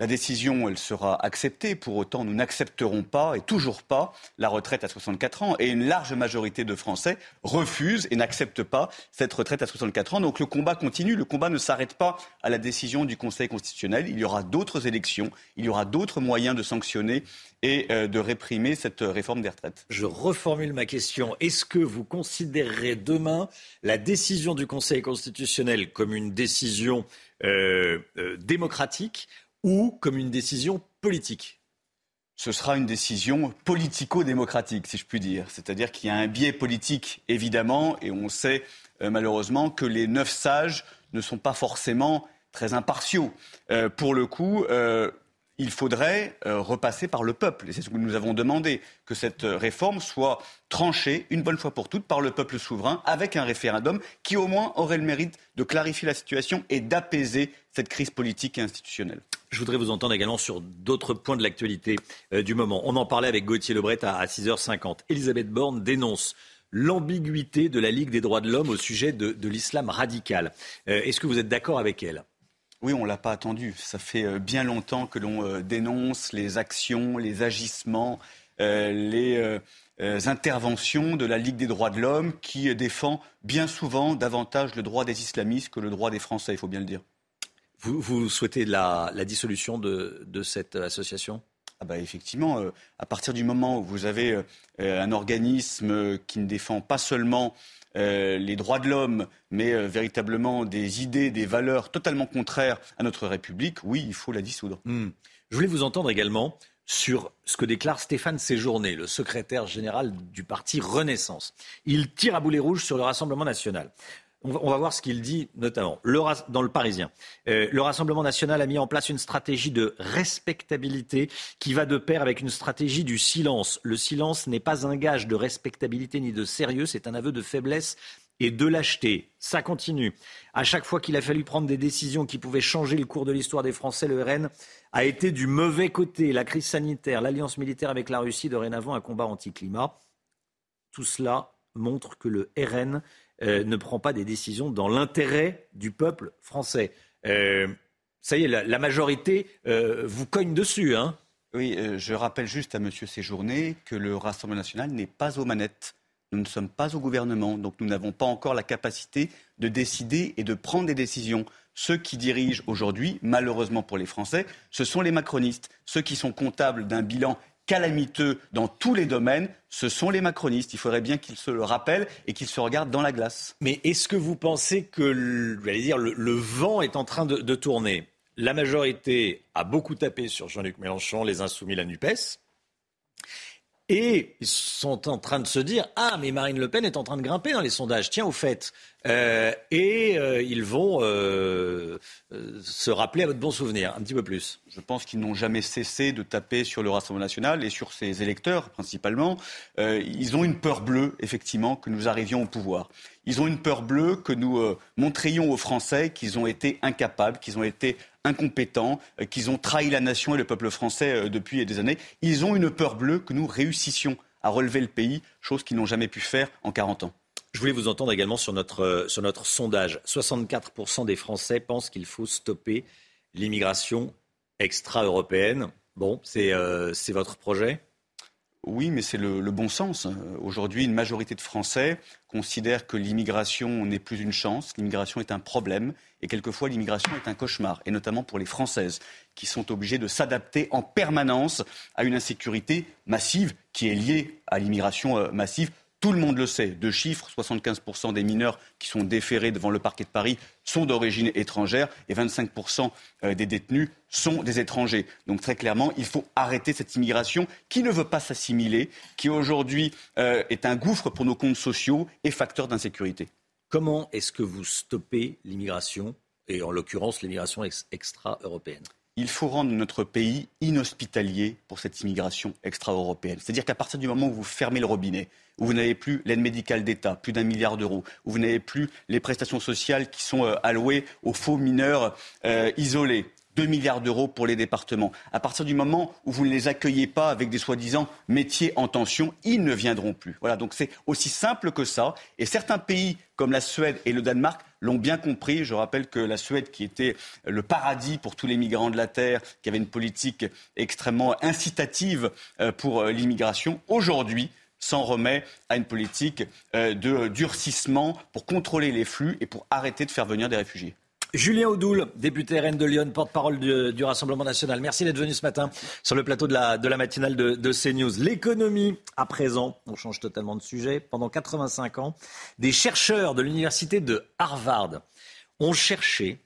S43: La décision, elle sera acceptée. Pour autant, nous n'accepterons pas et toujours pas la retraite à 64 ans. Et une large majorité de Français refusent et n'acceptent pas cette retraite à 64 ans. Donc le combat continue. Le combat ne s'arrête pas à la décision du Conseil constitutionnel. Il y aura d'autres élections. Il y aura d'autres moyens de sanctionner et euh, de réprimer cette réforme des retraites.
S1: Je reformule ma question. Est-ce que vous considérerez demain la décision du Conseil constitutionnel comme une décision euh, euh, démocratique ou comme une décision politique
S43: ce sera une décision politico-démocratique, si je puis dire. C'est-à-dire qu'il y a un biais politique, évidemment, et on sait euh, malheureusement que les neuf sages ne sont pas forcément très impartiaux. Euh, pour le coup, euh, il faudrait repasser par le peuple. Et c'est ce que nous avons demandé, que cette réforme soit tranchée une bonne fois pour toutes par le peuple souverain avec un référendum qui au moins aurait le mérite de clarifier la situation et d'apaiser cette crise politique et institutionnelle.
S1: Je voudrais vous entendre également sur d'autres points de l'actualité euh, du moment. On en parlait avec Gauthier Lebret à, 6h50. Elisabeth Borne dénonce l'ambiguïté de la Ligue des droits de l'homme au sujet de, l'islam radical. Euh, est-ce que vous êtes d'accord avec elle?
S43: Oui, on ne l'a pas attendu. Ça fait euh, bien longtemps que l'on dénonce les actions, les agissements, les interventions de la Ligue des droits de l'homme qui défend bien souvent davantage le droit des islamistes que le droit des Français, il faut bien le dire.
S1: Vous, souhaitez la, dissolution de, cette association?
S43: Ah bah effectivement, euh, à partir du moment où vous avez euh, un organisme qui ne défend pas seulement euh, les droits de l'homme, mais véritablement des idées, des valeurs totalement contraires à notre République, oui, il faut la dissoudre.
S1: Hmm. Je voulais vous entendre également sur ce que déclare Stéphane Séjourné, le secrétaire général du parti Renaissance. Il tire à boulet rouge sur le Rassemblement national. On va, voir ce qu'il dit notamment dans le Parisien. Euh, le Rassemblement national a mis en place une stratégie de respectabilité qui va de pair avec une stratégie du silence. Le silence n'est pas un gage de respectabilité ni de sérieux, c'est un aveu de faiblesse et de lâcheté. Ça continue. À chaque fois qu'il a fallu prendre des décisions qui pouvaient changer le cours de l'histoire des Français, le RN a été du mauvais côté. La crise sanitaire, l'alliance militaire avec la Russie, dorénavant un combat anti-climat. Tout cela montre que le RN euh, ne prend pas des décisions dans l'intérêt du peuple français. Euh, ça y est, la, majorité euh, vous cogne dessus. Hein
S43: oui, je rappelle juste à M. Séjourné que le Rassemblement national n'est pas aux manettes. Nous ne sommes pas au gouvernement, donc nous n'avons pas encore la capacité de décider et de prendre des décisions. Ceux qui dirigent aujourd'hui, malheureusement pour les Français, ce sont les macronistes, ceux qui sont comptables d'un bilan calamiteux dans tous les domaines, ce sont les macronistes. Il faudrait bien qu'ils se le rappellent et qu'ils se regardent dans la glace.
S1: Mais est-ce que vous pensez que dire, le, vent est en train de, tourner? La majorité a beaucoup tapé sur Jean-Luc Mélenchon, les insoumis, la NUPES. Et ils sont en train de se dire Ah, mais Marine Le Pen est en train de grimper dans les sondages. Tiens, au fait, Euh, et euh, ils vont euh, se rappeler à votre bon souvenir, un petit peu plus.
S43: Je pense qu'ils n'ont jamais cessé de taper sur le Rassemblement national et sur ses électeurs principalement. ils ont une peur bleue, effectivement, que nous arrivions au pouvoir. Ils ont une peur bleue que nous montrions aux Français qu'ils ont été incapables, qu'ils ont été incompétents, qu'ils ont trahi la nation et le peuple français depuis des années. Ils ont une peur bleue que nous réussissions à relever le pays, chose qu'ils n'ont jamais pu faire en 40 ans.
S1: Je voulais vous entendre également sur notre, euh, sur notre sondage. 64% des Français pensent qu'il faut stopper l'immigration extra-européenne. Bon, c'est euh, votre projet?
S43: Oui, mais c'est le, bon sens. Aujourd'hui, une majorité de Français considèrent que l'immigration n'est plus une chance, l'immigration est un problème, et quelquefois l'immigration est un cauchemar, et notamment pour les Françaises, qui sont obligées de s'adapter en permanence à une insécurité massive qui est liée à l'immigration euh, massive. Tout le monde le sait. Deux chiffres, 75% des mineurs qui sont déférés devant le parquet de Paris sont d'origine étrangère et 25% euh, des détenus sont des étrangers. Donc très clairement, il faut arrêter cette immigration qui ne veut pas s'assimiler, qui aujourd'hui euh, est un gouffre pour nos comptes sociaux et facteur d'insécurité.
S1: Comment est-ce que vous stoppez l'immigration, et en l'occurrence l'immigration extra-européenne?
S43: Il faut rendre notre pays inhospitalier pour cette immigration extra-européenne. C'est-à-dire qu'à partir du moment où vous fermez le robinet, où vous n'avez plus l'aide médicale d'État, plus d'un milliard d'euros, où vous n'avez plus les prestations sociales qui sont euh, allouées aux faux mineurs euh, isolés, 2 milliards d'euros pour les départements. À partir du moment où vous ne les accueillez pas avec des soi-disant métiers en tension, ils ne viendront plus. Voilà, c'est aussi simple que ça. Et certains pays comme la Suède et le Danemark l'ont bien compris. Je rappelle que la Suède, qui était le paradis pour tous les migrants de la Terre, qui avait une politique extrêmement incitative euh, pour euh, l'immigration, aujourd'hui s'en remet à une politique euh, de durcissement pour contrôler les flux et pour arrêter de faire venir des réfugiés.
S1: Julien Audoul, député RN de Lyon, porte-parole du, Rassemblement national. Merci d'être venu ce matin sur le plateau de la, de la matinale de, de CNews. L'économie, à présent, on change totalement de sujet. Pendant 85 ans, des chercheurs de l'université de Harvard ont cherché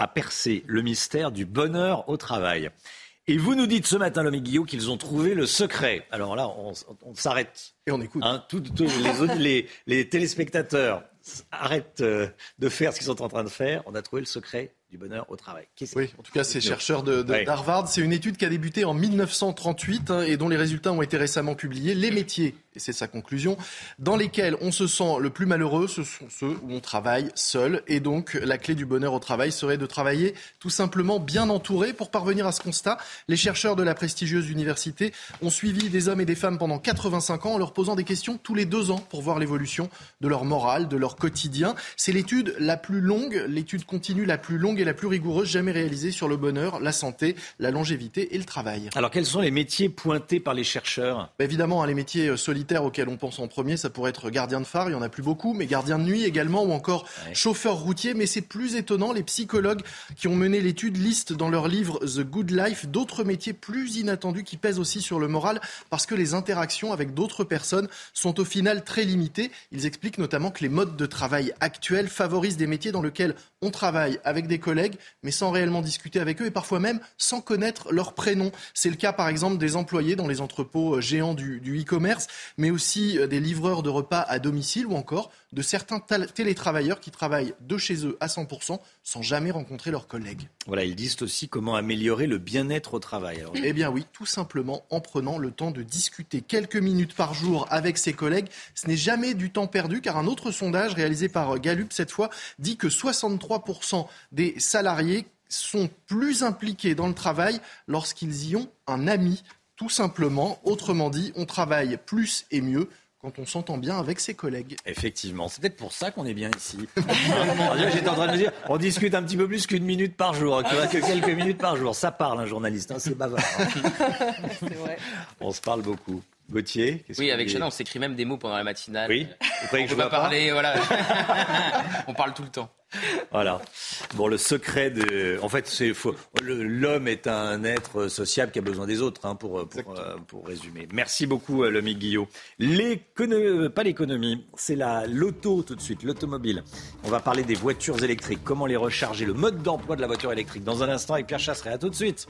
S1: à percer le mystère du bonheur au travail. Et vous nous dites ce matin, l'homme Guillaume, qu'ils ont trouvé le secret. Alors là, on, s'arrête.
S28: Et on écoute.
S1: Hein, les, les, les, téléspectateurs arrêtent euh, de faire ce qu'ils sont en train de faire. On a trouvé le secret du bonheur au travail.
S28: Oui, en tout cas, ces chercheurs d'Harvard. De, C'est une étude qui a débuté en 1938 hein, et dont les résultats ont été récemment publiés. Les métiers et c'est sa conclusion, dans lesquels on se sent le plus malheureux, ce sont ceux où on travaille seul. Et donc, la clé du bonheur au travail serait de travailler tout simplement bien entouré. Pour parvenir à ce constat, les chercheurs de la prestigieuse université ont suivi des hommes et des femmes pendant 85 ans en leur posant des questions tous les deux ans pour voir l'évolution de leur morale, de leur quotidien. C'est l'étude la plus longue, l'étude continue la plus longue et la plus rigoureuse jamais réalisée sur le bonheur, la santé, la longévité et le travail.
S1: Alors, quels sont les métiers pointés par les chercheurs?
S28: Bah, Évidemment, hein, les métiers euh, solitaires auxquels on pense en premier, ça pourrait être gardien de phare, il y en a plus beaucoup, mais gardien de nuit également, ou encore chauffeur routier. Mais c'est plus étonnant, les psychologues qui ont mené l'étude listent dans leur livre The Good Life d'autres métiers plus inattendus qui pèsent aussi sur le moral parce que les interactions avec d'autres personnes sont au final très limitées. Ils expliquent notamment que les modes de travail actuels favorisent des métiers dans lesquels on travaille avec des collègues, mais sans réellement discuter avec eux et parfois même sans connaître leur prénom. C'est le cas par exemple des employés dans les entrepôts euh, géants du e-commerce mais aussi euh, des livreurs de repas à domicile ou encore de certains télétravailleurs qui travaillent de chez eux à 100% sans jamais rencontrer leurs collègues.
S1: Voilà, ils disent aussi comment améliorer le bien-être au travail.
S28: Eh bien oui, tout simplement en prenant le temps de discuter quelques minutes par jour avec ses collègues. Ce n'est jamais du temps perdu car un autre sondage réalisé par Gallup cette fois dit que 63% des salariés sont plus impliqués dans le travail lorsqu'ils y ont un ami tout simplement. Autrement dit, on travaille plus et mieux quand on s'entend bien avec ses collègues.
S1: Effectivement, c'est peut-être pour ça qu'on est bien ici. J'étais en train de me dire, on discute un petit peu plus qu'une minute par jour, que quelques minutes par jour. Ça parle, un journaliste, hein, c'est bavard. Hein. vrai. On se parle beaucoup. Gauthier
S8: Oui, avec Chana, on s'écrit même des mots pendant la matinale.
S1: Oui.
S8: Vous que je pas parler, voilà. on parle tout le temps.
S1: Voilà. Bon, le secret de. En fait, c'est l'homme est un être sociable qui a besoin des autres, hein, pour, pour, résumer. Merci beaucoup, euh, Lomi Guillot. L'économie, pas l'économie, c'est la l'auto tout de suite, l'automobile. On va parler des voitures électriques, comment les recharger, le mode d'emploi de la voiture électrique. Dans un instant, avec Pierre Chasseret. À tout de suite.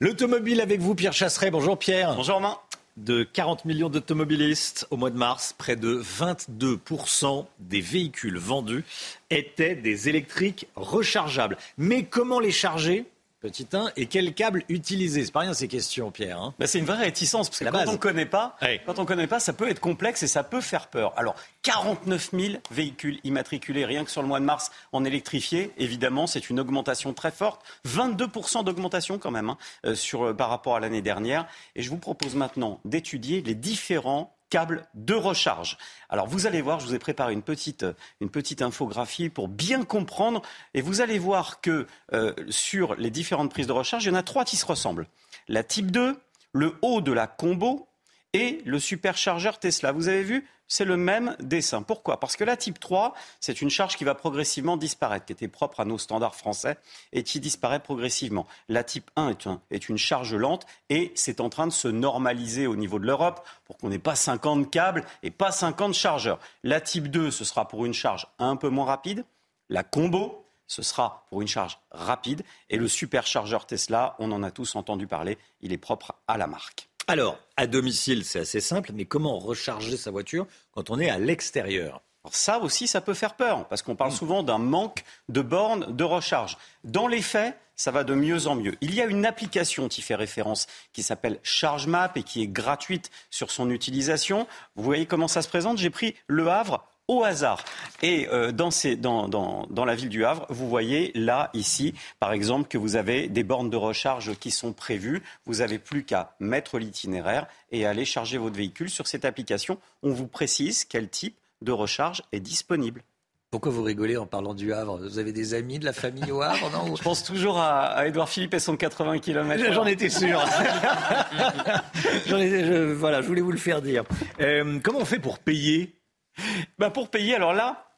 S1: L'automobile avec vous, Pierre Chasseret. Bonjour Pierre.
S44: Bonjour Romain.
S1: de 40 millions d'automobilistes au mois de mars, près de 22% des véhicules vendus étaient des électriques rechargeables. Mais comment les charger? Petit 1, et quel câble utiliser? C'est pas rien ces questions, Pierre. Hein.
S45: Bah, c'est une vraie réticence, parce que quand on ne connaît pas, quand on connaît pas, ça peut être complexe et ça peut faire peur. Alors, 49 000 véhicules immatriculés rien que sur le mois de mars en électrifié, évidemment, c'est une augmentation très forte. 22% d'augmentation quand même hein, euh, sur, euh, par rapport à l'année dernière. Et je vous propose maintenant d'étudier les différents câbles de recharge. Alors vous allez voir, je vous ai préparé une petite, une petite infographie pour bien comprendre et vous allez voir que euh, sur les différentes prises de recharge, il y en a trois qui se ressemblent. La type 2, le haut de la combo et le superchargeur Tesla. Vous avez vu c'est le même dessin. Pourquoi? Parce que la type 3, c'est une charge qui va progressivement disparaître, qui était propre à nos standards français et qui disparaît progressivement. La type 1 est, est une charge lente et c'est en train de se normaliser au niveau de l'Europe pour qu'on n'ait pas 50 câbles et pas 50 chargeurs. La type 2, ce sera pour une charge un peu moins rapide. La combo, ce sera pour une charge rapide. Et le superchargeur Tesla, on en a tous entendu parler, il est propre à la marque.
S1: Alors, à domicile, c'est assez simple, mais comment recharger sa voiture quand on est à l'extérieur?
S45: Ça aussi, ça peut faire peur, parce qu'on parle hmm. souvent d'un manque de bornes de recharge. Dans les faits, ça va de mieux en mieux. Il y a une application qui fait référence, qui s'appelle ChargeMap et qui est gratuite sur son utilisation. Vous voyez comment ça se présente? J'ai pris Le Havre au hasard. Et euh, dans, dans, la ville du Havre, vous voyez là, ici, par exemple, que vous avez des bornes de recharge qui sont prévues. Vous n'avez plus qu'à mettre l'itinéraire et aller charger votre véhicule sur cette application. On vous précise quel type de recharge est disponible.
S1: Pourquoi vous rigolez en parlant du Havre? Vous avez des amis de la famille au Havre non?
S45: Je pense toujours à, Edouard Philippe et son 80 km.
S1: J'en étais sûr. je, voilà, je voulais vous le faire dire. Euh, comment on fait pour payer?
S45: bah Pour payer, alors là,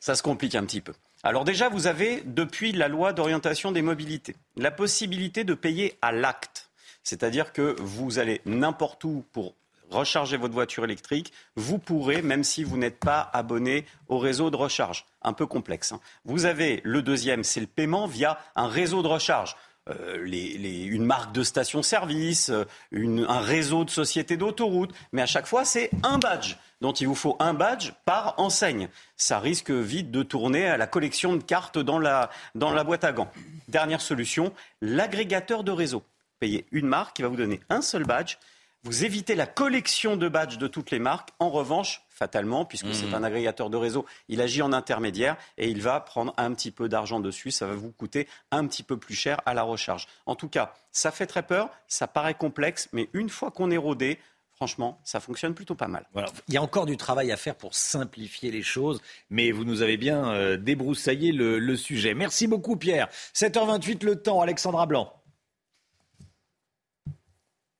S45: ça se complique un petit peu. Alors déjà, vous avez, depuis la loi d'orientation des mobilités, la possibilité de payer à l'acte. C'est-à-dire que vous allez n'importe où pour recharger votre voiture électrique, vous pourrez, même si vous n'êtes pas abonné au réseau de recharge. Un peu complexe. Hein. Vous avez le deuxième, c'est le paiement via un réseau de recharge. Euh, une marque de station-service, euh, un réseau de sociétés d'autoroutes, mais à chaque fois, c'est un badge dont il vous faut un badge par enseigne. Ça risque vite de tourner à la collection de cartes dans la, dans la boîte à gants. Dernière solution, l'agrégateur de réseau. Payez une marque qui va vous donner un seul badge. Vous évitez la collection de badges de toutes les marques. En revanche, fatalement, puisque c'est mmh. un agrégateur de réseau, il agit en intermédiaire et il va prendre un petit peu d'argent dessus. Ça va vous coûter un petit peu plus cher à la recharge. En tout cas, ça fait très peur, ça paraît complexe, mais une fois qu'on est rodé, franchement, ça fonctionne plutôt pas mal.
S1: Il y a encore du travail à faire pour simplifier les choses, mais vous nous avez bien euh, débroussaillé le, le, sujet. Merci beaucoup, Pierre. 7h28, le temps, Alexandra Blanc.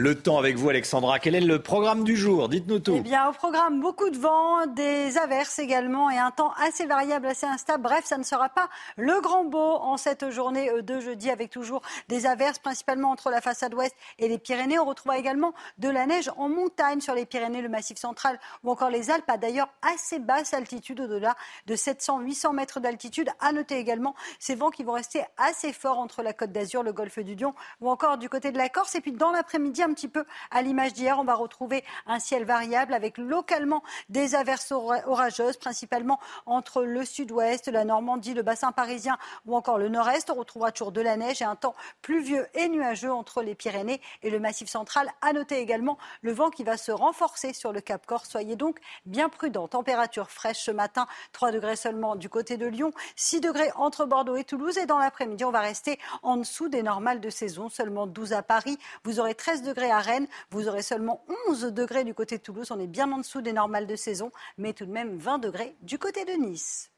S1: Le temps avec vous, Alexandra. Quel est le programme du jour? Dites-nous tout.
S15: Eh bien, au programme, beaucoup de vent, des averses également et un temps assez variable, assez instable. Bref, ça ne sera pas le grand beau en cette journée euh, de jeudi avec toujours des averses, principalement entre la façade ouest et les Pyrénées. On retrouvera également de la neige en montagne sur les Pyrénées, le Massif central ou encore les Alpes, à d'ailleurs assez basse altitude, au-delà de 700-800 mètres d'altitude. À noter également ces vents qui vont rester assez forts entre la Côte d'Azur, le golfe du Lion ou encore du côté de la Corse. Et puis dans l'après-midi, un petit peu à l'image d'hier. On va retrouver un ciel variable avec localement des averses orageuses, principalement entre le sud-ouest, la Normandie, le bassin parisien ou encore le nord-est. On retrouvera toujours de la neige et un temps pluvieux et nuageux entre les Pyrénées et le Massif central. À noter également le vent qui va se renforcer sur le Cap Corse. Soyez donc bien prudents. Température fraîche ce matin, 3 degrés seulement du côté de Lyon, 6 degrés entre Bordeaux et Toulouse. Et dans l'après-midi, on va rester en dessous des normales de saison, seulement 12 à Paris. Vous aurez 13 degrés à Rennes vous aurez seulement 11 degrés du côté de Toulouse. On est bien en dessous des normales de saison, mais tout de même 20 degrés du côté de Nice.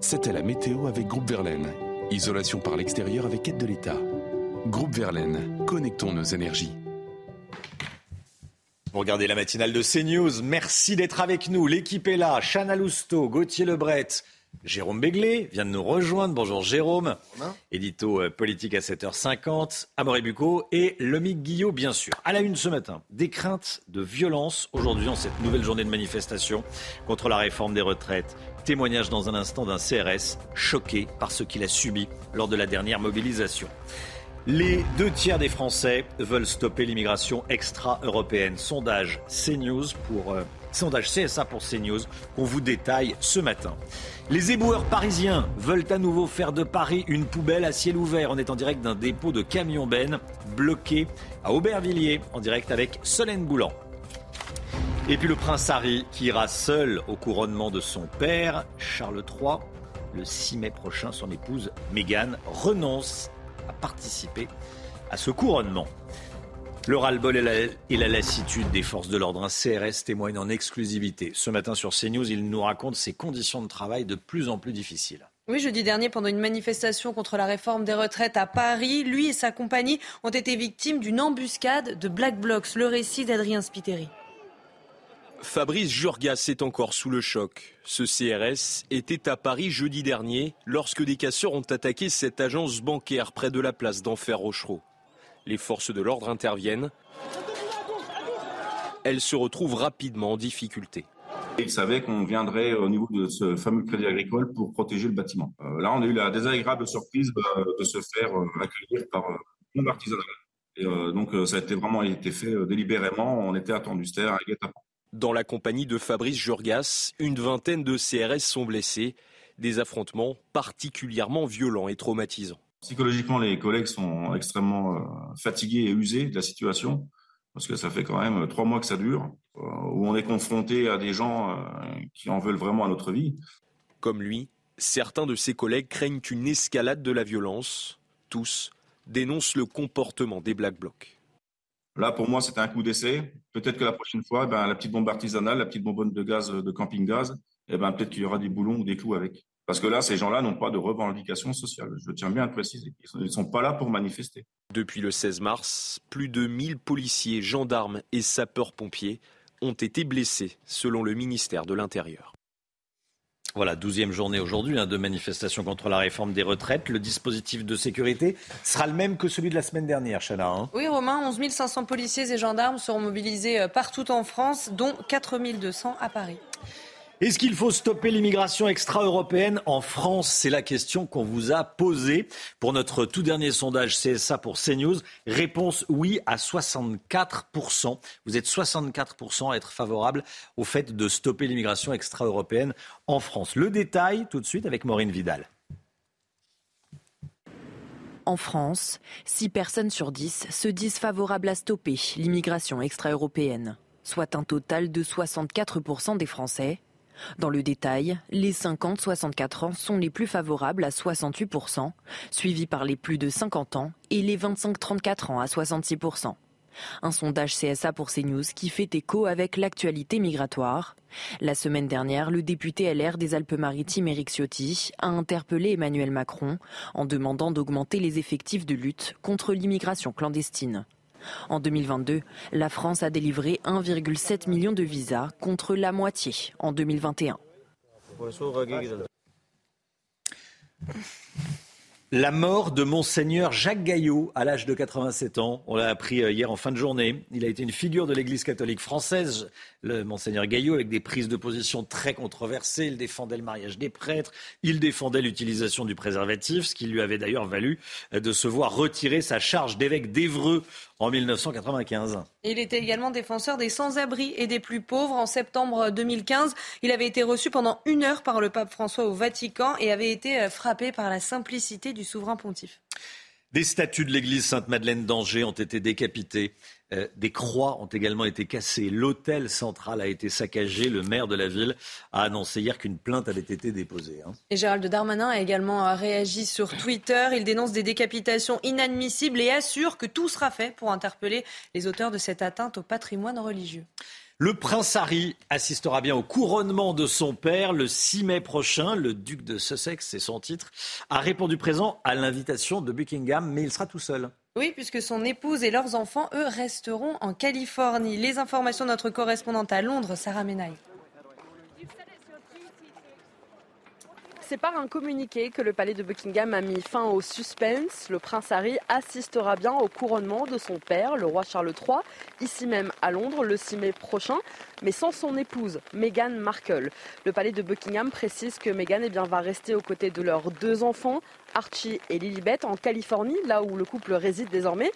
S12: C'était la météo avec Groupe Verlaine. Isolation par l'extérieur avec aide de l'État. Groupe Verlaine, connectons nos énergies.
S1: Vous regardez la matinale de CNews. Merci d'être avec nous. L'équipe est là. Chana Lousteau, Gauthier Lebret, Jérôme Béglé vient de nous rejoindre. Bonjour Jérôme. Édito euh, politique à 7h50. Amaury Bucco et Lomique Guillot, bien sûr. À la une ce matin, des craintes de violence aujourd'hui en cette nouvelle journée de manifestation contre la réforme des retraites. Témoignage dans un instant d'un CRS choqué par ce qu'il a subi lors de la dernière mobilisation. Les deux tiers des Français veulent stopper l'immigration extra-européenne. Sondage CNews pour euh, sondage CSA pour CNews qu'on vous détaille ce matin. Les éboueurs parisiens veulent à nouveau faire de Paris une poubelle à ciel ouvert. On est en direct d'un dépôt de camions Ben bloqué à Aubervilliers, en direct avec Solène Boulan. Et puis le prince Harry qui ira seul au couronnement de son père, Charles III. Le 6 mai prochain, son épouse Meghan renonce à participer à ce couronnement. Le ras-le-bol et la, lassitude des forces de l'ordre. Un CRS témoigne en exclusivité. Ce matin sur CNews, il nous raconte ses conditions de travail de plus en plus difficiles.
S2: Oui, jeudi dernier, pendant une manifestation contre la réforme des retraites à Paris, lui et sa compagnie ont été victimes d'une embuscade de Black Blocs. Le récit d'Adrien Spiteri.
S20: Fabrice Jurgas est encore sous le choc. Ce CRS était à Paris jeudi dernier lorsque des casseurs ont attaqué cette agence bancaire près de la place d'Enfer Rochereau. Les forces de l'ordre interviennent. Elles se retrouvent rapidement en difficulté.
S44: Ils savaient qu'on viendrait au niveau de ce fameux crédit agricole pour protéger le bâtiment. Euh, là, on a eu la désagréable surprise euh, de se faire euh, accueillir par un artisanal. Et donc, ça a été vraiment été fait délibérément. On était attendu. C'était un
S20: dans la compagnie de Fabrice Jurgas, une vingtaine de CRS sont blessés. Des affrontements particulièrement violents et traumatisants.
S44: Psychologiquement, les collègues sont extrêmement euh, fatigués et usés de la situation, parce que ça fait quand même trois mois que ça dure, euh, où on est confronté à des gens euh, qui en veulent vraiment à notre vie.
S20: Comme lui, certains de ses collègues craignent une escalade de la violence. Tous dénoncent le comportement des Black Blocs.
S44: Là, pour moi, c'était un coup d'essai. Peut-être que la prochaine fois, ben, la petite bombe artisanale, la petite bonbonne de gaz de camping-gaz, eh ben, peut-être qu'il y aura des boulons ou des clous avec. Parce que là, ces gens-là n'ont pas de revendication sociale. Je tiens bien à le préciser. Ils ne sont pas là pour manifester.
S20: Depuis le 16 mars, plus de 1000 policiers, gendarmes et sapeurs-pompiers ont été blessés, selon le ministère de l'Intérieur.
S1: Voilà, douzième journée aujourd'hui hein, de manifestation contre la réforme des retraites. Le dispositif de sécurité sera le même que celui de la semaine dernière, Chana. Hein.
S2: oui, Romain, 11 500 policiers et gendarmes seront mobilisés euh, partout en France, dont 4 200 à Paris.
S1: Est-ce qu'il faut stopper l'immigration extra-européenne en France? C'est la question qu'on vous a posée pour notre tout dernier sondage CSA pour CNews. Réponse oui à 64%. Vous êtes 64% à être favorable au fait de stopper l'immigration extra-européenne en France. Le détail tout de suite avec Maureen Vidal.
S30: En France, 6 personnes sur 10 se disent favorables à stopper l'immigration extra-européenne, soit un total de 64% des Français. Dans le détail, les 50-64 ans sont les plus favorables à 68%, suivis par les plus de 50 ans et les 25-34 ans à 66%. Un sondage CSA pour CNews qui fait écho avec l'actualité migratoire. La semaine dernière, le député LR des Alpes-Maritimes Éric Ciotti a interpellé Emmanuel Macron en demandant d'augmenter les effectifs de lutte contre l'immigration clandestine. En 2022, la France a délivré 1,7 million de visas contre la moitié en 2021.
S1: La mort de monseigneur Jacques Gaillot à l'âge de 87 ans. On l'a appris euh, hier en fin de journée. Il a été une figure de l'Église catholique française, le monseigneur Gaillot, avec des prises de position très controversées. Il défendait le mariage des prêtres, il défendait l'utilisation du préservatif, ce qui lui avait d'ailleurs valu euh, de se voir retirer sa charge d'évêque d'Evreux en 1995.
S2: Il était également défenseur des sans-abri et des plus pauvres. En septembre 2015, il avait été reçu pendant une heure par le pape François au Vatican et avait été euh, frappé par la simplicité du souverain pontife.
S1: Des statues de l'église Sainte-Madeleine d'Angers ont été décapitées. Euh, des croix ont également été cassées. L'hôtel central a été saccagé. Le maire de la ville a annoncé hier qu'une plainte avait été déposée. Hein.
S2: Et Gérald Darmanin a également réagi sur Twitter. Il dénonce des décapitations inadmissibles et assure que tout sera fait pour interpeller les auteurs de cette atteinte au patrimoine religieux.
S1: Le prince Harry assistera bien au couronnement de son père le 6 mai prochain. Le duc de Sussex, c'est son titre, a répondu présent à l'invitation de Buckingham, mais il sera tout seul.
S2: Oui, puisque son épouse et leurs enfants, eux, resteront en Californie. Les informations de notre correspondante à Londres, Sarah Menaille.
S46: C'est par un communiqué que le palais de Buckingham a mis fin au suspense. Le prince Harry assistera bien au couronnement de son père, le roi Charles III, ici même à Londres le 6 mai prochain, mais sans son épouse, Meghan Markle. Le palais de Buckingham précise que Meghan eh bien, va rester aux côtés de leurs deux enfants, Archie et Lilibet, en Californie, là où le couple réside désormais.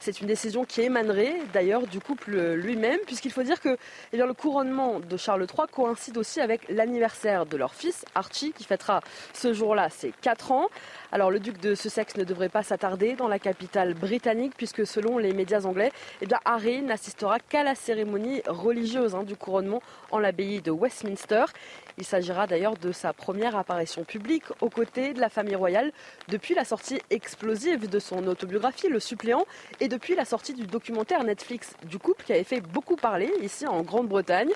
S46: C'est une décision qui émanerait d'ailleurs du couple lui-même, puisqu'il faut dire que eh le couronnement de Charles III coïncide aussi avec l'anniversaire de leur fils, Archie, qui fêtera ce jour-là ses 4 ans. Alors le duc de Sussex ne devrait pas s'attarder dans la capitale britannique, puisque selon les médias anglais, eh bien, Harry n'assistera qu'à la cérémonie religieuse hein, du couronnement en l'abbaye de Westminster. Il s'agira d'ailleurs de sa première apparition publique aux côtés de la famille royale depuis la sortie explosive de son autobiographie Le suppléant et depuis la sortie du documentaire Netflix du couple qui avait fait beaucoup parler ici en Grande-Bretagne.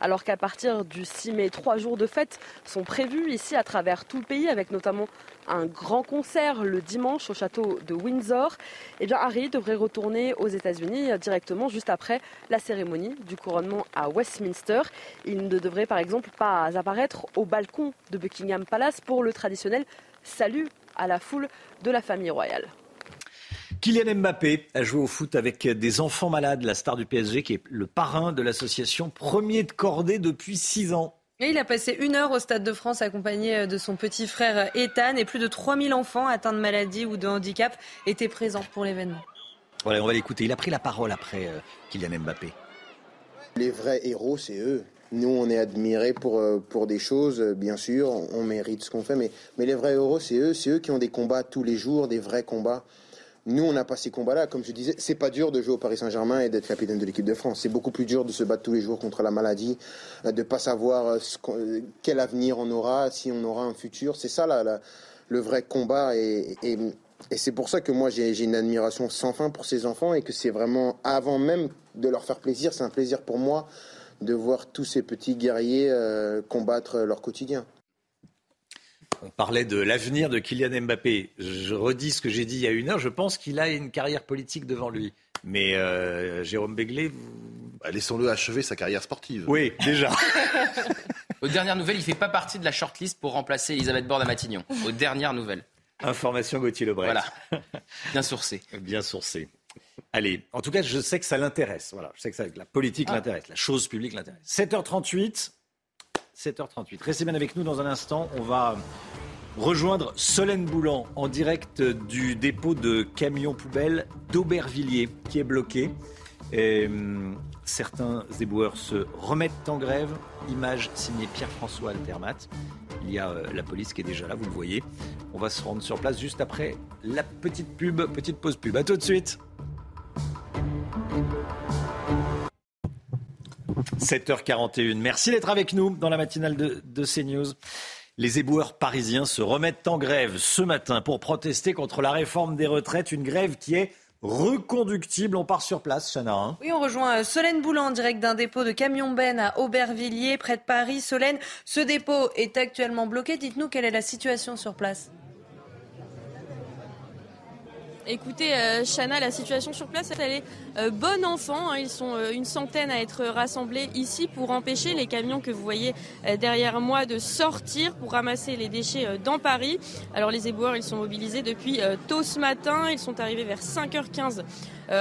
S46: Alors qu'à partir du 6 mai, trois jours de fête sont prévus ici à travers tout le pays avec notamment un grand concert le dimanche au château de Windsor. Eh Harry devrait retourner aux États-Unis directement juste après la cérémonie du couronnement à Westminster. Il ne devrait par exemple pas apparaître au balcon de Buckingham Palace pour le traditionnel salut à la foule de la famille royale.
S1: Kylian Mbappé a joué au foot avec des enfants malades, la star du PSG qui est le parrain de l'association Premier de Cordée depuis six ans
S2: il a passé une heure au Stade de France accompagné euh, de son petit frère euh, Ethan et plus de 3000 enfants atteints de maladie ou de handicap étaient présents pour l'événement.
S1: Voilà, on va l'écouter. Il a pris la parole après euh, Kylian Mbappé.
S47: Les vrais héros, c'est eux. Nous, on est admirés pour, pour des choses, bien sûr, on mérite ce qu'on fait, mais, mais les vrais héros, c'est eux. C'est eux qui ont des combats tous les jours, des vrais combats. Nous, on n'a pas ces combats-là. Comme je disais, c'est pas dur de jouer au Paris Saint-Germain et d'être capitaine de l'équipe de France. C'est beaucoup plus dur de se battre tous les jours contre la maladie, euh, de pas savoir euh, euh, quel avenir on aura, si on aura un futur. C'est ça le vrai combat. Et, c'est pour ça que moi, j'ai une admiration sans fin pour ces enfants et que c'est vraiment, avant même de leur faire plaisir, c'est un plaisir pour moi de voir tous ces petits guerriers combattre leur quotidien.
S1: On parlait de l'avenir de Kylian Mbappé. Je redis ce que j'ai dit il y a une heure. Je pense qu'il a une carrière politique devant lui. Mais euh, Jérôme Béglé.
S48: Bah, laissons-le achever sa carrière sportive.
S1: Oui, déjà.
S8: Aux dernières nouvelles, il ne fait pas partie de la shortlist pour remplacer Elisabeth Borne à Matignon. Aux dernières nouvelles.
S1: Information Gauthier Lebret.
S8: Voilà. Bien sourcé.
S1: Bien sourcé. Allez, en tout cas, je sais que ça l'intéresse. Voilà, je sais que ça, la politique ah. l'intéresse, la chose publique l'intéresse. 7h38. 7h38. Restez bien avec nous dans un instant. On va rejoindre Solène Boulan en direct du dépôt de camions poubelles d'Aubervilliers qui est bloqué. Hum, certains éboueurs se remettent en grève. Image signée Pierre-François Altermat. Il y a euh, la police qui est déjà là, vous le voyez. On va se rendre sur place juste après la petite pub, petite pause pub. A tout de suite. 7h41. Merci d'être avec nous dans la matinale de, de CNews. Les éboueurs parisiens se remettent en grève ce matin pour protester contre la réforme des retraites, une grève qui est reconductible. On part sur place, Chana. Hein.
S2: oui, on rejoint euh, Solène Boulan en direct d'un dépôt de camion ben à Aubervilliers, près de Paris. Solène, ce dépôt est actuellement bloqué. Dites-nous quelle est la situation sur place.
S49: Écoutez, euh, Chana, la situation sur place, elle est euh, bon enfant. Hein. Ils sont euh, une centaine à être rassemblés ici pour empêcher les camions que vous voyez derrière moi de sortir pour ramasser les déchets dans Paris. Alors les éboueurs, ils sont mobilisés depuis tôt ce matin. Ils sont arrivés vers 5h15 euh,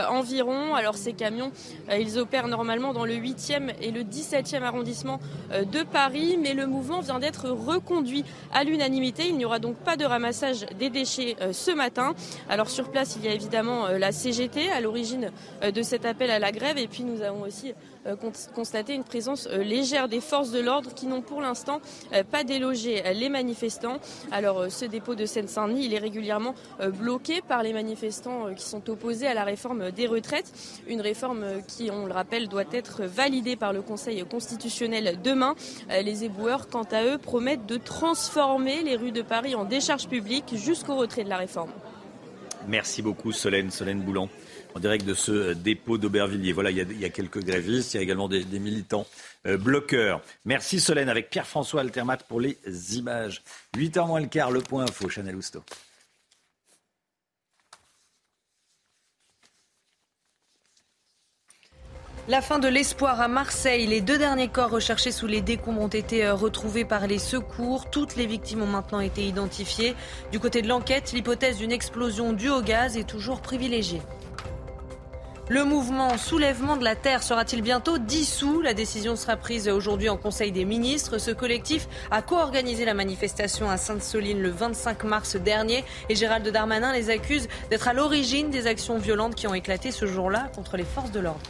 S49: environ. Alors ces camions, euh, ils opèrent normalement dans le 8e et le 17e arrondissement euh, de Paris, mais le mouvement vient d'être reconduit à l'unanimité. Il n'y aura donc pas de ramassage des déchets ce matin. Alors sur place, il y a évidemment la CGT à l'origine de cet appel à la grève et puis nous avons aussi euh, constater une présence euh, légère des forces de l'ordre qui n'ont pour l'instant euh, pas délogé les manifestants. Alors ce dépôt de Seine-Saint-Denis, est régulièrement bloqué par les manifestants qui sont opposés à la réforme des retraites. Une réforme qui, on le rappelle, doit être validée par le Conseil constitutionnel demain. Les éboueurs, quant à eux, promettent de transformer les rues de Paris en décharge publique jusqu'au retrait de la réforme.
S1: Merci beaucoup Solène, Solène Boulan en direct de ce dépôt d'Aubervilliers. Voilà, il y, a, quelques grévistes, il y a également des, militants euh, bloqueurs. Merci Solène avec Pierre-François Altermat pour les images. 8h moins le quart, le point info, Chanel Housteau.
S2: La fin de l'espoir à Marseille. Les deux derniers corps recherchés sous les décombres ont été euh, retrouvés par les secours. Toutes les victimes ont maintenant été identifiées. Du côté de l'enquête, l'hypothèse d'une explosion due au gaz est toujours privilégiée. Le mouvement Soulèvement de la Terre sera-t-il bientôt dissous? La décision sera prise aujourd'hui en Conseil des ministres. Ce collectif a co-organisé la manifestation à Sainte-Soline le 25 mars dernier et Gérald Darmanin les accuse d'être à l'origine des actions violentes qui ont éclaté ce jour-là contre les forces de l'ordre.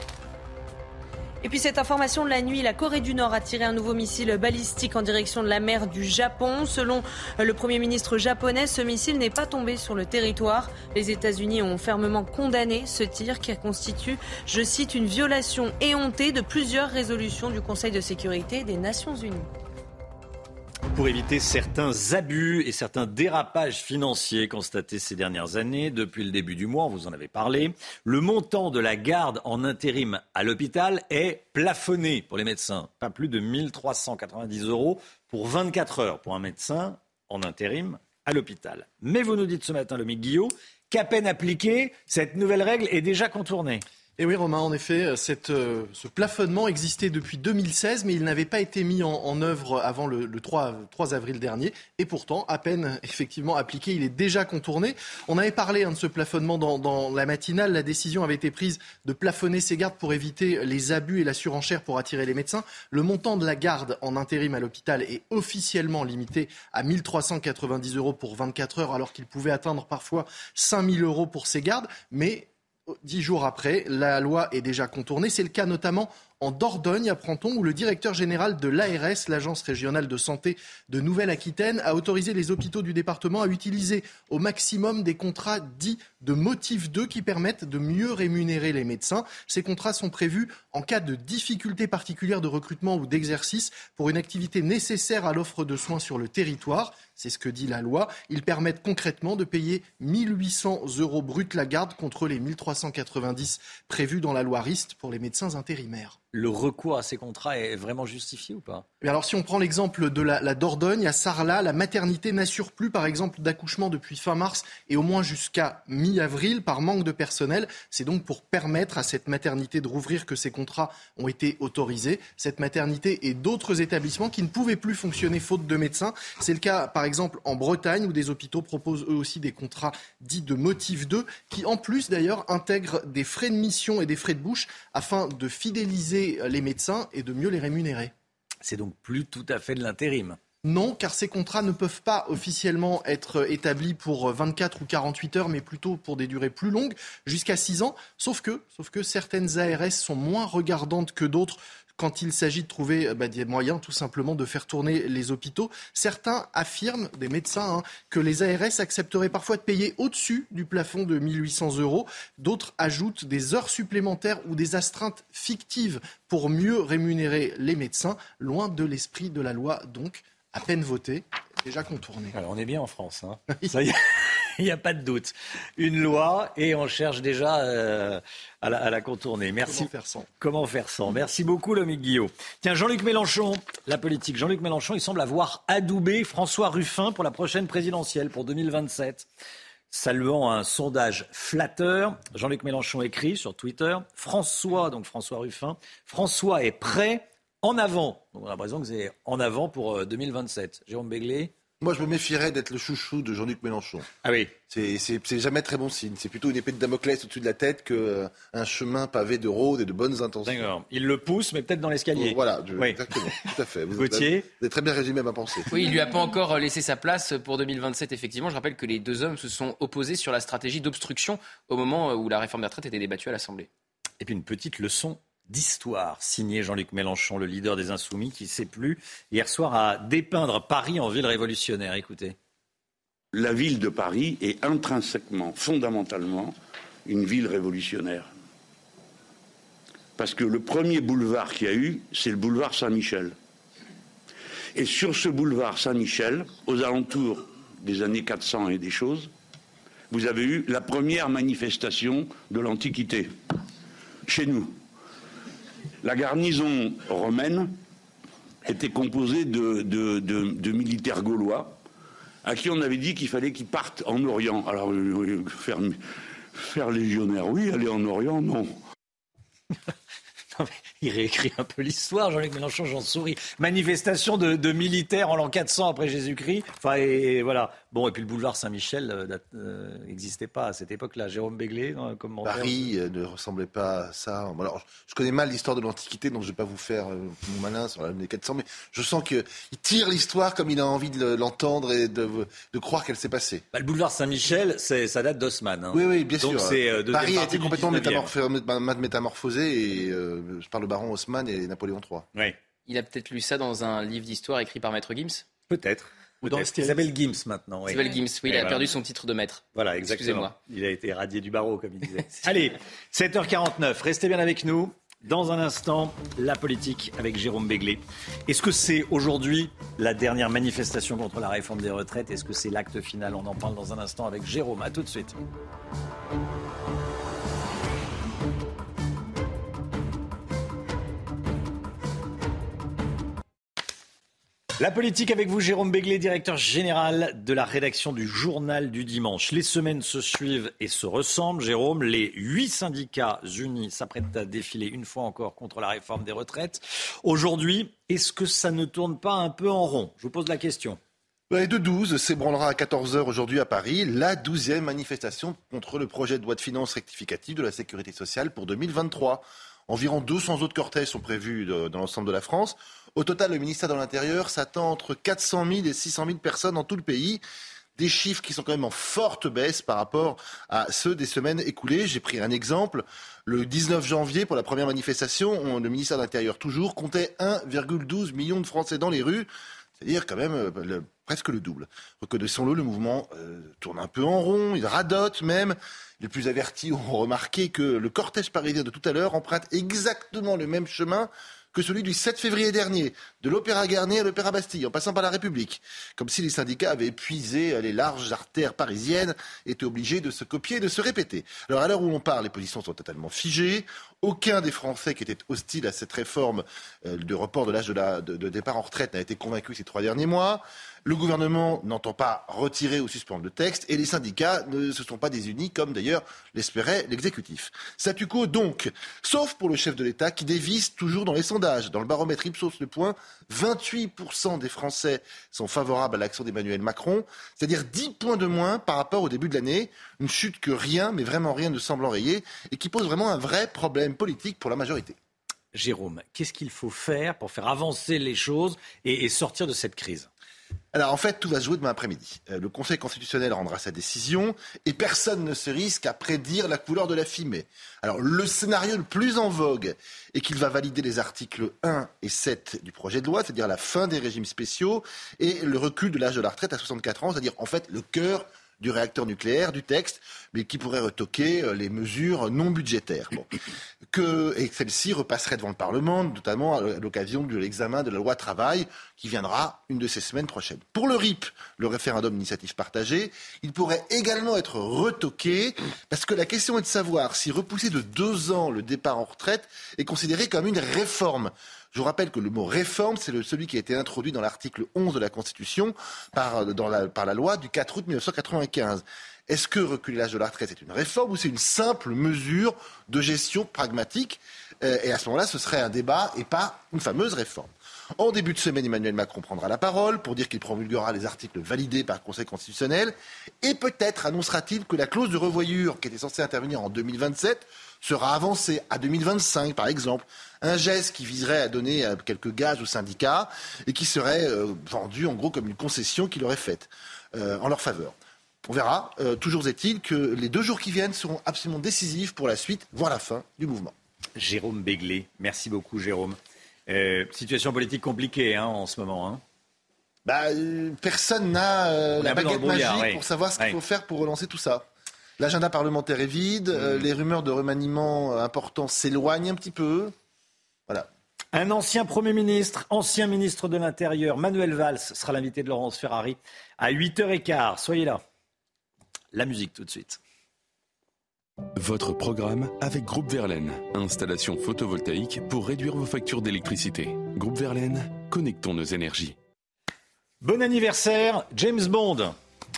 S2: Et puis cette information de la nuit, la Corée du Nord a tiré un nouveau missile balistique en direction de la mer du Japon. Selon le Premier ministre japonais, ce missile n'est pas tombé sur le territoire. Les États-Unis ont fermement condamné ce tir qui constitue, je cite, une violation éhontée de plusieurs résolutions du Conseil de sécurité des Nations Unies
S1: pour éviter certains abus et certains dérapages financiers constatés ces dernières années. Depuis le début du mois, vous en avez parlé, le montant de la garde en intérim à l'hôpital est plafonné pour les médecins. Pas plus de 1390 euros pour 24 heures pour un médecin en intérim à l'hôpital. Mais vous nous dites ce matin, le Guillot, qu'à peine appliquée, cette nouvelle règle est déjà contournée.
S28: Et oui, Romain, en effet, euh, euh, ce plafonnement existait depuis 2016, mais il n'avait pas été mis en, œuvre avant le, 3, 3, avril dernier. Et pourtant, à peine effectivement appliqué, il est déjà contourné. On avait parlé hein, de ce plafonnement dans, dans, la matinale. La décision avait été prise de plafonner ces gardes pour éviter les abus et la surenchère pour attirer les médecins. Le montant de la garde en intérim à l'hôpital est officiellement limité à 1390 euros pour 24 heures, alors qu'il pouvait atteindre parfois 5000 euros pour ces gardes. Mais dix jours après, la loi est déjà contournée. C'est le cas notamment en Dordogne, apprend-on, où le directeur général de l'ARS, l'Agence régionale de santé de Nouvelle-Aquitaine, a autorisé les hôpitaux du département à utiliser au maximum des contrats dits de motif 2 qui permettent de mieux rémunérer les médecins. Ces contrats sont prévus en cas de difficultés particulières de recrutement ou d'exercice pour une activité nécessaire à l'offre de soins sur le territoire. C'est ce que dit la loi. Ils permettent concrètement de payer 1800 euros brut la garde contre les 1390 prévus dans la loi RIST pour les médecins intérimaires
S1: le recours à ces contrats est vraiment justifié ou pas?
S28: Alors si on prend l'exemple de la, Dordogne, à Sarlat, la maternité n'assure plus par exemple d'accouchement depuis fin mars et au moins jusqu'à mi-avril par manque de personnel. C'est donc pour permettre à cette maternité de rouvrir que ces contrats ont été autorisés. Cette maternité et d'autres établissements qui ne pouvaient plus fonctionner faute de médecins. C'est le cas par exemple en Bretagne où des hôpitaux proposent eux aussi des contrats dits de motif 2 qui en plus d'ailleurs intègrent des frais de mission et des frais de bouche afin de fidéliser les médecins et de mieux les rémunérer.
S1: C'est donc plus tout à fait de l'intérim.
S28: Non, car ces contrats ne peuvent pas officiellement être établis pour 24 ou 48 heures, mais plutôt pour des durées plus longues, jusqu'à 6 ans. Sauf que, sauf que certaines ARS sont moins regardantes que d'autres quand il s'agit de trouver euh, bah, des moyens tout simplement de faire tourner les hôpitaux. Certains affirment, des médecins, hein, que les ARS accepteraient parfois de payer au-dessus du plafond de 1800 euros. D'autres ajoutent des heures supplémentaires ou des astreintes fictives pour mieux rémunérer les médecins, loin de l'esprit de la loi donc à peine voté, déjà contourné.
S1: Alors on est bien en France. Hein. il n'y a pas de doute. Une loi et on cherche déjà euh, à, la, contourner. Merci.
S28: Comment faire sans?
S1: Comment faire sans? Merci beaucoup, Lomique Guillaume. Tiens, Jean-Luc Mélenchon, la politique. Jean-Luc Mélenchon, il semble avoir adoubé François Ruffin pour la prochaine présidentielle, pour 2027. Saluant un sondage flatteur, Jean-Luc Mélenchon écrit sur Twitter François, donc François Ruffin, François est prêt en avant. Donc on a l'impression que c'est en avant pour 2027. Euh, Jérôme Béglé
S48: moi, je me méfierais d'être le chouchou de Jean-Luc Mélenchon.
S1: Ah oui.
S48: C'est jamais très bon signe. C'est plutôt une épée de Damoclès au-dessus de la tête qu'un euh, chemin pavé de rôdes et de bonnes intentions.
S1: D'accord. Il le pousse, mais peut-être dans l'escalier.
S48: Voilà, exactement. Tout à fait.
S1: Vous, Gauthier.
S48: Vous avez très bien résumé ma pensée.
S8: Oui, il lui a pas encore euh, laissé sa place pour 2027, effectivement. Je rappelle que les deux hommes se sont opposés sur la stratégie d'obstruction au moment où la réforme des retraites était débattue à l'Assemblée.
S1: Et puis une petite leçon d'histoire, signé Jean-Luc Mélenchon, le leader des Insoumis, qui ne sait plus hier soir à dépeindre Paris en ville révolutionnaire. Écoutez.
S50: La ville de Paris est intrinsèquement, fondamentalement, une ville révolutionnaire. Parce que le premier boulevard qu'il y a eu, c'est le boulevard Saint-Michel. Et sur ce boulevard Saint-Michel, aux alentours des années 400 et des choses, vous avez eu la première manifestation de l'Antiquité, chez nous. La garnison romaine était composée de, militaires gaulois à qui on avait dit qu'il fallait qu'ils partent en Orient. Alors, faire, faire légionnaire, oui, aller en Orient, non.
S1: il réécrit un peu l'histoire, Jean-Luc Mélenchon, j'en souris. Manifestation de, militaires en l'an 400 après Jésus-Christ. Enfin, et, voilà. Bon, et puis le boulevard Saint-Michel n'existait pas à cette époque-là. Jérôme Béglé,
S48: comme Paris ne ressemblait pas à ça. alors, je connais mal l'histoire de l'Antiquité, donc je ne vais pas vous faire mon malin sur l'année 400, mais je sens qu'il tire l'histoire comme il a envie de l'entendre et de, croire qu'elle s'est passée.
S1: Bah, le boulevard Saint-Michel, ça date d'Haussmann. Hein.
S48: Oui, oui, bien sûr. Paris a été complètement métamorphosé et euh, parle de baron Haussmann et Napoléon III.
S8: Oui. Il a peut-être lu ça dans un livre d'histoire écrit par Maître Gims?
S1: Peut-être. Ou dans Isabelle Gims maintenant.
S8: Oui. Isabelle Gims, oui, il a perdu son titre de maître.
S1: Voilà, exactement. Il a été radié du barreau, comme il disait. Allez, 7h49, restez bien avec nous. Dans un instant, la politique avec Jérôme Béglé. Est-ce que c'est aujourd'hui la dernière manifestation contre la réforme des retraites? Est-ce que c'est l'acte final? On en parle dans un instant avec Jérôme. A tout de suite. La politique avec vous, Jérôme Béglé, directeur général de la rédaction du Journal du Dimanche. Les semaines se suivent et se ressemblent. Jérôme, les huit syndicats unis s'apprêtent à défiler une fois encore contre la réforme des retraites. Aujourd'hui, est-ce que ça ne tourne pas un peu en rond? Je vous pose la question.
S48: Et de 12 s'ébranlera à 14h aujourd'hui à Paris la douzième manifestation contre le projet de loi de finances rectificative de la sécurité sociale pour 2023. Environ 200 autres cortèges sont prévus dans l'ensemble de la France. Au total, le ministère de l'Intérieur s'attend entre 400 000 et 600 000 personnes dans tout le pays. Des chiffres qui sont quand même en forte baisse par rapport à ceux des semaines écoulées. J'ai pris un exemple. Le 19 janvier, pour la première manifestation, le ministère de l'Intérieur, toujours, comptait 1,12 million de Français dans les rues. C'est-à-dire quand même euh, presque le double. Reconnaissons-le, le mouvement euh, tourne un peu en rond, il radote même. Les plus avertis ont remarqué que le cortège parisien de tout à l'heure emprunte exactement le même chemin celui du 7 février dernier, de l'Opéra Garnier à l'Opéra Bastille, en passant par la République. Comme si les syndicats avaient épuisé les larges artères parisiennes, étaient obligés de se copier et de se répéter. Alors à l'heure où l'on parle, les positions sont totalement figées. Aucun des Français qui étaient hostiles à cette réforme euh, de report de l'âge de, départ en retraite n'a été convaincu ces trois derniers mois. Le gouvernement n'entend pas retirer ou suspendre le texte et les syndicats ne se sont pas désunis comme d'ailleurs l'espérait l'exécutif. Statu quo donc, sauf pour le chef de l'État qui dévisse toujours dans les sondages. Dans le baromètre Ipsos Le Point, 28% des Français sont favorables à l'action d'Emmanuel Macron, c'est-à-dire 10 points de moins par rapport au début de l'année. Une chute que rien, mais vraiment rien ne semble enrayer et qui pose vraiment un vrai problème politique pour la majorité.
S1: Jérôme, qu'est-ce qu'il faut faire pour faire avancer les choses et sortir de cette crise?
S48: Alors en fait, tout va se jouer demain après-midi. Euh, le Conseil constitutionnel rendra sa décision et personne ne se risque à prédire la couleur de la fumée. Alors le scénario le plus en vogue est qu'il va valider les articles 1 et 7 du projet de loi, c'est-à-dire la fin des régimes spéciaux et le recul de l'âge de la retraite à 64 ans, c'est-à-dire en fait le cœur du réacteur nucléaire, du texte, mais qui pourrait retoquer euh, les mesures non budgétaires. Que, et celle-ci repasserait devant le Parlement, notamment à l'occasion de l'examen de la loi travail, qui viendra une de ces semaines prochaines. Pour le RIP, le référendum d'initiative partagée, il pourrait également être retoqué, parce que la question est de savoir si repousser de deux ans le départ en retraite est considéré comme une réforme. Je rappelle que le mot réforme, c'est celui qui a été introduit dans l'article 11 de la Constitution par, la, par la loi du 4 août 1995. Est-ce que reculer l'âge de la retraite est une réforme ou c'est une simple mesure de gestion pragmatique? Euh, Et à ce moment-là, ce serait un débat et pas une fameuse réforme. En début de semaine, Emmanuel Macron prendra la parole pour dire qu'il promulguera les articles validés par le Conseil constitutionnel et peut-être annoncera-t-il que la clause de revoyure qui était censée intervenir en 2027 sera avancée à 2025, par exemple. Un geste qui viserait à donner euh, quelques gages aux syndicats et qui serait euh, vendu en gros comme une concession qu'il aurait faite euh, en leur faveur. On verra. toujours est-il que les deux jours qui viennent seront absolument décisifs pour la suite, voire la fin du mouvement.
S1: Jérôme Béglé, merci beaucoup Jérôme. situation politique compliquée hein, en ce moment. Hein.
S48: Bah, personne n'a la baguette magique pour savoir ce qu'il faut faire pour relancer tout ça. L'agenda parlementaire est vide, euh, mm. les rumeurs de remaniement euh, importants s'éloignent un petit peu. Voilà.
S1: Un ancien Premier ministre, ancien ministre de l'Intérieur, Manuel Valls, sera l'invité de Laurence Ferrari à 8h15. Soyez là. La musique tout de suite.
S12: Votre programme avec Groupe Verlaine. Installation photovoltaïque pour réduire vos factures d'électricité. Groupe Verlaine, connectons nos énergies.
S1: Bon anniversaire, James Bond.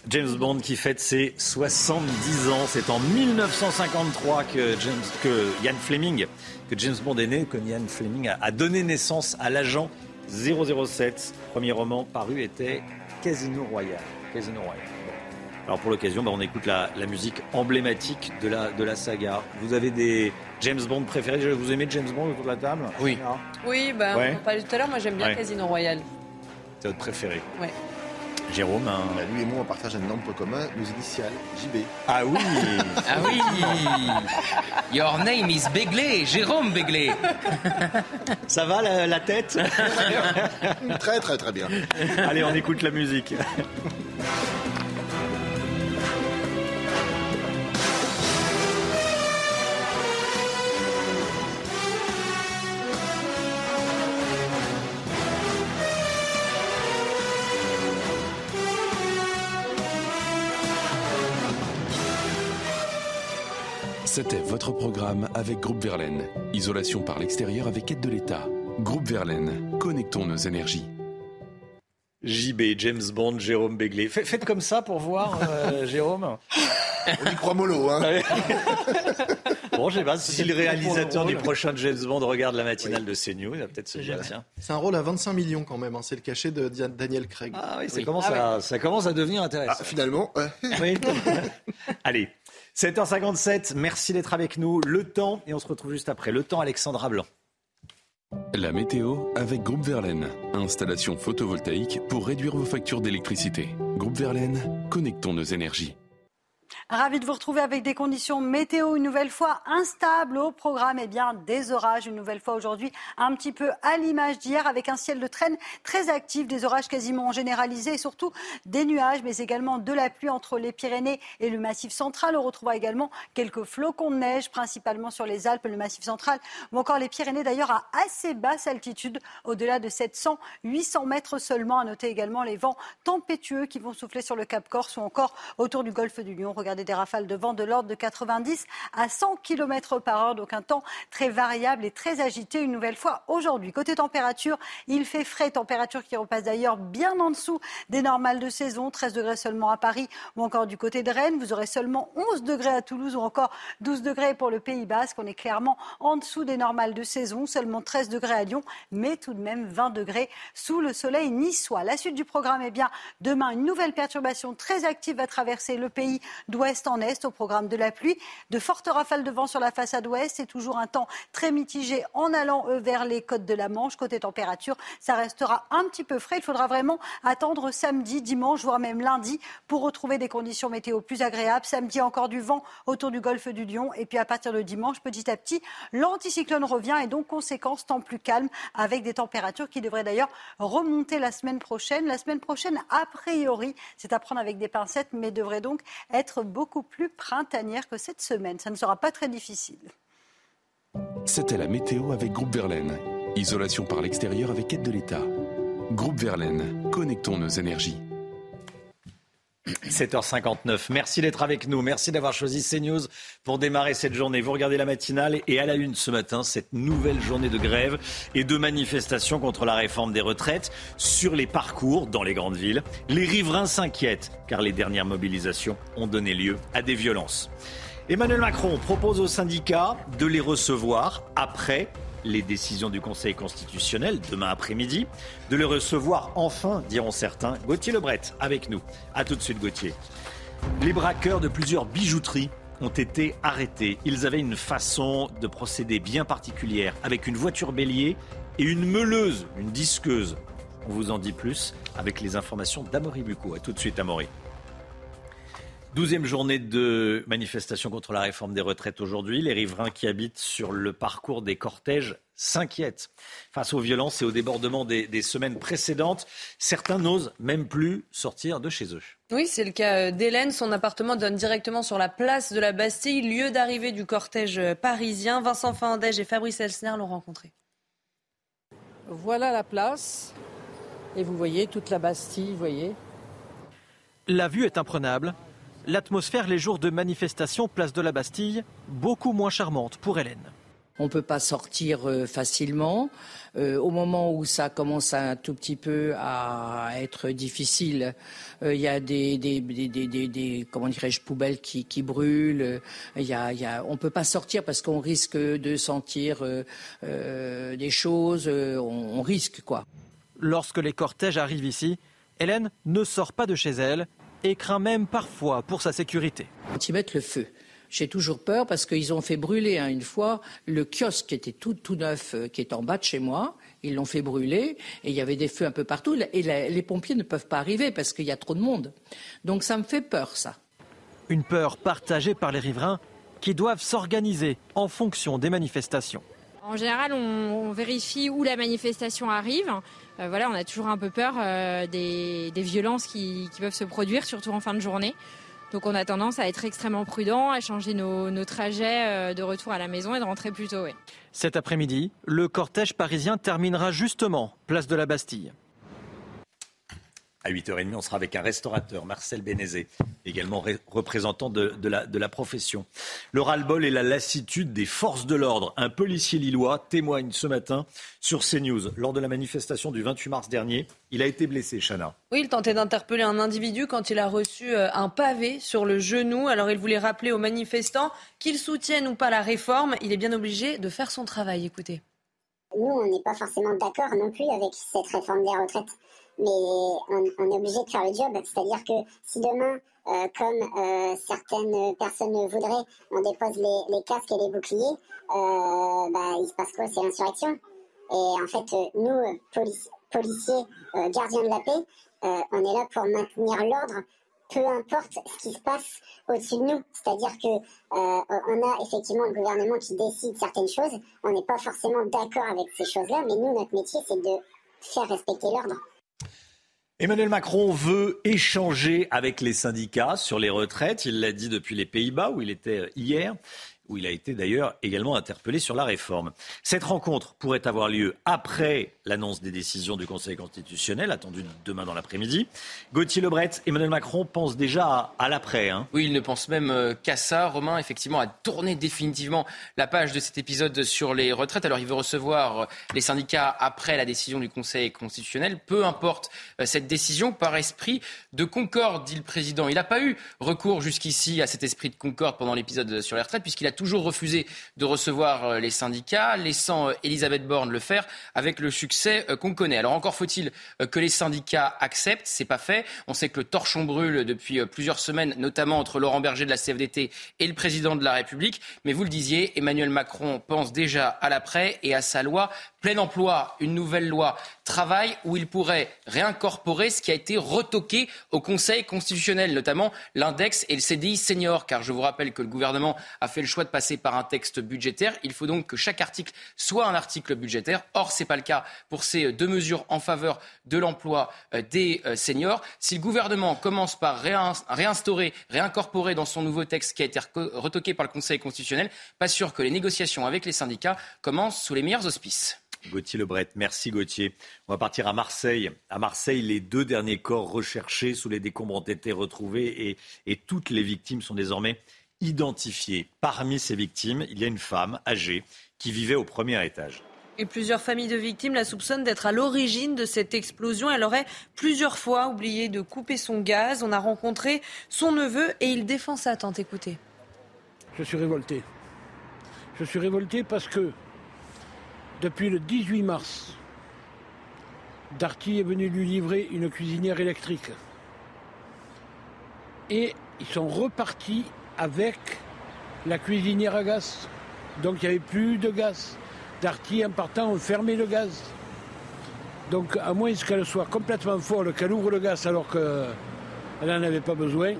S1: James Bond qui fête ses 70 ans. C'est en 1953 que, James, que Ian Fleming, que James Bond est né, que Ian Fleming a, a donné naissance à l'agent 007. Premier roman paru était Casino Royale. Casino Royale. Alors pour l'occasion, bah, on écoute la, la, musique emblématique de la, de la saga. Vous avez des James Bond préférés? Vous aimez James Bond autour de la table?
S8: Oui.
S2: Oui, bah,
S1: Ouais.
S2: on parlait tout à l'heure, moi j'aime bien
S1: Ouais.
S2: Casino Royale.
S1: C'est votre préféré
S2: Ouais.
S1: Jérôme un-
S48: Bah, lui et moi, on partage un point commun, nos initiales, JB.
S1: Ah oui
S8: Ah oui Your name is Begley, Jérôme Begley.
S1: Ça va la, la tête?
S48: Très très très bien.
S1: Allez, on écoute la musique.
S12: C'était votre programme avec Groupe Verlaine. Isolation par l'extérieur avec aide de l'État. Groupe Verlaine, connectons nos énergies.
S1: JB, James Bond, Jérôme Begley. Fait- Faites comme ça pour voir, euh, Jérôme.
S48: On y croit mollo, hein.
S1: Bon, je sais pas si le réalisateur du prochain James Bond regarde la matinale de CNews, il va peut-être se dire, tiens.
S28: C'est un rôle à 25 millions quand même, hein. c'est le cachet de Daniel Craig.
S1: Ah oui, ça, commence à, ça commence à devenir intéressant.
S48: Ah, finalement, ouais.
S1: Oui. Allez, 7h57, merci d'être avec nous. Le temps, et on se retrouve juste après. Le temps, Alexandra Blanc.
S12: La météo avec Groupe Verlaine. Installation photovoltaïque pour réduire vos factures d'électricité. Groupe Verlaine, connectons nos énergies.
S15: Ravi de vous retrouver avec des conditions météo une nouvelle fois instables au programme. Et bien, des orages une nouvelle fois aujourd'hui, un petit peu à l'image d'hier, avec un ciel de traîne très actif, des orages quasiment généralisés et surtout des nuages, mais également de la pluie entre les Pyrénées et le Massif central. On retrouvera également quelques flocons de neige, principalement sur les Alpes, le Massif central ou encore les Pyrénées, d'ailleurs à assez basse altitude, au-delà de 700, 800 mètres seulement. À noter également les vents tempétueux qui vont souffler sur le Cap Corse ou encore autour du golfe du Lion. Regardez des rafales de vent de l'ordre de 90 à 100 km par heure, donc un temps très variable et très agité une nouvelle fois aujourd'hui. Côté température, il fait frais, température qui repasse d'ailleurs bien en dessous des normales de saison, 13 degrés seulement à Paris ou encore du côté de Rennes. Vous aurez seulement 11 degrés à Toulouse ou encore 12 degrés pour le Pays Basque. On est clairement en dessous des normales de saison, seulement 13 degrés à Lyon, mais tout de même 20 degrés sous le soleil niçois. La suite du programme est bien demain une nouvelle perturbation très active va traverser le pays en est au programme de la pluie. De fortes rafales de vent sur la façade ouest et toujours un temps très mitigé en allant euh, vers les côtes de la Manche. Côté température, ça restera un petit peu frais. Il faudra vraiment attendre samedi, dimanche, voire même lundi pour retrouver des conditions météo plus agréables. Samedi, encore du vent autour du golfe du Lion. Et puis à partir de dimanche, petit à petit, l'anticyclone revient et donc conséquence, temps plus calme avec des températures qui devraient d'ailleurs remonter la semaine prochaine. La semaine prochaine, a priori, c'est à prendre avec des pincettes, mais devrait donc être beaucoup plus printanière que cette semaine. Ça ne sera pas très difficile.
S12: C'était la météo avec Groupe Verlaine. Isolation par l'extérieur avec aide de l'État. Groupe Verlaine, connectons nos énergies.
S1: 7h59. Merci d'être avec nous. Merci d'avoir choisi CNews pour démarrer cette journée. Vous regardez la matinale et à la une ce matin, cette nouvelle journée de grève et de manifestation contre la réforme des retraites sur les parcours dans les grandes villes. Les riverains s'inquiètent car les dernières mobilisations ont donné lieu à des violences. Emmanuel Macron propose aux syndicats de les recevoir après les décisions du Conseil constitutionnel demain après-midi, de les recevoir enfin, diront certains. Gauthier Lebret avec nous. A tout de suite Gauthier. Les braqueurs de plusieurs bijouteries ont été arrêtés. Ils avaient une façon de procéder bien particulière, avec une voiture bélier et une meuleuse, une disqueuse. On vous en dit plus avec les informations d'Amaury Bucco. A tout de suite Amaury. Douzième journée de manifestation contre la réforme des retraites aujourd'hui. Les riverains qui habitent sur le parcours des cortèges s'inquiètent. Face aux violences et aux débordements des, des semaines précédentes, certains n'osent même plus sortir de chez eux.
S2: Oui, c'est le cas d'Hélène. Son appartement donne directement sur la place de la Bastille, lieu d'arrivée du cortège parisien. Vincent Fandège et Fabrice Elsner l'ont rencontré.
S51: Voilà la place. Et vous voyez toute la Bastille, vous voyez.
S52: La vue est imprenable. L'atmosphère les jours de manifestation place de la Bastille, beaucoup moins charmante pour Hélène.
S3: On ne peut pas sortir euh, facilement. Euh, au moment où ça commence un tout petit peu à être difficile, euh, il y a des, des, des, des comment dirais-je poubelles qui, qui brûlent. Il y a, y a, on peut pas sortir parce qu'on risque de sentir des choses. On, on risque quoi.
S4: Lorsque les cortèges arrivent ici, Hélène ne sort pas de chez elle et craint même parfois pour sa sécurité.
S3: Ils mettent le feu. J'ai toujours peur parce qu'ils ont fait brûler hein, une fois le kiosque qui était tout, tout neuf, euh, qui est en bas de chez moi. Ils l'ont fait brûler et il y avait des feux un peu partout. Et les pompiers ne peuvent pas arriver parce qu'il y a trop de monde. Donc ça me fait peur, ça.
S4: Une peur partagée par les riverains qui doivent s'organiser en fonction des manifestations.
S53: En général, on, vérifie où la manifestation arrive. Euh, on a toujours un peu peur euh, des, violences qui, peuvent se produire, surtout en fin de journée. Donc on a tendance à être extrêmement prudent, à changer nos, trajets euh, de retour à la maison et de rentrer plus tôt.
S4: Cet après-midi, le cortège parisien terminera justement place de la Bastille.
S1: À 8h30, on sera avec un restaurateur, Marcel Bénézé, également représentant de, la, de, la, profession. Le ras-le-bol et la lassitude des forces de l'ordre. Un policier lillois témoigne ce matin sur CNews. Lors de la manifestation du 28 mars dernier, il a été blessé, Chana.
S2: Oui, il tentait d'interpeller un individu quand il a reçu euh, un pavé sur le genou. Alors il voulait rappeler aux manifestants qu'ils soutiennent ou pas la réforme. Il est bien obligé de faire son travail. Écoutez.
S41: Nous, on n'est pas forcément d'accord non plus avec cette réforme des retraites mais on, est obligé de faire le job. C'est-à-dire que si demain, euh, comme euh, certaines personnes voudraient, on dépose les, casques et les boucliers, euh, bah, il se passe quoi? C'est l'insurrection. Et en fait, nous, policiers, gardiens de la paix, on est là pour maintenir l'ordre, peu importe ce qui se passe au-dessus de nous. C'est-à-dire que on a effectivement le gouvernement qui décide certaines choses. On n'est pas forcément d'accord avec ces choses-là, mais nous, notre métier, c'est de faire respecter l'ordre.
S1: Emmanuel Macron veut échanger avec les syndicats sur les retraites. Il l'a dit depuis les Pays-Bas où il était hier où il a été d'ailleurs également interpellé sur la réforme. Cette rencontre pourrait avoir lieu après l'annonce des décisions du Conseil constitutionnel, attendue demain dans l'après-midi. Gauthier Lebret, Emmanuel Macron pense déjà à, l'après. Hein.
S8: Oui, il ne pense même euh, qu'à ça. Romain, effectivement, a tourné définitivement la page de cet épisode sur les retraites. Alors, il veut recevoir euh, les syndicats après la décision du Conseil constitutionnel. Peu importe euh, cette décision, par esprit de concorde, dit le président. Il n'a pas eu recours jusqu'ici à cet esprit de concorde pendant l'épisode sur les retraites, puisqu'il a toujours refusé de recevoir euh, les syndicats, laissant euh, Elisabeth Borne le faire avec le succès euh, qu'on connaît. Alors encore faut-il que les syndicats acceptent, c'est pas fait. On sait que le torchon brûle depuis plusieurs semaines, notamment entre Laurent Berger de la CFDT et le président de la République. Mais vous le disiez, Emmanuel Macron pense déjà à l'après et à sa loi plein emploi, une nouvelle loi travail où il pourrait réincorporer ce qui a été retoqué au Conseil constitutionnel, notamment l'index et le CDI senior, car je vous rappelle que le gouvernement a fait le choix de passer par un texte budgétaire. Il faut donc que chaque article soit un article budgétaire. Or, ce n'est pas le cas pour ces deux mesures en faveur de l'emploi euh, des euh, seniors. Si le gouvernement commence par réinstaurer, réincorporer dans son nouveau texte qui a été retoqué par le Conseil constitutionnel, pas sûr que les négociations avec les syndicats commencent sous les meilleurs auspices.
S1: Gauthier Lebret. Merci Gauthier. On va partir à Marseille. À Marseille, les deux derniers corps recherchés sous les décombres ont été retrouvés et, toutes les victimes sont désormais identifiées. Parmi ces victimes, il y a une femme âgée qui vivait au premier étage.
S2: Et plusieurs familles de victimes la soupçonnent d'être à l'origine de cette explosion. Elle aurait plusieurs fois oublié de couper son gaz. On a rencontré son neveu et il défend sa tante. Écoutez.
S10: Je suis révolté. Je suis révolté parce que depuis le 18 mars, Darty est venu lui livrer une cuisinière électrique. Et ils sont repartis avec la cuisinière à gaz. Donc il n'y avait plus de gaz. Darty, en partant, ont fermé le gaz. Donc à moins qu'elle soit complètement folle, qu'elle ouvre le gaz alors qu'elle n'en avait pas besoin,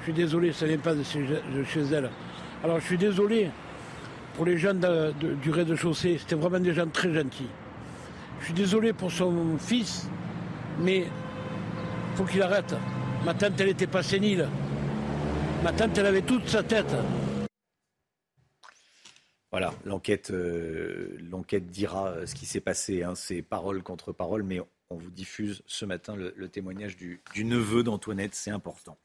S10: je suis désolé, ça ne vient pas de chez elle. Alors je suis désolé pour les gens du rez-de-chaussée, c'était vraiment des gens très gentils. Je suis désolé pour son fils, mais il faut qu'il arrête. Ma tante, elle n'était pas sénile. Ma tante, elle avait toute sa tête.
S1: Voilà, l'enquête, euh, dira euh, ce qui s'est passé. Hein. C'est parole contre parole, mais on vous diffuse ce matin le, témoignage du neveu d'Antoinette, c'est important.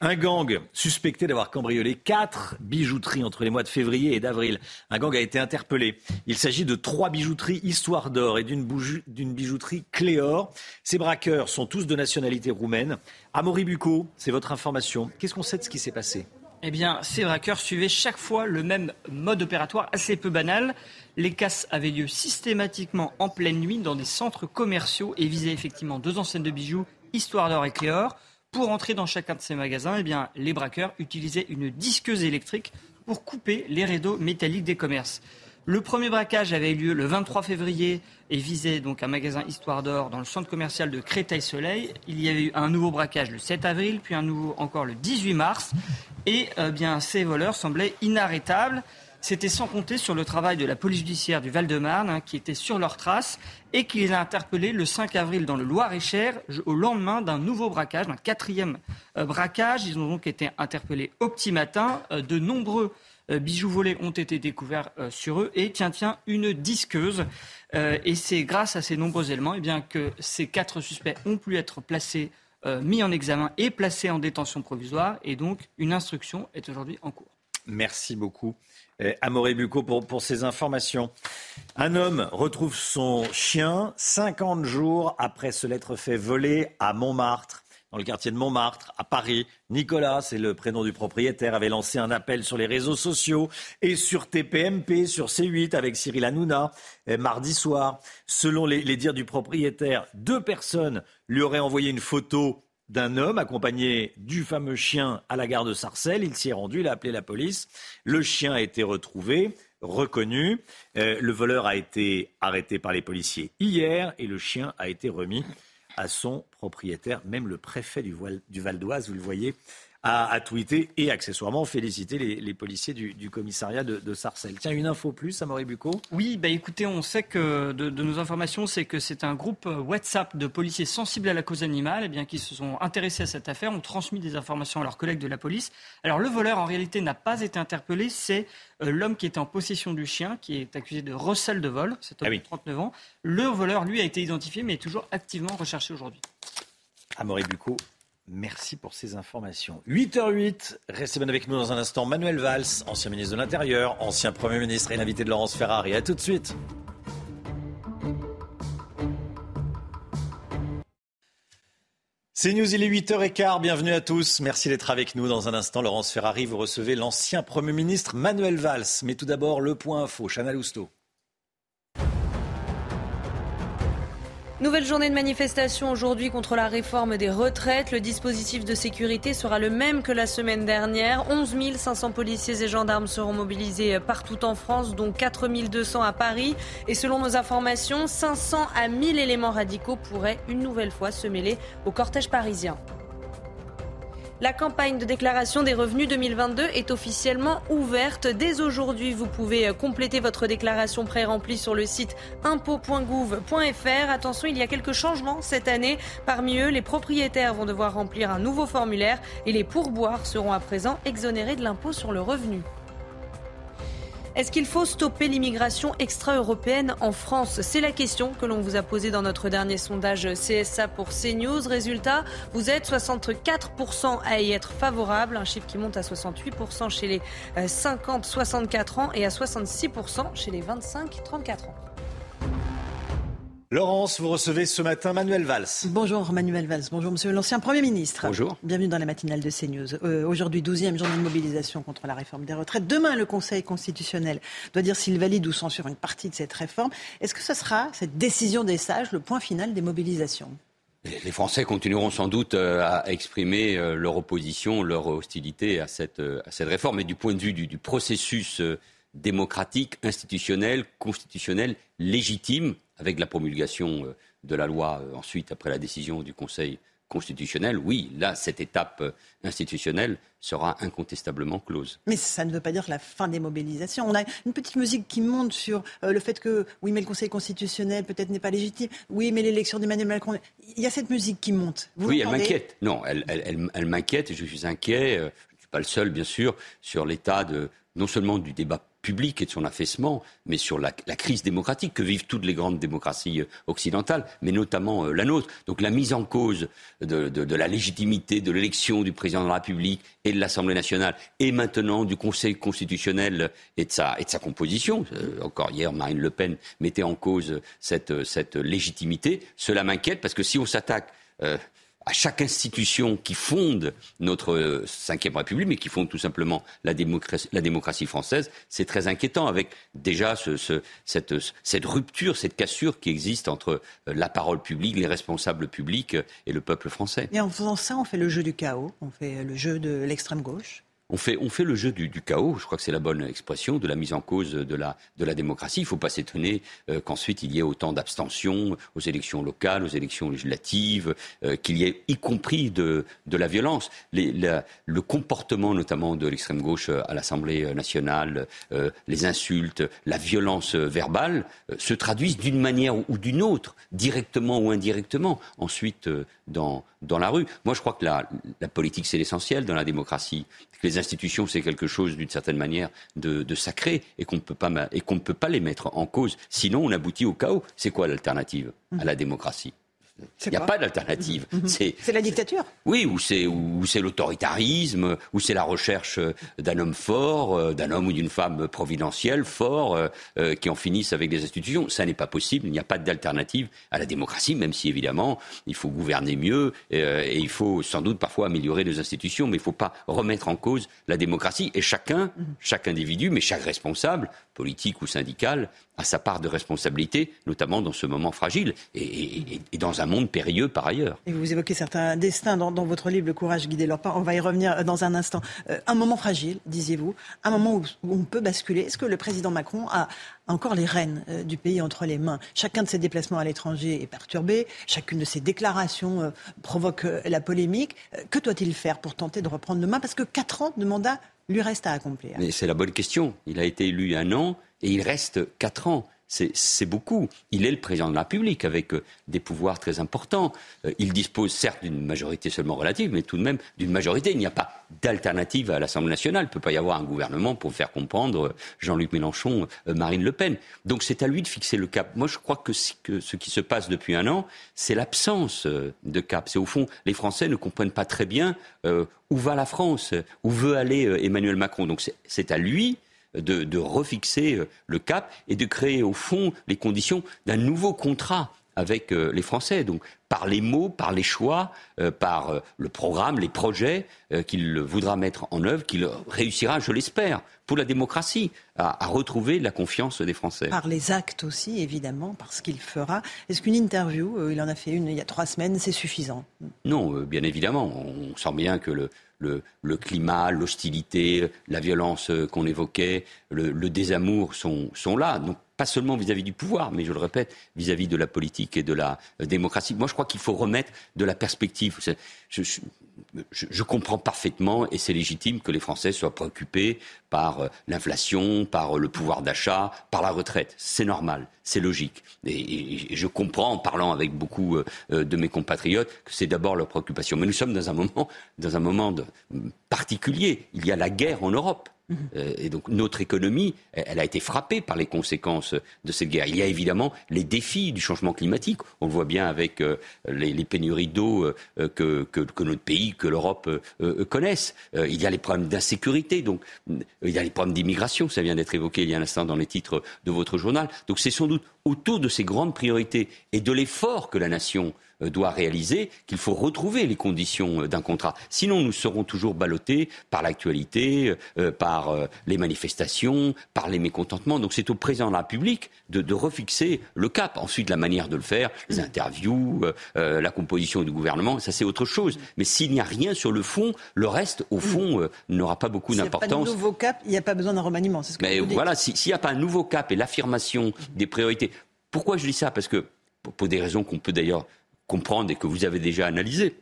S1: Un gang suspecté d'avoir cambriolé quatre bijouteries entre les mois de février et d'avril. Un gang a été interpellé. Il s'agit de trois bijouteries Histoire d'Or et d'une bijouterie Cléor. Ces braqueurs sont tous de nationalité roumaine. Amaury Bucco, c'est votre information. Qu'est-ce qu'on sait de ce qui s'est passé?
S11: Eh bien, ces braqueurs suivaient chaque fois le même mode opératoire assez peu banal. Les casses avaient lieu systématiquement en pleine nuit dans des centres commerciaux et visaient effectivement deux enseignes de bijoux, Histoire d'Or et Cléor. Pour entrer dans chacun de ces magasins, eh bien, les braqueurs utilisaient une disqueuse électrique pour couper les rideaux métalliques des commerces. Le premier braquage avait eu lieu le 23 février et visait donc un magasin Histoire d'Or dans le centre commercial de Créteil-Soleil. Il y avait eu un nouveau braquage le 7 avril, puis un nouveau encore le 18 mars. Et euh, bien, ces voleurs semblaient inarrêtables. C'était sans compter sur le travail de la police judiciaire du Val-de-Marne, hein, qui était sur leurs traces et qui les a interpellés le 5 avril dans le Loir-et-Cher, au lendemain d'un nouveau braquage, d'un quatrième euh, braquage. Ils ont donc été interpellés au petit matin. Euh, de nombreux euh, bijoux volés ont été découverts sur eux et tiens tiens une disqueuse et c'est grâce à ces nombreux éléments eh bien, que ces quatre suspects ont pu être placés mis en examen et placés en détention provisoire et donc une instruction est aujourd'hui en cours.
S1: Merci beaucoup. Eh, Amoré Bucco pour, pour ces informations. Un homme retrouve son chien 50 jours après se l'être fait voler à Montmartre dans le quartier de Montmartre, à Paris. Nicolas, c'est le prénom du propriétaire, avait lancé un appel sur les réseaux sociaux et sur TPMP, sur C8 avec Cyril Hanouna, eh, mardi soir. Selon les dires du propriétaire, deux personnes lui auraient envoyé une photo d'un homme accompagné du fameux chien à la gare de Sarcelles. Il s'y est rendu, il a appelé la police. Le chien a été retrouvé, reconnu. Euh, le voleur a été arrêté par les policiers hier et le chien a été remis à son propriétaire. Même le préfet du, du Val d'Oise, vous le voyez, a, tweeté et accessoirement félicité les, policiers du, commissariat de, Sarcelles. Tiens, une info plus, Amaury Bucco
S11: Oui, bah écoutez, on sait que de, nos informations, c'est que c'est un groupe WhatsApp de policiers sensibles à la cause animale eh bien, qui se sont intéressés à cette affaire, ont transmis des informations à leurs collègues de la police. Alors le voleur, en réalité, n'a pas été interpellé, c'est euh, l'homme qui était en possession du chien, qui est accusé de recel de vol, cet homme ah de 39 ans. Le voleur, lui, a été identifié, mais est toujours activement recherché aujourd'hui.
S1: Amaury Bucco, Merci pour ces informations. 8h08, restez bien avec nous dans un instant. Manuel Valls, ancien ministre de l'Intérieur, ancien Premier ministre et l'invité de Laurence Ferrari. A tout de suite. C'est News, il est 8h15, bienvenue à tous. Merci d'être avec nous. Dans un instant, Laurence Ferrari, vous recevez l'ancien Premier ministre Manuel Valls. Mais tout d'abord, le point info, Chana Lousteau.
S2: Nouvelle journée de manifestation aujourd'hui contre la réforme des retraites. Le dispositif de sécurité sera le même que la semaine dernière. 11 500 policiers et gendarmes seront mobilisés partout en France, dont 4 200 à Paris. Et selon nos informations, 500 à 1000 éléments radicaux pourraient une nouvelle fois se mêler au cortège parisien. La campagne de déclaration des revenus 2022 est officiellement ouverte. Dès aujourd'hui, vous pouvez compléter votre déclaration pré-remplie sur le site impôt.gouv.fr. Attention, il y a quelques changements cette année. Parmi eux, les propriétaires vont devoir remplir un nouveau formulaire et les pourboires seront à présent exonérés de l'impôt sur le revenu. Est-ce qu'il faut stopper l'immigration extra-européenne en France? C'est la question que l'on vous a posée dans notre dernier sondage CSA pour CNews. Résultat, vous êtes 64% à y être favorable, un chiffre qui monte à 68% chez les 50-64 ans et à 66% chez les 25-34 ans.
S1: Laurence, vous recevez ce matin Manuel Valls.
S54: Bonjour Manuel Valls, bonjour monsieur l'ancien Premier ministre.
S1: Bonjour.
S54: Bienvenue dans la matinale de CNews. Euh, Aujourd'hui, 12e journée de mobilisation contre la réforme des retraites. Demain, le Conseil constitutionnel doit dire s'il valide ou censure une partie de cette réforme. Est-ce que ce sera, cette décision des sages, le point final des mobilisations?
S55: Les Français continueront sans doute euh, à exprimer euh, leur opposition, leur hostilité à cette, à cette réforme. Mais du point de vue du, du processus démocratique, institutionnel, constitutionnel, légitime, avec la promulgation euh, de la loi euh, ensuite après la décision du Conseil constitutionnel, oui, là, cette étape euh, institutionnelle sera incontestablement close.
S54: Mais ça ne veut pas dire la fin des mobilisations. On a une petite musique qui monte sur le fait que, oui, mais le Conseil constitutionnel peut-être n'est pas légitime. Oui, mais l'élection d'Emmanuel Macron. Il y a cette musique qui monte.
S55: oui, elle m'inquiète. Non, elle, m'inquiète et je suis inquiet. je ne suis pas le seul, bien sûr, sur l'état de non seulement du débat public et de son affaissement, mais sur la, crise démocratique que vivent toutes les grandes démocraties euh, occidentales, mais notamment euh, la nôtre. Donc la mise en cause de, la légitimité de l'élection du président de la République et de l'Assemblée nationale, et maintenant du Conseil constitutionnel et de sa, et de sa composition. Euh, encore hier, Marine Le Pen mettait en cause cette, cette légitimité. Cela m'inquiète parce que si on s'attaque à chaque institution qui fonde notre euh, cinquième République, mais qui fonde tout simplement la démocratie, française, c'est très inquiétant avec déjà ce, ce, cette, cette, rupture, cette cassure qui existe entre euh, la parole publique, les responsables publics et le peuple français.
S54: Et en faisant ça, on fait le jeu du chaos, on fait le jeu de l'extrême gauche
S55: on fait, on fait le jeu du, chaos, je crois que c'est la bonne expression, de la mise en cause de la, de la démocratie. Il ne faut pas s'étonner euh, qu'ensuite il y ait autant d'abstention aux élections locales, aux élections législatives, euh, qu'il y ait y compris de, de la violence. Le comportement notamment de l'extrême gauche à l'Assemblée nationale, euh, les insultes, la violence verbale se traduisent d'une manière ou d'une autre, directement ou indirectement, ensuite dans, la rue. Moi je crois que la, la politique c'est l'essentiel dans la démocratie les institutions, c'est quelque chose d'une certaine manière de, sacré et qu'on ne peut pas les mettre en cause. Sinon, on aboutit au chaos. C'est quoi l'alternative à la démocratie? Il n'y a pas d'alternative.
S54: Mhm. C'est la dictature.
S55: Oui, ou c'est l'autoritarisme, ou c'est la recherche d'un homme fort, euh, d'un homme ou d'une femme providentielle fort, euh, euh, qui en finissent avec des institutions. Ça n'est pas possible. Il n'y a pas d'alternative à la démocratie, même si évidemment il faut gouverner mieux et il faut sans doute parfois améliorer les institutions, mais il ne faut pas remettre en cause la démocratie. Et chacun, mhm. chaque individu, mais chaque responsable, politique ou syndical, a sa part de responsabilité, notamment dans ce moment fragile et, dans un monde périlleux par ailleurs.
S54: Vous évoquez certains destins dans, votre livre, Le courage guider leur pas. On va y revenir euh, dans un instant. Euh, un moment fragile, disiez-vous, un moment où, on peut basculer. Est-ce que le président Macron a encore les rênes euh, du pays entre les mains? Chacun de ses déplacements à l'étranger est perturbé, chacune de ses déclarations provoque la polémique. que doit-il faire pour tenter de reprendre le main? Parce que quatre ans de mandat lui reste à accomplir.
S55: Mais c'est la bonne question. Il a été élu un an et il reste quatre ans. C'est beaucoup. Il est le président de la République avec euh, des pouvoirs très importants. Euh, il dispose certes d'une majorité seulement relative, mais tout de même d'une majorité. Il n'y a pas d'alternative à l'Assemblée nationale. Il ne peut pas y avoir un gouvernement pour faire comprendre euh, Jean-Luc Mélenchon, Marine Le Pen. Donc c'est à lui de fixer le cap. Moi je crois que, ce qui se passe depuis un an, c'est l'absence de cap. C'est au fond, les Français ne comprennent pas très bien où va la France, où veut aller Emmanuel Macron. Donc c'est à lui de, refixer euh, le cap et de créer au fond les conditions d'un nouveau contrat avec euh, les Français. Donc par les mots, par les choix, euh, par le programme, les projets qu'il voudra mettre en œuvre, qu'il réussira, je l'espère, pour la démocratie, à, retrouver la confiance des Français.
S54: Par les actes aussi, évidemment, par ce qu'il fera. Est-ce qu'une interview, il en a fait une il y a trois semaines, c'est suffisant?
S55: Non, bien évidemment. On sent bien que le, le, climat, l'hostilité, la violence euh, qu'on évoquait, le, désamour sont, là. Pas seulement vis-à-vis du pouvoir, mais je le répète, vis-à-vis de la politique et de la euh, démocratie. Moi, je crois qu'il faut remettre de la perspective. Je, comprends parfaitement, et c'est légitime, que les Français soient préoccupés par euh, l'inflation, par le pouvoir d'achat, par la retraite. C'est normal, c'est logique. Et, je comprends, en parlant avec beaucoup de mes compatriotes, que c'est d'abord leur préoccupation. Mais nous sommes dans un moment, dans un moment particulier. Il y a la guerre en Europe. Euh, et donc notre économie, elle a été frappée par les conséquences de cette guerre. Il y a évidemment les défis du changement climatique. On le voit bien avec euh, les, pénuries d'eau euh, que, notre pays, que l'Europe connaissent. il y a les problèmes d'insécurité, donc il y a les problèmes d'immigration. Ça vient d'être évoqué il y a un instant dans les titres de votre journal. Donc c'est sans doute autour de ces grandes priorités et de l'effort que la nation doit réaliser qu'il faut retrouver les conditions euh, d'un contrat. Sinon, nous serons toujours ballottés par l'actualité, euh, par les manifestations, par les mécontentements. Donc c'est au président de la République de, refixer le cap. Ensuite, la manière de le faire, les interviews, la composition du gouvernement, ça c'est autre chose. Mais s'il n'y a rien sur le fond, le reste, au fond, n'aura pas beaucoup d'importance. S'il n'y a
S54: pas de nouveau cap, il n'y a pas besoin d'un remaniement. Ce
S55: Mais voilà, s'il n'y a pas un nouveau cap et l'affirmation des priorités. Pourquoi je dis ça? Parce que, pour des raisons qu'on peut d'ailleurs comprendre et que vous avez déjà analysé.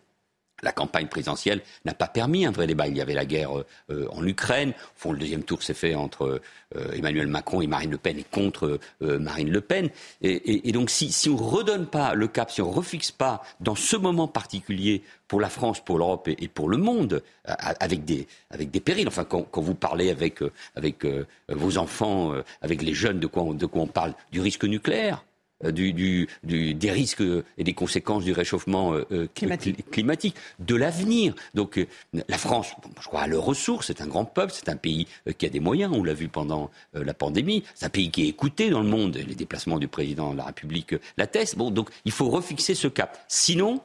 S55: la campagne présidentielle n'a pas permis un vrai débat. Il y avait la guerre euh, en Ukraine. Au fond, le deuxième tour s'est fait entre euh, Emmanuel Macron et Marine Le Pen et contre euh, Marine Le Pen. Et, donc, si, si on ne redonne pas le cap, si on ne refixe pas dans ce moment particulier pour la France, pour l'Europe et, pour le monde, avec des, avec des périls. Enfin, quand, vous parlez avec, avec vos enfants, avec les jeunes, de quoi, de quoi on parle? Du risque nucléaire euh, du, des risques et des conséquences du réchauffement euh, euh, climatique. de l'avenir. Donc la France, je crois, a leurs ressources, c'est un grand peuple, c'est un pays qui a des moyens, on l'a vu pendant la pandémie, c'est un pays qui est écouté dans le monde, les déplacements du président de la République l'attestent. Bon, donc il faut refixer ce cap. Sinon,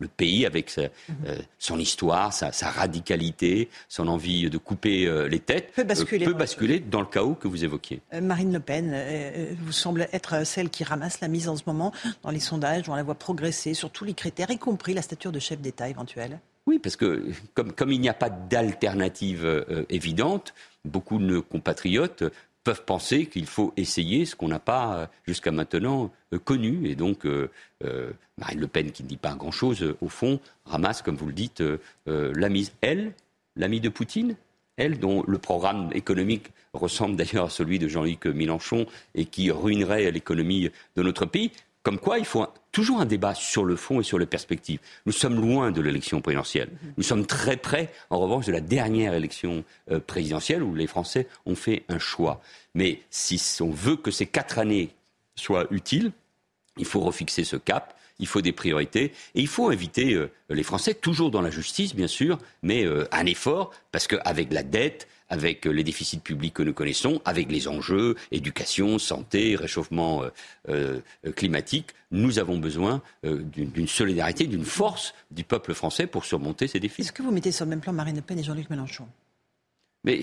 S55: le pays avec euh, son histoire, sa, radicalité, son envie de couper euh, les têtes, peut euh, basculer, dans le chaos que vous évoquiez.
S54: Marine Le Pen vous semble être celle qui ramasse la mise en ce moment dans les sondages, on la voit progresser sur tous les critères, y compris la stature de chef d'État éventuelle.
S55: Oui, parce que comme, comme il n'y a pas d'alternative évidente, beaucoup de nos compatriotes peuvent penser qu'il faut essayer ce qu'on n'a pas euh, jusqu'à maintenant euh, connu. Et donc, euh, Marine Le Pen, qui ne dit pas grand-chose, au fond, ramasse, comme vous le dites, la mise. Elle, l'amie de Poutine, elle, dont le programme économique ressemble d'ailleurs à celui de Jean-Luc Mélenchon et qui ruinerait l'économie de notre pays, comme quoi, il faut toujours un débat sur le fond et sur les perspectives. Nous sommes loin de l'élection présidentielle. Nous sommes très près, en revanche, de la dernière élection euh, présidentielle où les Français ont fait un choix. Mais si on veut que ces quatre années soient utiles, il faut refixer ce cap. Il faut des priorités et il faut inviter euh, les Français, toujours dans la justice bien sûr, mais euh, un effort, parce qu'avec la dette, avec les déficits publics que nous connaissons, avec les enjeux éducation, santé, réchauffement euh, euh, climatique, nous avons besoin euh, d'une solidarité, d'une force du peuple français pour surmonter ces défis.
S54: Est-ce que vous mettez sur le même plan Marine Le Pen et Jean-Luc Mélenchon?
S55: Mais,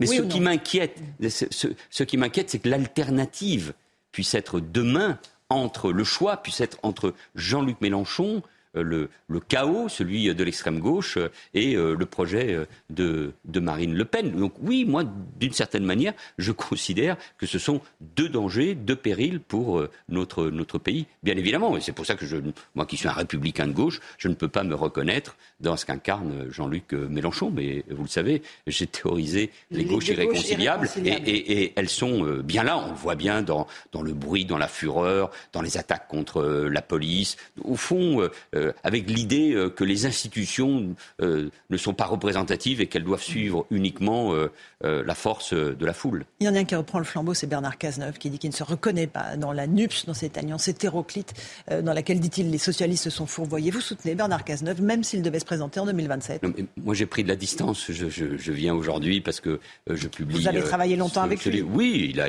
S55: mais ce, qui m'inquiète, ce qui m'inquiète, c'est que l'alternative puisse être demain entre le choix puisse être entre Jean-Luc Mélenchon, le, chaos, celui de l'extrême gauche, euh, et euh, le projet euh, de, Marine Le Pen. Donc oui, moi, d'une certaine manière, je considère que ce sont deux dangers, deux périls pour notre, notre pays, bien évidemment. Et c'est pour ça que je, moi qui suis un républicain de gauche, je ne peux pas me reconnaître dans ce qu'incarne Jean-Luc Mélenchon. Mais vous le savez, j'ai théorisé les, gauches, irréconciliables, Et, elles sont bien là. On le voit bien dans, dans le bruit, dans la fureur, dans les attaques contre la police. Au fond, euh, avec l'idée euh, que les institutions euh, ne sont pas représentatives et qu'elles doivent suivre uniquement la force de la foule.
S54: Il y en a un qui reprend le flambeau, c'est Bernard Cazeneuve, qui dit qu'il ne se reconnaît pas dans la NUPS, dans cette alliance hétéroclite dans laquelle, dit-il, les socialistes se sont fourvoyés. Vous soutenez Bernard Cazeneuve, même s'il devait se présenter en 2027
S55: Moi, j'ai pris de la distance. Je, viens aujourd'hui parce que je publie.
S54: Vous avez travaillé longtemps avec lui
S55: Oui, il a,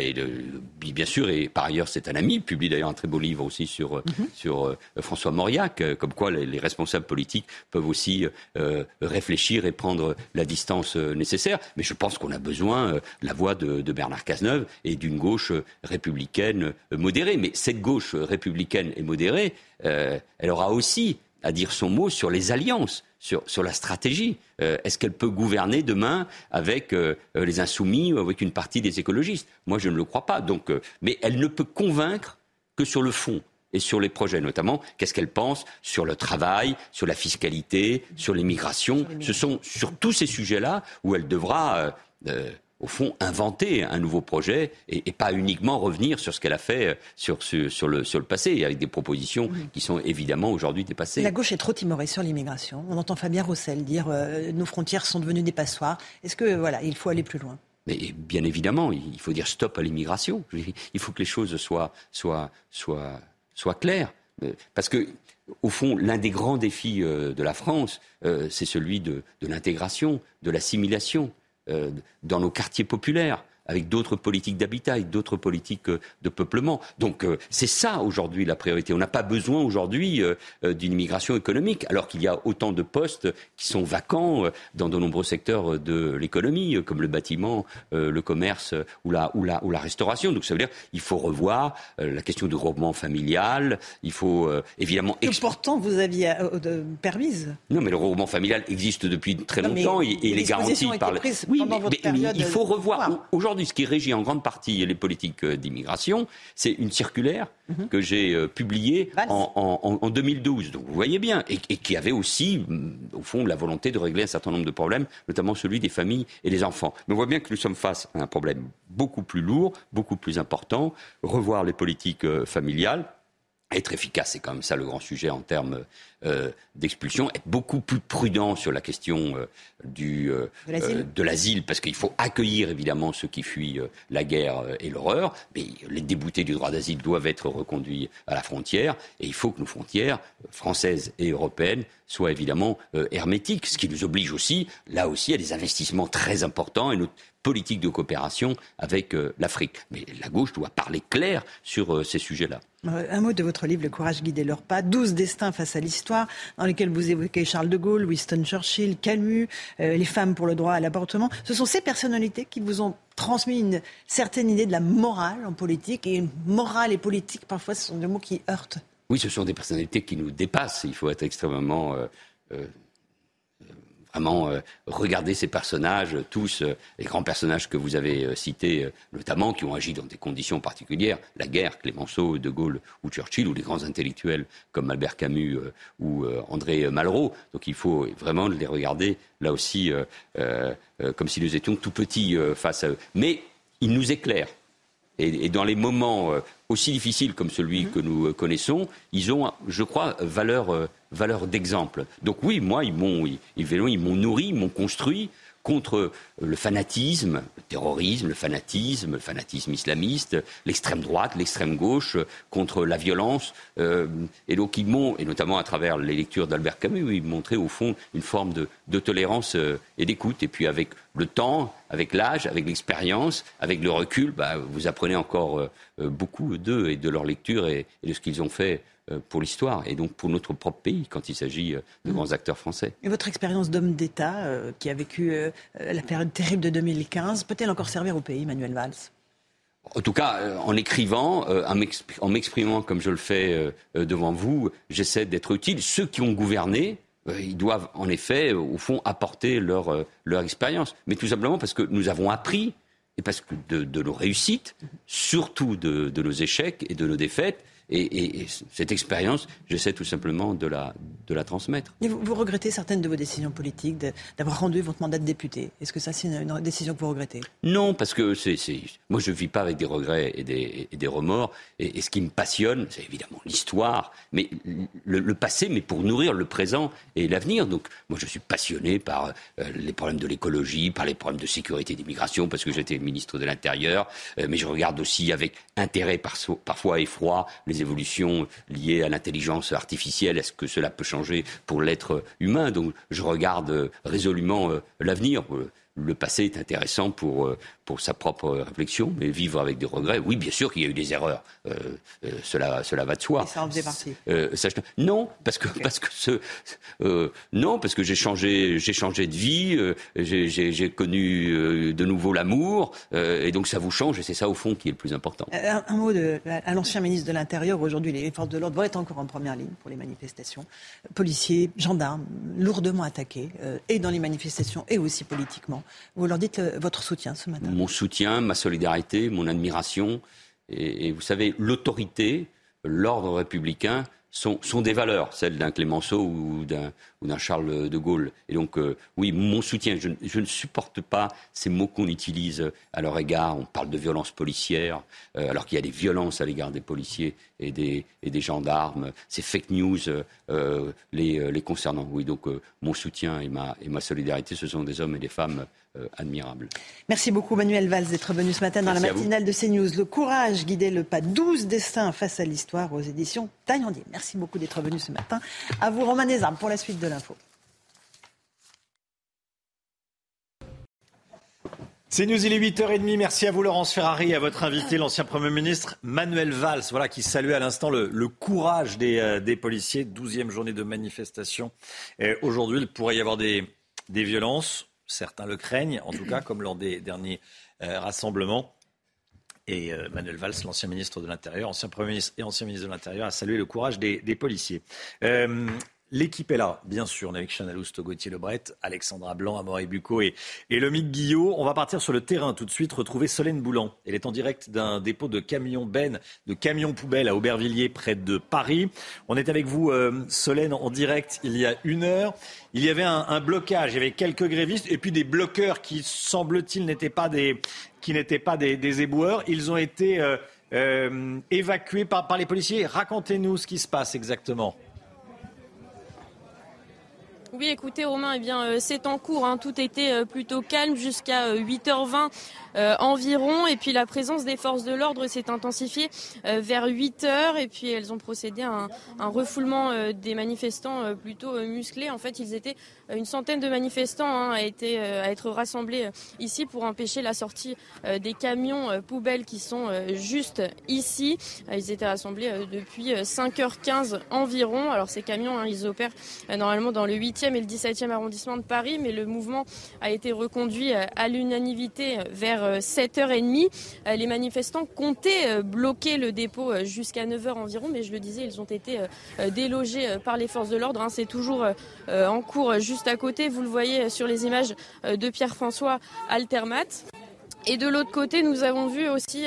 S55: bien sûr, et par ailleurs, c'est un ami. Il publie d'ailleurs un très beau livre aussi sur, mhm. sur François Mauriac, comme quoi les, responsables politiques peuvent aussi euh, réfléchir et prendre la distance euh, nécessaire. Mais je pense qu'on a besoin euh, de la voix de, Bernard Cazeneuve et d'une gauche républicaine modérée. Mais cette gauche républicaine et modérée, elle aura aussi à dire son mot sur les alliances. Sur, sur, la stratégie. Est-ce qu'elle peut gouverner demain avec les insoumis ou avec une partie des écologistes? Moi, je ne le crois pas. Donc, mais elle ne peut convaincre que sur le fond et sur les projets, notamment qu'est-ce qu'elle pense sur le travail, sur la fiscalité, sur l'immigration. Ce sont sur tous ces sujets-là où elle devra, euh, euh, au fond, inventer un nouveau projet et, pas uniquement revenir sur ce qu'elle a fait euh, sur, sur, le, sur le passé, avec des propositions qui sont évidemment aujourd'hui dépassées.
S54: La gauche est trop timorée sur l'immigration. On entend Fabien Roussel dire nos frontières sont devenues des passoires. Est-ce que voilà, il faut aller plus loin?
S55: Mais bien évidemment, il faut dire stop à l'immigration. Il faut que les choses soient, soient, soient soit clair. Euh, parce que, au fond, l'un des grands défis euh, de la France, euh, c'est celui de, l'intégration, de l'assimilation dans nos quartiers populaires avec d'autres politiques d'habitat, avec d'autres politiques euh, de peuplement. Donc euh, c'est ça aujourd'hui la priorité. On n'a pas besoin aujourd'hui euh, d'une immigration économique, alors qu'il y a autant de postes qui sont vacants dans de nombreux secteurs de l'économie, comme le bâtiment, le commerce ou la, ou, la, ou la restauration. Donc ça veut dire qu'il faut revoir la question du regroupement familial, il faut évidemment...
S54: Que pourtant vous aviez permise?
S55: Non, mais le regroupement familial existe depuis très longtemps et, il est garanti par... Oui, mais, il faut revoir. Aujourd'hui, aujourd'hui, ce qui régit en grande partie les politiques euh, d'immigration, c'est une circulaire mhm. que j'ai euh, publiée en, 2012. Donc vous voyez bien, et, qui avait aussi, mm, au fond, la volonté de régler un certain nombre de problèmes, notamment celui des familles et des enfants. Mais on voit bien que nous sommes face à un problème beaucoup plus lourd, beaucoup plus important, revoir les politiques euh, familiales être efficace, c'est quand même ça le grand sujet en termes euh, d'expulsion, être beaucoup plus prudent sur la question euh, du, euh, de l'asile, parce qu'il faut accueillir évidemment ceux qui fuient la guerre et l'horreur, mais les déboutés du droit d'asile doivent être reconduits à la frontière, et il faut que nos frontières françaises et européennes soient évidemment hermétiques, ce qui nous oblige aussi, là aussi, à des investissements très importants, et notre politique de coopération avec l'Afrique. Mais la gauche doit parler clair sur ces sujets-là.
S54: Un mot de votre livre, Le courage guider leurs pas, 12 destins face à l'histoire, dans lesquels vous évoquez Charles de Gaulle, Winston Churchill, Camus, euh, les femmes pour le droit à l'avortement. Ce sont ces personnalités qui vous ont transmis une certaine idée de la morale en politique. Et morale et politique, parfois, ce sont deux mots qui heurtent.
S55: Oui, ce sont des personnalités qui nous dépassent. Il faut être extrêmement euh, vraiment euh, regarder ces personnages, tous euh, les grands personnages que vous avez euh, cités, notamment, qui ont agi dans des conditions particulières, la guerre, Clémenceau, De Gaulle ou Churchill, ou les grands intellectuels comme Albert Camus ou André Malraux. Donc il faut vraiment les regarder, là aussi, comme si nous étions tout petits face à eux. Mais ils nous éclairent. Et, dans les moments aussi difficiles comme celui mmh. que nous connaissons, ils ont, je crois, valeur valeur d'exemple. Donc oui, moi, ils m'ont, ils, ils m'ont nourri, ils m'ont construit contre le fanatisme, le terrorisme, le fanatisme, le fanatisme islamiste, l'extrême droite, l'extrême gauche, contre la violence. Euh, et donc ils m'ont, et notamment à travers les lectures d'Albert Camus, ils montraient au fond une forme de, tolérance euh, et d'écoute. Et puis avec le temps, avec l'âge, avec l'expérience, avec le recul, bah, vous apprenez encore euh, beaucoup d'eux et de leur lecture et de ce qu'ils ont fait euh, pour l'histoire et donc pour notre propre pays quand il s'agit euh, de grands acteurs français.
S54: Et votre expérience d'homme d'État euh, qui a vécu la période terrible de 2015 peut-elle encore servir au pays, Manuel Valls?
S55: En tout cas, en écrivant, en m'exprimant comme je le fais devant vous, j'essaie d'être utile. Ceux qui ont gouverné, ils doivent en effet, au fond, apporter leur, leur expérience. Mais tout simplement parce que nous avons appris, et parce que de, nos réussites, surtout de, de nos échecs et de nos défaites, et, cette expérience, j'essaie tout simplement de la, de la transmettre.
S54: vous, regrettez certaines de vos décisions politiques, d'avoir rendu votre mandat de député? Est-ce que ça, c'est une, décision que vous regrettez?
S55: Non, parce que c'est, moi, je ne vis pas avec des regrets et des, des remords. Et, ce qui me passionne, c'est évidemment l'histoire, mais le, passé, mais pour nourrir le présent et l'avenir. Donc, moi, je suis passionné par euh, les problèmes de l'écologie, par les problèmes de sécurité et d'immigration, parce que j'étais ministre de l'Intérieur. Euh, mais je regarde aussi avec intérêt, parfois effroi, les évolutions liées à l'intelligence artificielle. Est-ce que cela peut changer pour l'être humain? Donc je regarde résolument euh, l'avenir. Le passé est intéressant pour, euh, pour sa propre réflexion, mais vivre avec des regrets, oui, bien sûr qu'il y a eu des erreurs. Euh, euh, cela, cela va de soi.
S54: Et ça en faisait partie.
S55: non, parce que parce que ce, non, parce que j'ai changé, j'ai changé de vie, j'ai connu de nouveau l'amour, et donc ça vous change, et c'est ça au fond qui est le plus important.
S54: Un, mot de, à l'ancien ministre de l'Intérieur. Aujourd'hui, les forces de l'ordre vont être encore en première ligne pour les manifestations. Policiers, gendarmes, lourdement attaqués, et dans les manifestations, et aussi politiquement. Vous leur dites votre soutien ce matin
S55: mon soutien, ma solidarité, mon admiration. Et, vous savez, l'autorité, l'ordre républicain sont, des valeurs, celles d'un Clémenceau ou d'un Charles de Gaulle. Et donc, euh, oui, mon soutien, je, ne supporte pas ces mots qu'on utilise à leur égard. On parle de violence policière, euh, alors qu'il y a des violences à l'égard des policiers et des, et des gendarmes. Ces fake news euh, les, les, concernant. Oui, donc mon soutien et ma, et ma solidarité, ce sont des hommes et des femmes euh, admirable.
S54: Merci beaucoup Manuel Valls d'être venu ce matin dans la matinale de CNews. Le courage guidait le pas 12 destins face à l'histoire aux éditions Taillandier. Merci beaucoup d'être venu ce matin. À vous Romain Desarmes pour la suite de l'info.
S1: C'est News, il est 8h30. Merci à vous, Laurence Ferrari, à votre invité, l'ancien Premier ministre Manuel Valls, voilà, qui saluait à l'instant le, courage des, euh, policiers. 12e journée de manifestation. Aujourd'hui, il pourrait y avoir des, violences. Certains le craignent, en tout cas, comme lors des derniers euh, rassemblements. Et euh, Manuel Valls, l'ancien ministre de l'Intérieur, ancien Premier ministre et ancien ministre de l'Intérieur, a salué le courage des, policiers. L'équipe est là, bien sûr. On est avec Chana Lousteau, Gauthier Lebret, Alexandra Blanc, Amaury Bucco et, et Lomique Guillot. On va partir sur le terrain tout de suite, retrouver Solène Boulan. Elle est en direct d'un dépôt de camions bennes, de camions poubelles à Aubervilliers, près de Paris. On est avec vous, euh, Solène, en direct il y a une heure. Il y avait un, blocage, il y avait quelques grévistes et puis des bloqueurs qui, semble-t-il, n'étaient pas des, qui n'étaient pas des, éboueurs. Ils ont été euh, euh, évacués par les policiers. Racontez-nous ce qui se passe exactement.
S49: Oui, écoutez Romain, eh bien euh, c'est en cours. Hein. Tout était euh, plutôt calme jusqu'à 8h20 euh, environ. Et puis la présence des forces de l'ordre s'est intensifiée vers 8h. Et puis elles ont procédé à un, refoulement des manifestants plutôt musclés. En fait, ils étaient une centaine de manifestants hein, été, à être rassemblés ici pour empêcher la sortie des camions poubelles qui sont juste ici. Ils étaient rassemblés depuis 5h15 environ. Alors ces camions, hein, ils opèrent normalement dans le 8e et le 17e arrondissement de Paris, mais le mouvement a été reconduit euh, à l'unanimité euh, vers 7h30. Euh, les manifestants comptaient bloquer le dépôt jusqu'à 9h environ, mais je le disais, ils ont été délogés par les forces de l'ordre. Hein. C'est toujours en cours juste à côté. Vous le voyez sur les images de Pierre-François Altermat. Et de l'autre côté, nous avons vu aussi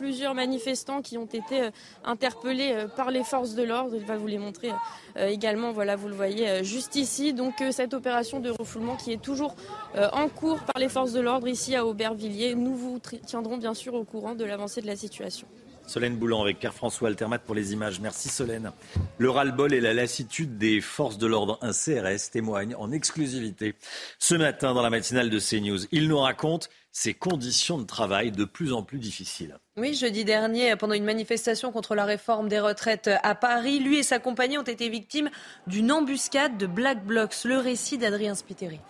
S49: plusieurs manifestants qui ont été euh, interpellés euh, par les forces de l'ordre. Il va vous les montrer euh, également. Voilà, vous le voyez juste ici. Donc cette opération de refoulement qui est toujours en cours par les forces de l'ordre ici à Aubervilliers. Nous vous tiendrons bien sûr au courant de l'avancée de la situation.
S1: Solène Boulan avec Pierre-François Altermat pour les images. Merci Solène. Le ras-le-bol et la lassitude des forces de l'ordre, un CRS, témoigne en exclusivité ce matin dans la matinale de CNews. Il nous raconte ses conditions de travail de plus en plus difficiles.
S2: Oui, jeudi dernier, pendant une manifestation contre la réforme des retraites à Paris, lui et sa compagnie ont été victimes d'une embuscade de Black Blocs. Le récit d'Adrien Spiteri.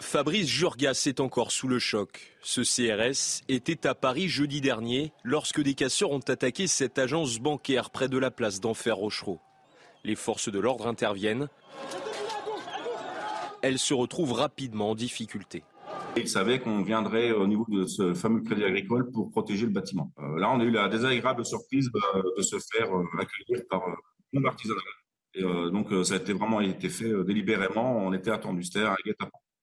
S20: Fabrice Jurgas est encore sous le choc. Ce CRS était à Paris jeudi dernier lorsque des casseurs ont attaqué cette agence bancaire près de la place d'Enfer Rochereau. Les forces de l'ordre interviennent. Elles se retrouvent rapidement en difficulté.
S44: Ils savaient qu'on viendrait au niveau de ce fameux crédit agricole pour protéger le bâtiment. Euh, là, on a eu la désagréable surprise euh, de se faire euh, accueillir par un artisanal. Et donc, ça a été vraiment été fait délibérément. On était attendu. C'était un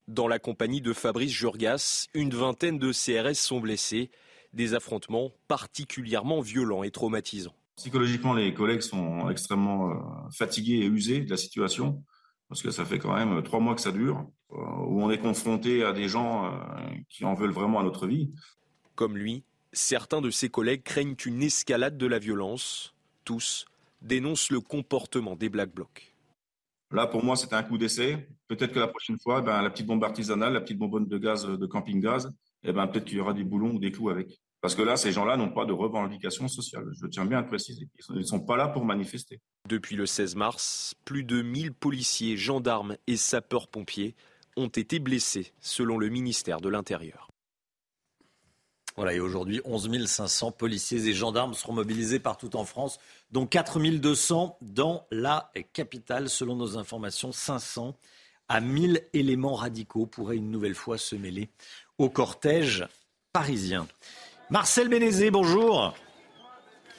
S20: dans la compagnie de Fabrice Jurgas, une vingtaine de CRS sont blessés. Des affrontements particulièrement violents et traumatisants.
S44: Psychologiquement, les collègues sont extrêmement fatigués et usés de la situation, parce que ça fait quand même trois mois que ça dure, euh, où on est confronté à des gens euh, qui en veulent vraiment à notre vie.
S20: Comme lui, certains de ses collègues craignent une escalade de la violence. Tous dénoncent le comportement des Black Blocs.
S44: Là, pour moi, c'était un coup d'essai. Peut-être que la prochaine fois, ben, la petite bombe artisanale, la petite bonbonne de gaz de camping-gaz, eh ben, peut-être qu'il y aura des boulons ou des clous avec. Parce que là, ces gens-là n'ont pas de revendication sociale. Je tiens bien à le préciser. Ils ne sont pas là pour manifester.
S20: Depuis le 16 mars, plus de 1000 policiers, gendarmes et sapeurs-pompiers ont été blessés, selon le ministère de l'Intérieur.
S1: Voilà, et aujourd'hui, 11 500 policiers et gendarmes seront mobilisés partout en France, dont 4 200 dans la capitale. Selon nos informations, 500 à 1000 éléments radicaux pourraient une nouvelle fois se mêler au cortège parisien. Marcel Bénézé, bonjour.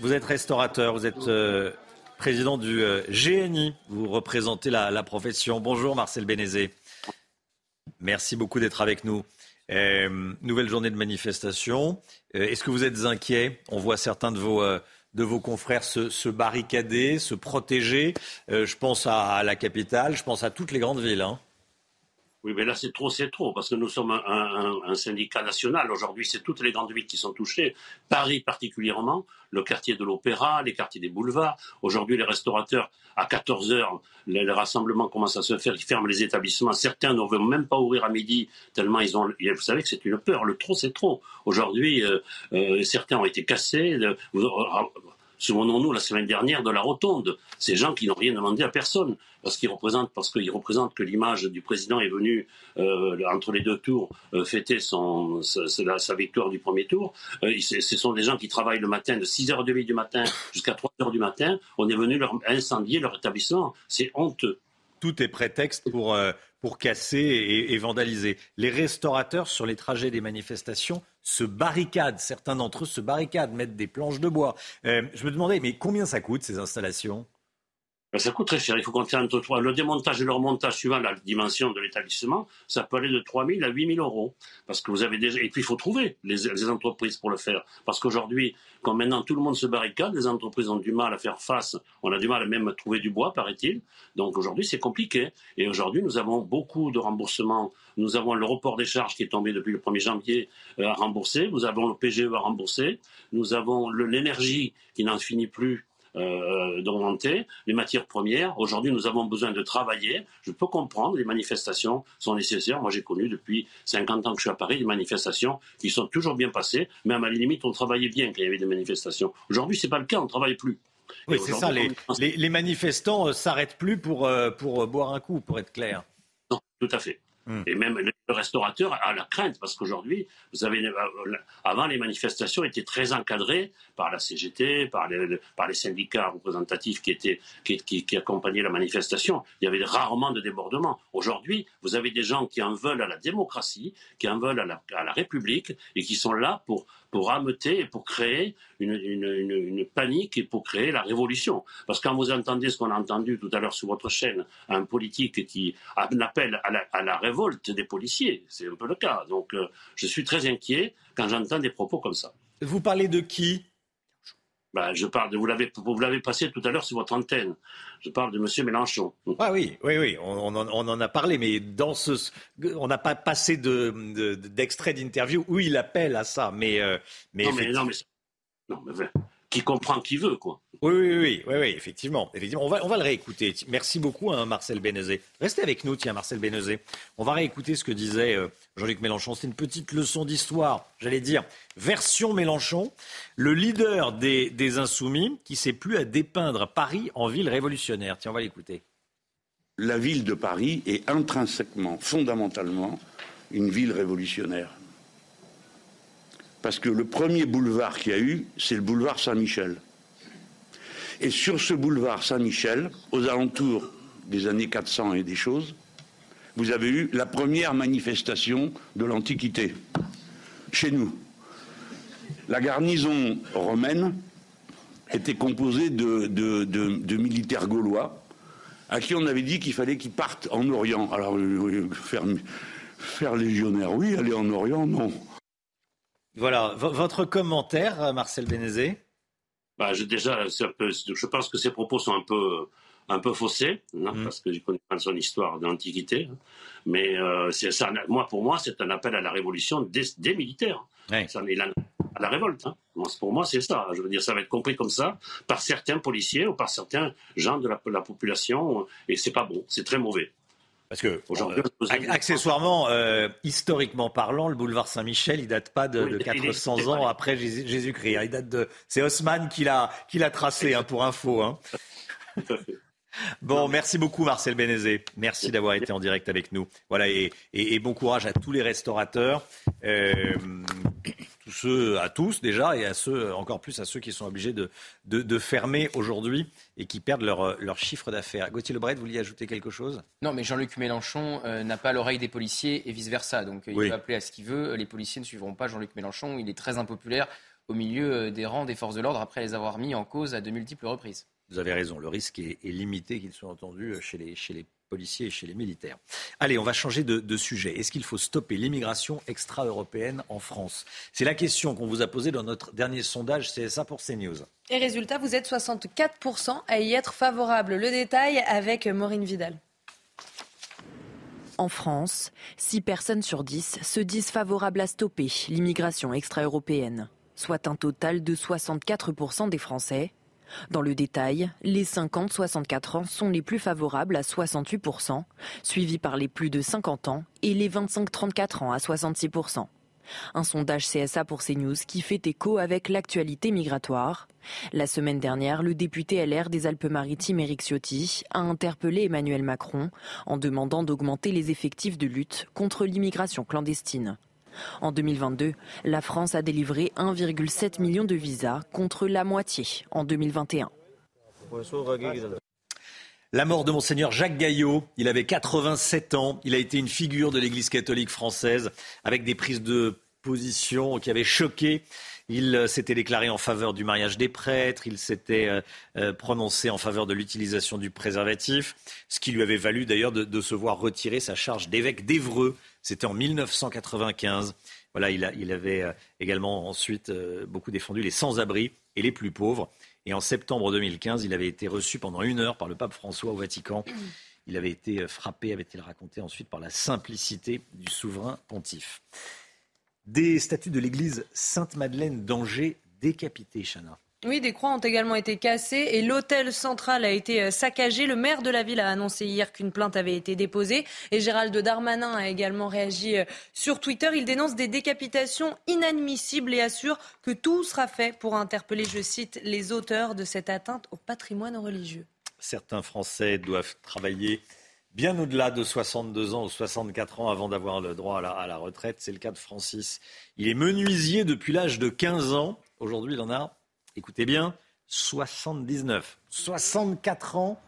S1: Vous êtes restaurateur, vous êtes euh, président du euh, GNI, vous représentez la, profession. Bonjour Marcel Bénézé. Merci beaucoup d'être avec nous. Euh, nouvelle journée de manifestation. Est-ce que vous êtes inquiet? On voit certains de vos, de vos confrères se, se, barricader, se protéger. je pense à, la capitale, je pense à toutes les grandes villes. Hein.
S56: Oui, mais là, c'est trop, c'est trop, parce que nous sommes un, syndicat national. Aujourd'hui, c'est toutes les grandes villes qui sont touchées. Paris particulièrement, le quartier de l'Opéra, les quartiers des boulevards. Aujourd'hui, les restaurateurs, à 14 heures, les, rassemblements commencent à se faire, ils ferment les établissements. Certains ne veulent même pas ouvrir à midi, tellement ils ont... Vous savez que c'est une peur. Le trop, c'est trop. Aujourd'hui, euh, euh, certains ont été cassés. Souvenons-nous la semaine dernière de la rotonde. Ces gens qui n'ont rien demandé à personne parce qu'ils représentent, parce qu'ils représentent que l'image du président est venue euh, entre les deux tours euh, fêter sa, victoire du premier tour. Euh, ce sont des gens qui travaillent le matin de 6h30 du matin jusqu'à 3h du matin. On est venu leur incendier leur établissement. C'est honteux.
S1: Tout est prétexte pour, pour casser et vandaliser. Les restaurateurs sur les trajets des manifestations se barricadent. Certains d'entre eux se barricadent, mettent des planches de bois. Euh, je me demandais, mais combien ça coûte ces installations?
S56: Ben, ça coûte très cher. Il faut compter entre trois. Le démontage et le remontage, suivant la dimension de l'établissement, ça peut aller de 3 000 à 8 000 euros. Parce que vous avez. Et puis, il faut trouver les, les entreprises pour le faire. Parce qu'aujourd'hui, quand maintenant tout le monde se barricade, les entreprises ont du mal à faire face. On a du mal à même trouver du bois, paraît-il. Donc aujourd'hui, c'est compliqué. Et aujourd'hui, nous avons beaucoup de remboursements. Nous avons le report des charges qui est tombé depuis le 1er janvier euh, à rembourser. Nous avons le PGE à rembourser. Nous avons l'énergie qui n'en finit plus euh, d'augmenter, les matières premières. Aujourd'hui, nous avons besoin de travailler. Je peux comprendre, les manifestations sont nécessaires. Moi, j'ai connu depuis 50 ans que je suis à Paris des manifestations qui sont toujours bien passées, mais à ma limite, on travaillait bien quand il y avait des manifestations. Aujourd'hui, c'est pas le cas, on ne travaille plus.
S1: Oui, c'est ça. Les, les, manifestants ne euh, s'arrêtent plus pour, euh, pour boire un coup, pour être clair.
S56: Non, tout à fait. Hmm. Et même le restaurateur a la crainte, parce qu'aujourd'hui, vous savez, euh, avant, les manifestations étaient très encadrées par la CGT, par les, syndicats représentatifs qui, étaient, qui, accompagnaient la manifestation. Il y avait rarement de débordements. Aujourd'hui, vous avez des gens qui en veulent à la démocratie, qui en veulent à la République, et qui sont là pour pour ameuter et pour créer une, panique et pour créer la révolution. Parce que quand vous entendez ce qu'on a entendu tout à l'heure sur votre chaîne, un politique qui appelle à la, à la révolte des policiers, c'est un peu le cas. Donc euh, je suis très inquiet quand j'entends des propos comme ça.
S1: Vous parlez de qui?
S56: Bah, je parle de, vous l'avez, vous l'avez passé tout à l'heure sur votre antenne. Je parle de M. Mélenchon.
S1: Ah oui, oui, oui, on, en, a parlé, mais dans ce, on n'a pas passé de, d'extrait d'interview où il appelle à ça, mais, euh, mais,
S56: non, mais, non, mais, non, mais qui comprend qui veut, quoi.
S1: Oui, oui, oui, oui, effectivement. effectivement. On, va, on va le réécouter. Merci beaucoup, hein, Marcel Bénézé. Restez avec nous, tiens, Marcel Bénézé. On va réécouter ce que disait euh, Jean-Luc Mélenchon. C'est une petite leçon d'histoire, j'allais dire, version Mélenchon, le leader des, Insoumis qui sait plus à dépeindre Paris en ville révolutionnaire. Tiens, on va l'écouter.
S36: La ville de Paris est intrinsèquement, fondamentalement, une ville révolutionnaire. Parce que le premier boulevard qu'il y a eu, c'est le boulevard Saint-Michel. Et sur ce boulevard Saint-Michel, aux alentours des années 400 et des choses, vous avez eu la première manifestation de l'Antiquité, chez nous. La garnison romaine était composée de, militaires gaulois à qui on avait dit qu'il fallait qu'ils partent en Orient. Alors, euh, faire, faire légionnaire, oui, aller en Orient, non.
S1: Voilà, votre commentaire, Marcel Bénézé
S56: bah, je, Déjà, je pense que ces propos sont un peu, un peu faussés, hein, mm. parce que je connais pas son histoire de l'Antiquité. Hein. Mais euh, ça, moi, pour moi, c'est un appel à la révolution des, militaires. Ça, à la révolte. Hein. Pour moi, c'est ça. Je veux dire, ça va être compris comme ça par certains policiers ou par certains gens de la, la population, et c'est pas bon, c'est très mauvais.
S1: Parce que, euh, accessoirement, euh, historiquement parlant, le boulevard Saint-Michel, il date pas de, 400 ans après Jésus-Christ. Hein. Il date de, c'est Haussmann qui l'a, qui l'a tracé, hein, pour info. Hein. Bon, merci beaucoup Marcel Bénézé. Merci d'avoir été en direct avec nous. Voilà, et, bon courage à tous les restaurateurs, euh, tous ceux, à tous déjà, et à ceux, encore plus à ceux qui sont obligés de, de, fermer aujourd'hui et qui perdent leur, leur chiffre d'affaires. Gauthier Lebret, vous vouliez ajouter quelque chose?
S8: Non, mais Jean-Luc Mélenchon euh, n'a pas l'oreille des policiers et vice-versa. Donc il peut appeler à ce qu'il veut. Les policiers ne suivront pas Jean-Luc Mélenchon. Il est très impopulaire au milieu euh, des rangs des forces de l'ordre après les avoir mis en cause à de multiples reprises.
S1: Vous avez raison, le risque est, limité qu'ils soient entendus chez les, chez les policiers et chez les militaires. Allez, on va changer de, sujet. Est-ce qu'il faut stopper l'immigration extra-européenne en France? C'est la question qu'on vous a posée dans notre dernier sondage CSA pour CNews.
S2: Et résultat, vous êtes 64% à y être favorable. Le détail avec Maureen Vidal.
S30: En France, 6 personnes sur 10 se disent favorables à stopper l'immigration extra-européenne, soit un total de 64% des Français. Dans le détail, les 50-64 ans sont les plus favorables à 68%, suivis par les plus de 50 ans et les 25-34 ans à 66%. Un sondage CSA pour CNews qui fait écho avec l'actualité migratoire. La semaine dernière, le député LR des Alpes-Maritimes Éric Ciotti a interpellé Emmanuel Macron en demandant d'augmenter les effectifs de lutte contre l'immigration clandestine. En 2022, la France a délivré 1,7 million de visas contre la moitié en 2021.
S1: La mort de monseigneur Jacques Gaillot, il avait 87 ans, il a été une figure de l'Église catholique française avec des prises de position qui avaient choqué Il euh, s'était déclaré en faveur du mariage des prêtres, il s'était euh, euh, prononcé en faveur de l'utilisation du préservatif, ce qui lui avait valu d'ailleurs de, se voir retirer sa charge d'évêque d'Evreux. C'était en 1995. Voilà, il, il avait également ensuite beaucoup défendu les sans-abri et les plus pauvres. Et en septembre 2015, il avait été reçu pendant une heure par le pape François au Vatican. Il avait été frappé, avait-il raconté ensuite, par la simplicité du souverain pontife. Des statues de l'église Sainte-Madeleine d'Angers décapitées, Chana.
S2: Oui, des croix ont également été cassées et l'hôtel central a été euh, saccagé. Le maire de la ville a annoncé hier qu'une plainte avait été déposée et Gérald Darmanin a également réagi euh, sur Twitter. Il dénonce des décapitations inadmissibles et assure que tout sera fait pour interpeller, je cite, les auteurs de cette atteinte au patrimoine religieux.
S1: Certains Français doivent travailler bien au-delà de 62 ans ou 64 ans avant d'avoir le droit à la, retraite. C'est le cas de Francis. Il est menuisier depuis l'âge de 15 ans. Aujourd'hui, il en a, écoutez bien, 79. 64 ans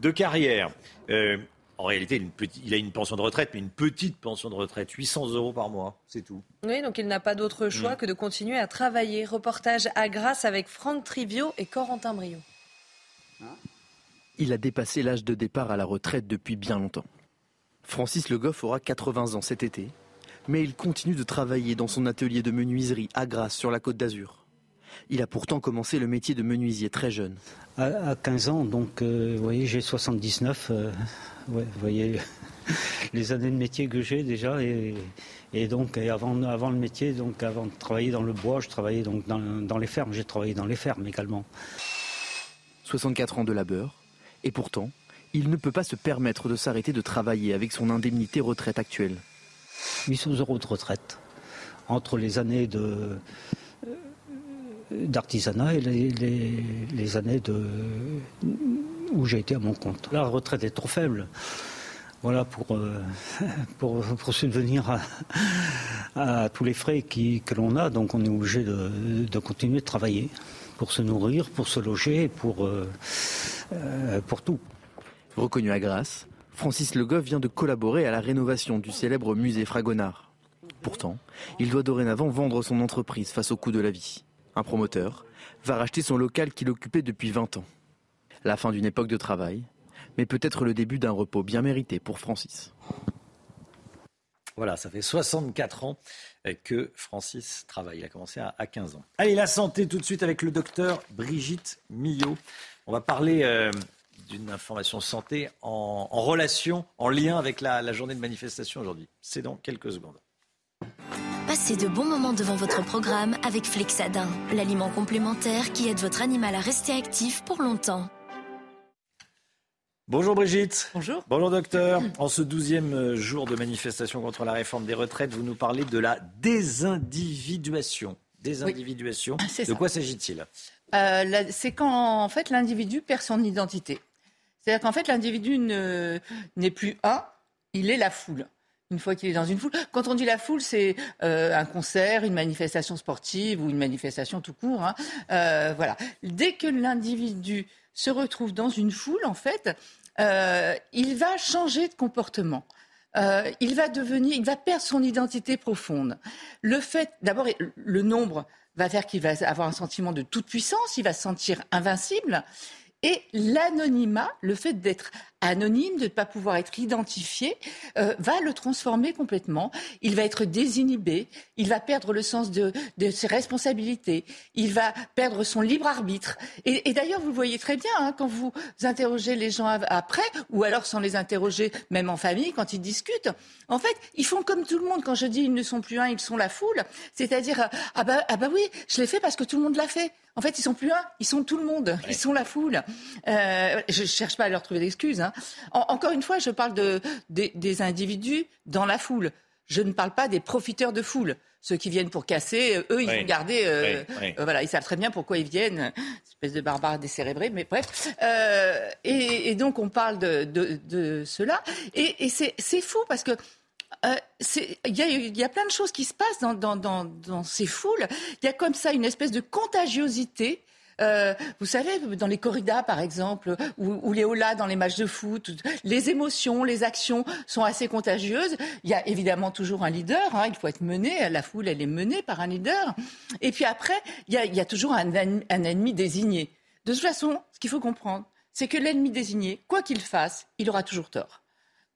S1: de carrière. Euh, en réalité, il a une pension de retraite, mais une petite pension de retraite, 800 euros par mois, c'est tout.
S2: Oui, donc il n'a pas d'autre choix mm. que de continuer à travailler. Reportage à Grasse avec Franck Trivio et Corentin Brio.
S6: Il a dépassé l'âge de départ à la retraite depuis bien longtemps. Francis Le Goff aura 80 ans cet été, mais il continue de travailler dans son atelier de menuiserie à Grasse sur la côte d'Azur. Il a pourtant commencé le métier de menuisier très jeune.
S57: À, 15 ans, donc euh, vous voyez, j'ai 79. Euh, vous voyez les années de métier que j'ai déjà. Et, donc avant, avant le métier, donc avant de travailler dans le bois, je travaillais donc dans, dans les fermes. J'ai travaillé dans les fermes également.
S6: 64 ans de labeur, et pourtant, il ne peut pas se permettre de s'arrêter de travailler avec son indemnité retraite actuelle.
S57: 800 euros de retraite entre les années de, euh, d'artisanat et les, années de, où j'ai été à mon compte. La retraite est trop faible. Voilà pour, euh, pour, pour, subvenir à, tous les frais qui, que l'on a. Donc on est obligé de, de, continuer de travailler pour se nourrir, pour se loger, pour, euh, euh, pour tout.
S6: Reconnu à Grasse, Francis Le Goff vient de collaborer à la rénovation du célèbre musée Fragonard. Pourtant, il doit dorénavant vendre son entreprise face au coût de la vie. Un promoteur va racheter son local qu'il occupait depuis 20 ans. La fin d'une époque de travail, mais peut-être le début d'un repos bien mérité pour Francis.
S1: Voilà, ça fait 64 ans que Francis travaille. Il a commencé à 15 ans. Allez, la santé tout de suite avec le docteur Brigitte Millot. On va parler euh, d'une information santé en, relation, en lien avec la, journée de manifestation aujourd'hui. C'est dans quelques secondes.
S58: Passez de bons moments devant votre programme avec Flexadin, l'aliment complémentaire qui aide votre animal à rester actif pour longtemps.
S1: Bonjour Brigitte.
S59: Bonjour.
S1: Bonjour docteur. En ce douzième jour de manifestation contre la réforme des retraites, vous nous parlez de la désindividuation. Désindividuation. De quoi s'agit-il?
S59: Euh, c'est quand en fait l'individu perd son identité. C'est-à-dire qu'en fait l'individu n'est plus un, il est la foule. Une fois qu'il est dans une foule, quand on dit la foule, c'est euh, un concert, une manifestation sportive ou une manifestation tout court. Hein. Euh, voilà. Dès que l'individu se retrouve dans une foule, en fait, il va changer de comportement. il va devenir, il va perdre son identité profonde. Le fait, d'abord, le nombre va faire qu'il va avoir un sentiment de toute puissance, il va se sentir invincible. Et l'anonymat, le fait d'être anonyme, de ne pas pouvoir être identifié, euh, va le transformer complètement. Il va être désinhibé, il va perdre le sens de, ses responsabilités, il va perdre son libre arbitre. Et, d'ailleurs, vous le voyez très bien hein, quand vous interrogez les gens après, ou alors sans les interroger, même en famille, quand ils discutent. En fait, ils font comme tout le monde. Quand je dis ils ne sont plus un, ils sont la foule. C'est-à-dire, ah bah, ah bah oui, je l'ai fait parce que tout le monde l'a fait. En fait, ils sont plus un, ils sont tout le monde, ils sont la foule. Euh, je ne cherche pas à leur trouver d'excuses. Hein. Encore une fois, je parle de, des, individus dans la foule. Je ne parle pas des profiteurs de foule. Ceux qui viennent pour casser, eux, ils vont garder. Euh, euh, voilà, ils savent très bien pourquoi ils viennent. Espèce de barbares décérébrés, mais bref. Et, donc, on parle de, de, cela. Et, c'est fou parce que il y, y, a plein de choses qui se passent dans, dans, dans, dans, ces foules. Il y a comme ça une espèce de contagiosité Euh, vous savez, dans les corridas, par exemple, ou, les holas dans les matchs de foot, les émotions, les actions sont assez contagieuses. Il y a évidemment toujours un leader. Hein, il faut être mené. La foule, elle est menée par un leader. Et puis après, il y a, il y a toujours un, un ennemi désigné. De toute façon, ce qu'il faut comprendre, c'est que l'ennemi désigné, quoi qu'il fasse, il aura toujours tort.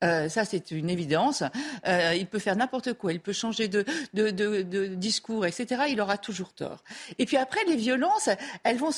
S59: Euh, ça, c'est une évidence. Euh, il peut faire n'importe quoi, il peut changer de, discours, etc. Il aura toujours tort. Et puis après, les violences, elles vont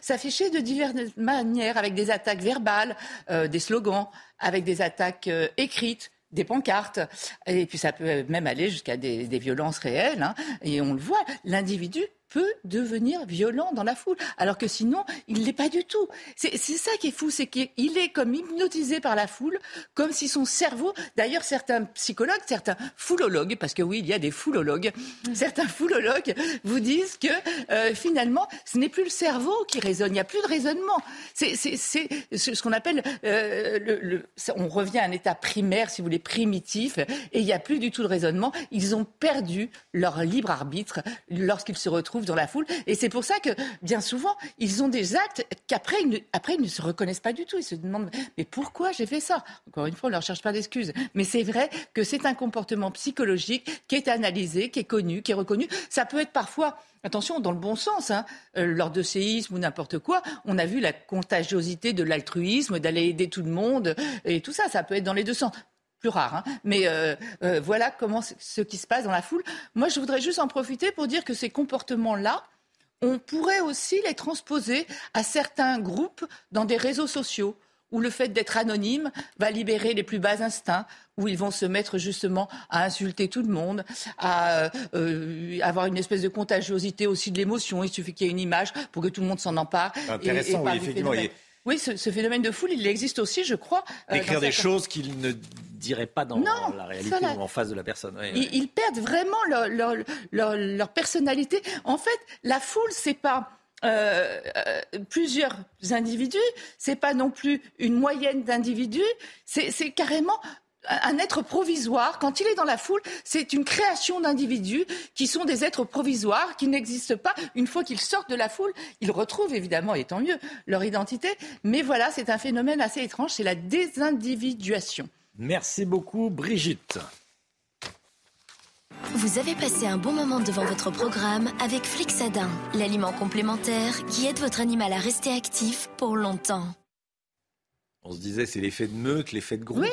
S59: s'afficher de diverses manières, avec des attaques verbales, euh, des slogans, avec des attaques écrites des pancartes, et puis ça peut même aller jusqu'à des, des, violences réelles. Hein. Et on le voit, l'individu peut devenir violent dans la foule, alors que sinon, il l'est pas du tout. C'est ça qui est fou, c'est qu'il est comme hypnotisé par la foule, comme si son cerveau, d'ailleurs certains psychologues, certains foulologues, parce que oui, il y a des foulologues, certains foulologues vous disent que euh, finalement, ce n'est plus le cerveau qui raisonne, il n'y a plus de raisonnement. C'est ce qu'on appelle, euh, le, on revient à un état primaire, si vous voulez, primitif, et il n'y a plus du tout de raisonnement. Ils ont perdu leur libre arbitre lorsqu'ils se retrouvent dans la foule. Et c'est pour ça que, bien souvent, ils ont des actes qu'après, ils, ne se reconnaissent pas du tout. Ils se demandent, mais pourquoi j'ai fait ça? Encore une fois, on ne leur cherche pas d'excuses. Mais c'est vrai que c'est un comportement psychologique qui est analysé, qui est connu, qui est reconnu. Ça peut être parfois attention, dans le bon sens, hein, euh, lors de séisme ou n'importe quoi, on a vu la contagiosité de l'altruisme, d'aller aider tout le monde, et tout ça, ça peut être dans les deux sens plus rare. Hein. Mais euh, euh, voilà comment ce qui se passe dans la foule. Moi, je voudrais juste en profiter pour dire que ces comportements-là, on pourrait aussi les transposer à certains groupes dans des réseaux sociaux où le fait d'être anonyme va libérer les plus bas instincts, où ils vont se mettre justement à insulter tout le monde, à euh, avoir une espèce de contagiosité aussi de l'émotion. Il suffit qu'il y ait une image pour que tout le monde s'en empare.
S1: Intéressant, et, et oui, effectivement.
S59: Oui, ce, ce, phénomène de foule, il existe aussi, je crois.
S1: D'écrire euh, des choses qu'ils ne diraient pas dans non, la réalité ou en face de la personne.
S59: ils, ouais. ils, perdent vraiment leur, leur, leur, leur, personnalité. En fait, la foule, c'est pas. Euh, euh, plusieurs individus, c'est pas non plus une moyenne d'individus, c'est carrément un être provisoire, quand il est dans la foule, c'est une création d'individus qui sont des êtres provisoires, qui n'existent pas. Une fois qu'ils sortent de la foule, ils retrouvent évidemment, et tant mieux, leur identité. Mais voilà, c'est un phénomène assez étrange, c'est la désindividuation.
S1: Merci beaucoup, Brigitte.
S58: Vous avez passé un bon moment devant votre programme avec Flixadin, l'aliment complémentaire qui aide votre animal à rester actif pour longtemps.
S1: On se disait, c'est l'effet de meute, l'effet de groupe.
S59: Oui.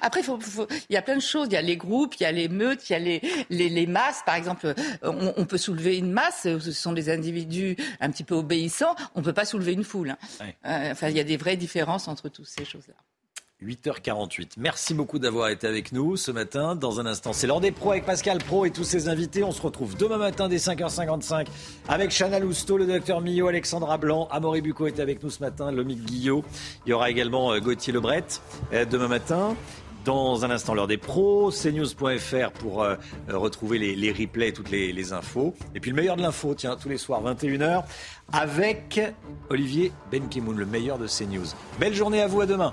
S59: Après, il y a plein de choses. Il y a les groupes, il y a les meutes, il y a les, les, les masses. Par exemple, on, on, peut soulever une masse. Ce sont des individus un petit peu obéissants. On ne peut pas soulever une foule. Hein. Ouais. Euh, enfin, il y a des vraies différences entre toutes ces choses-là.
S1: 8h48. Merci beaucoup d'avoir été avec nous ce matin. Dans un instant, c'est l'heure des pros avec Pascal Pro et tous ses invités. On se retrouve demain matin dès 5h55 avec Chana Lousteau, le docteur Millot, Alexandra Blanc. Amaury Bucco est avec nous ce matin, Lomique Guillot. Il y aura également Gauthier Lebret demain matin. Dans un instant, l'heure des pros, cnews.fr pour euh, retrouver les, les, replays toutes les, les, infos. Et puis le meilleur de l'info, tiens, tous les soirs, 21h, avec Olivier Benkemoun, le meilleur de CNews. Belle journée à vous, à demain.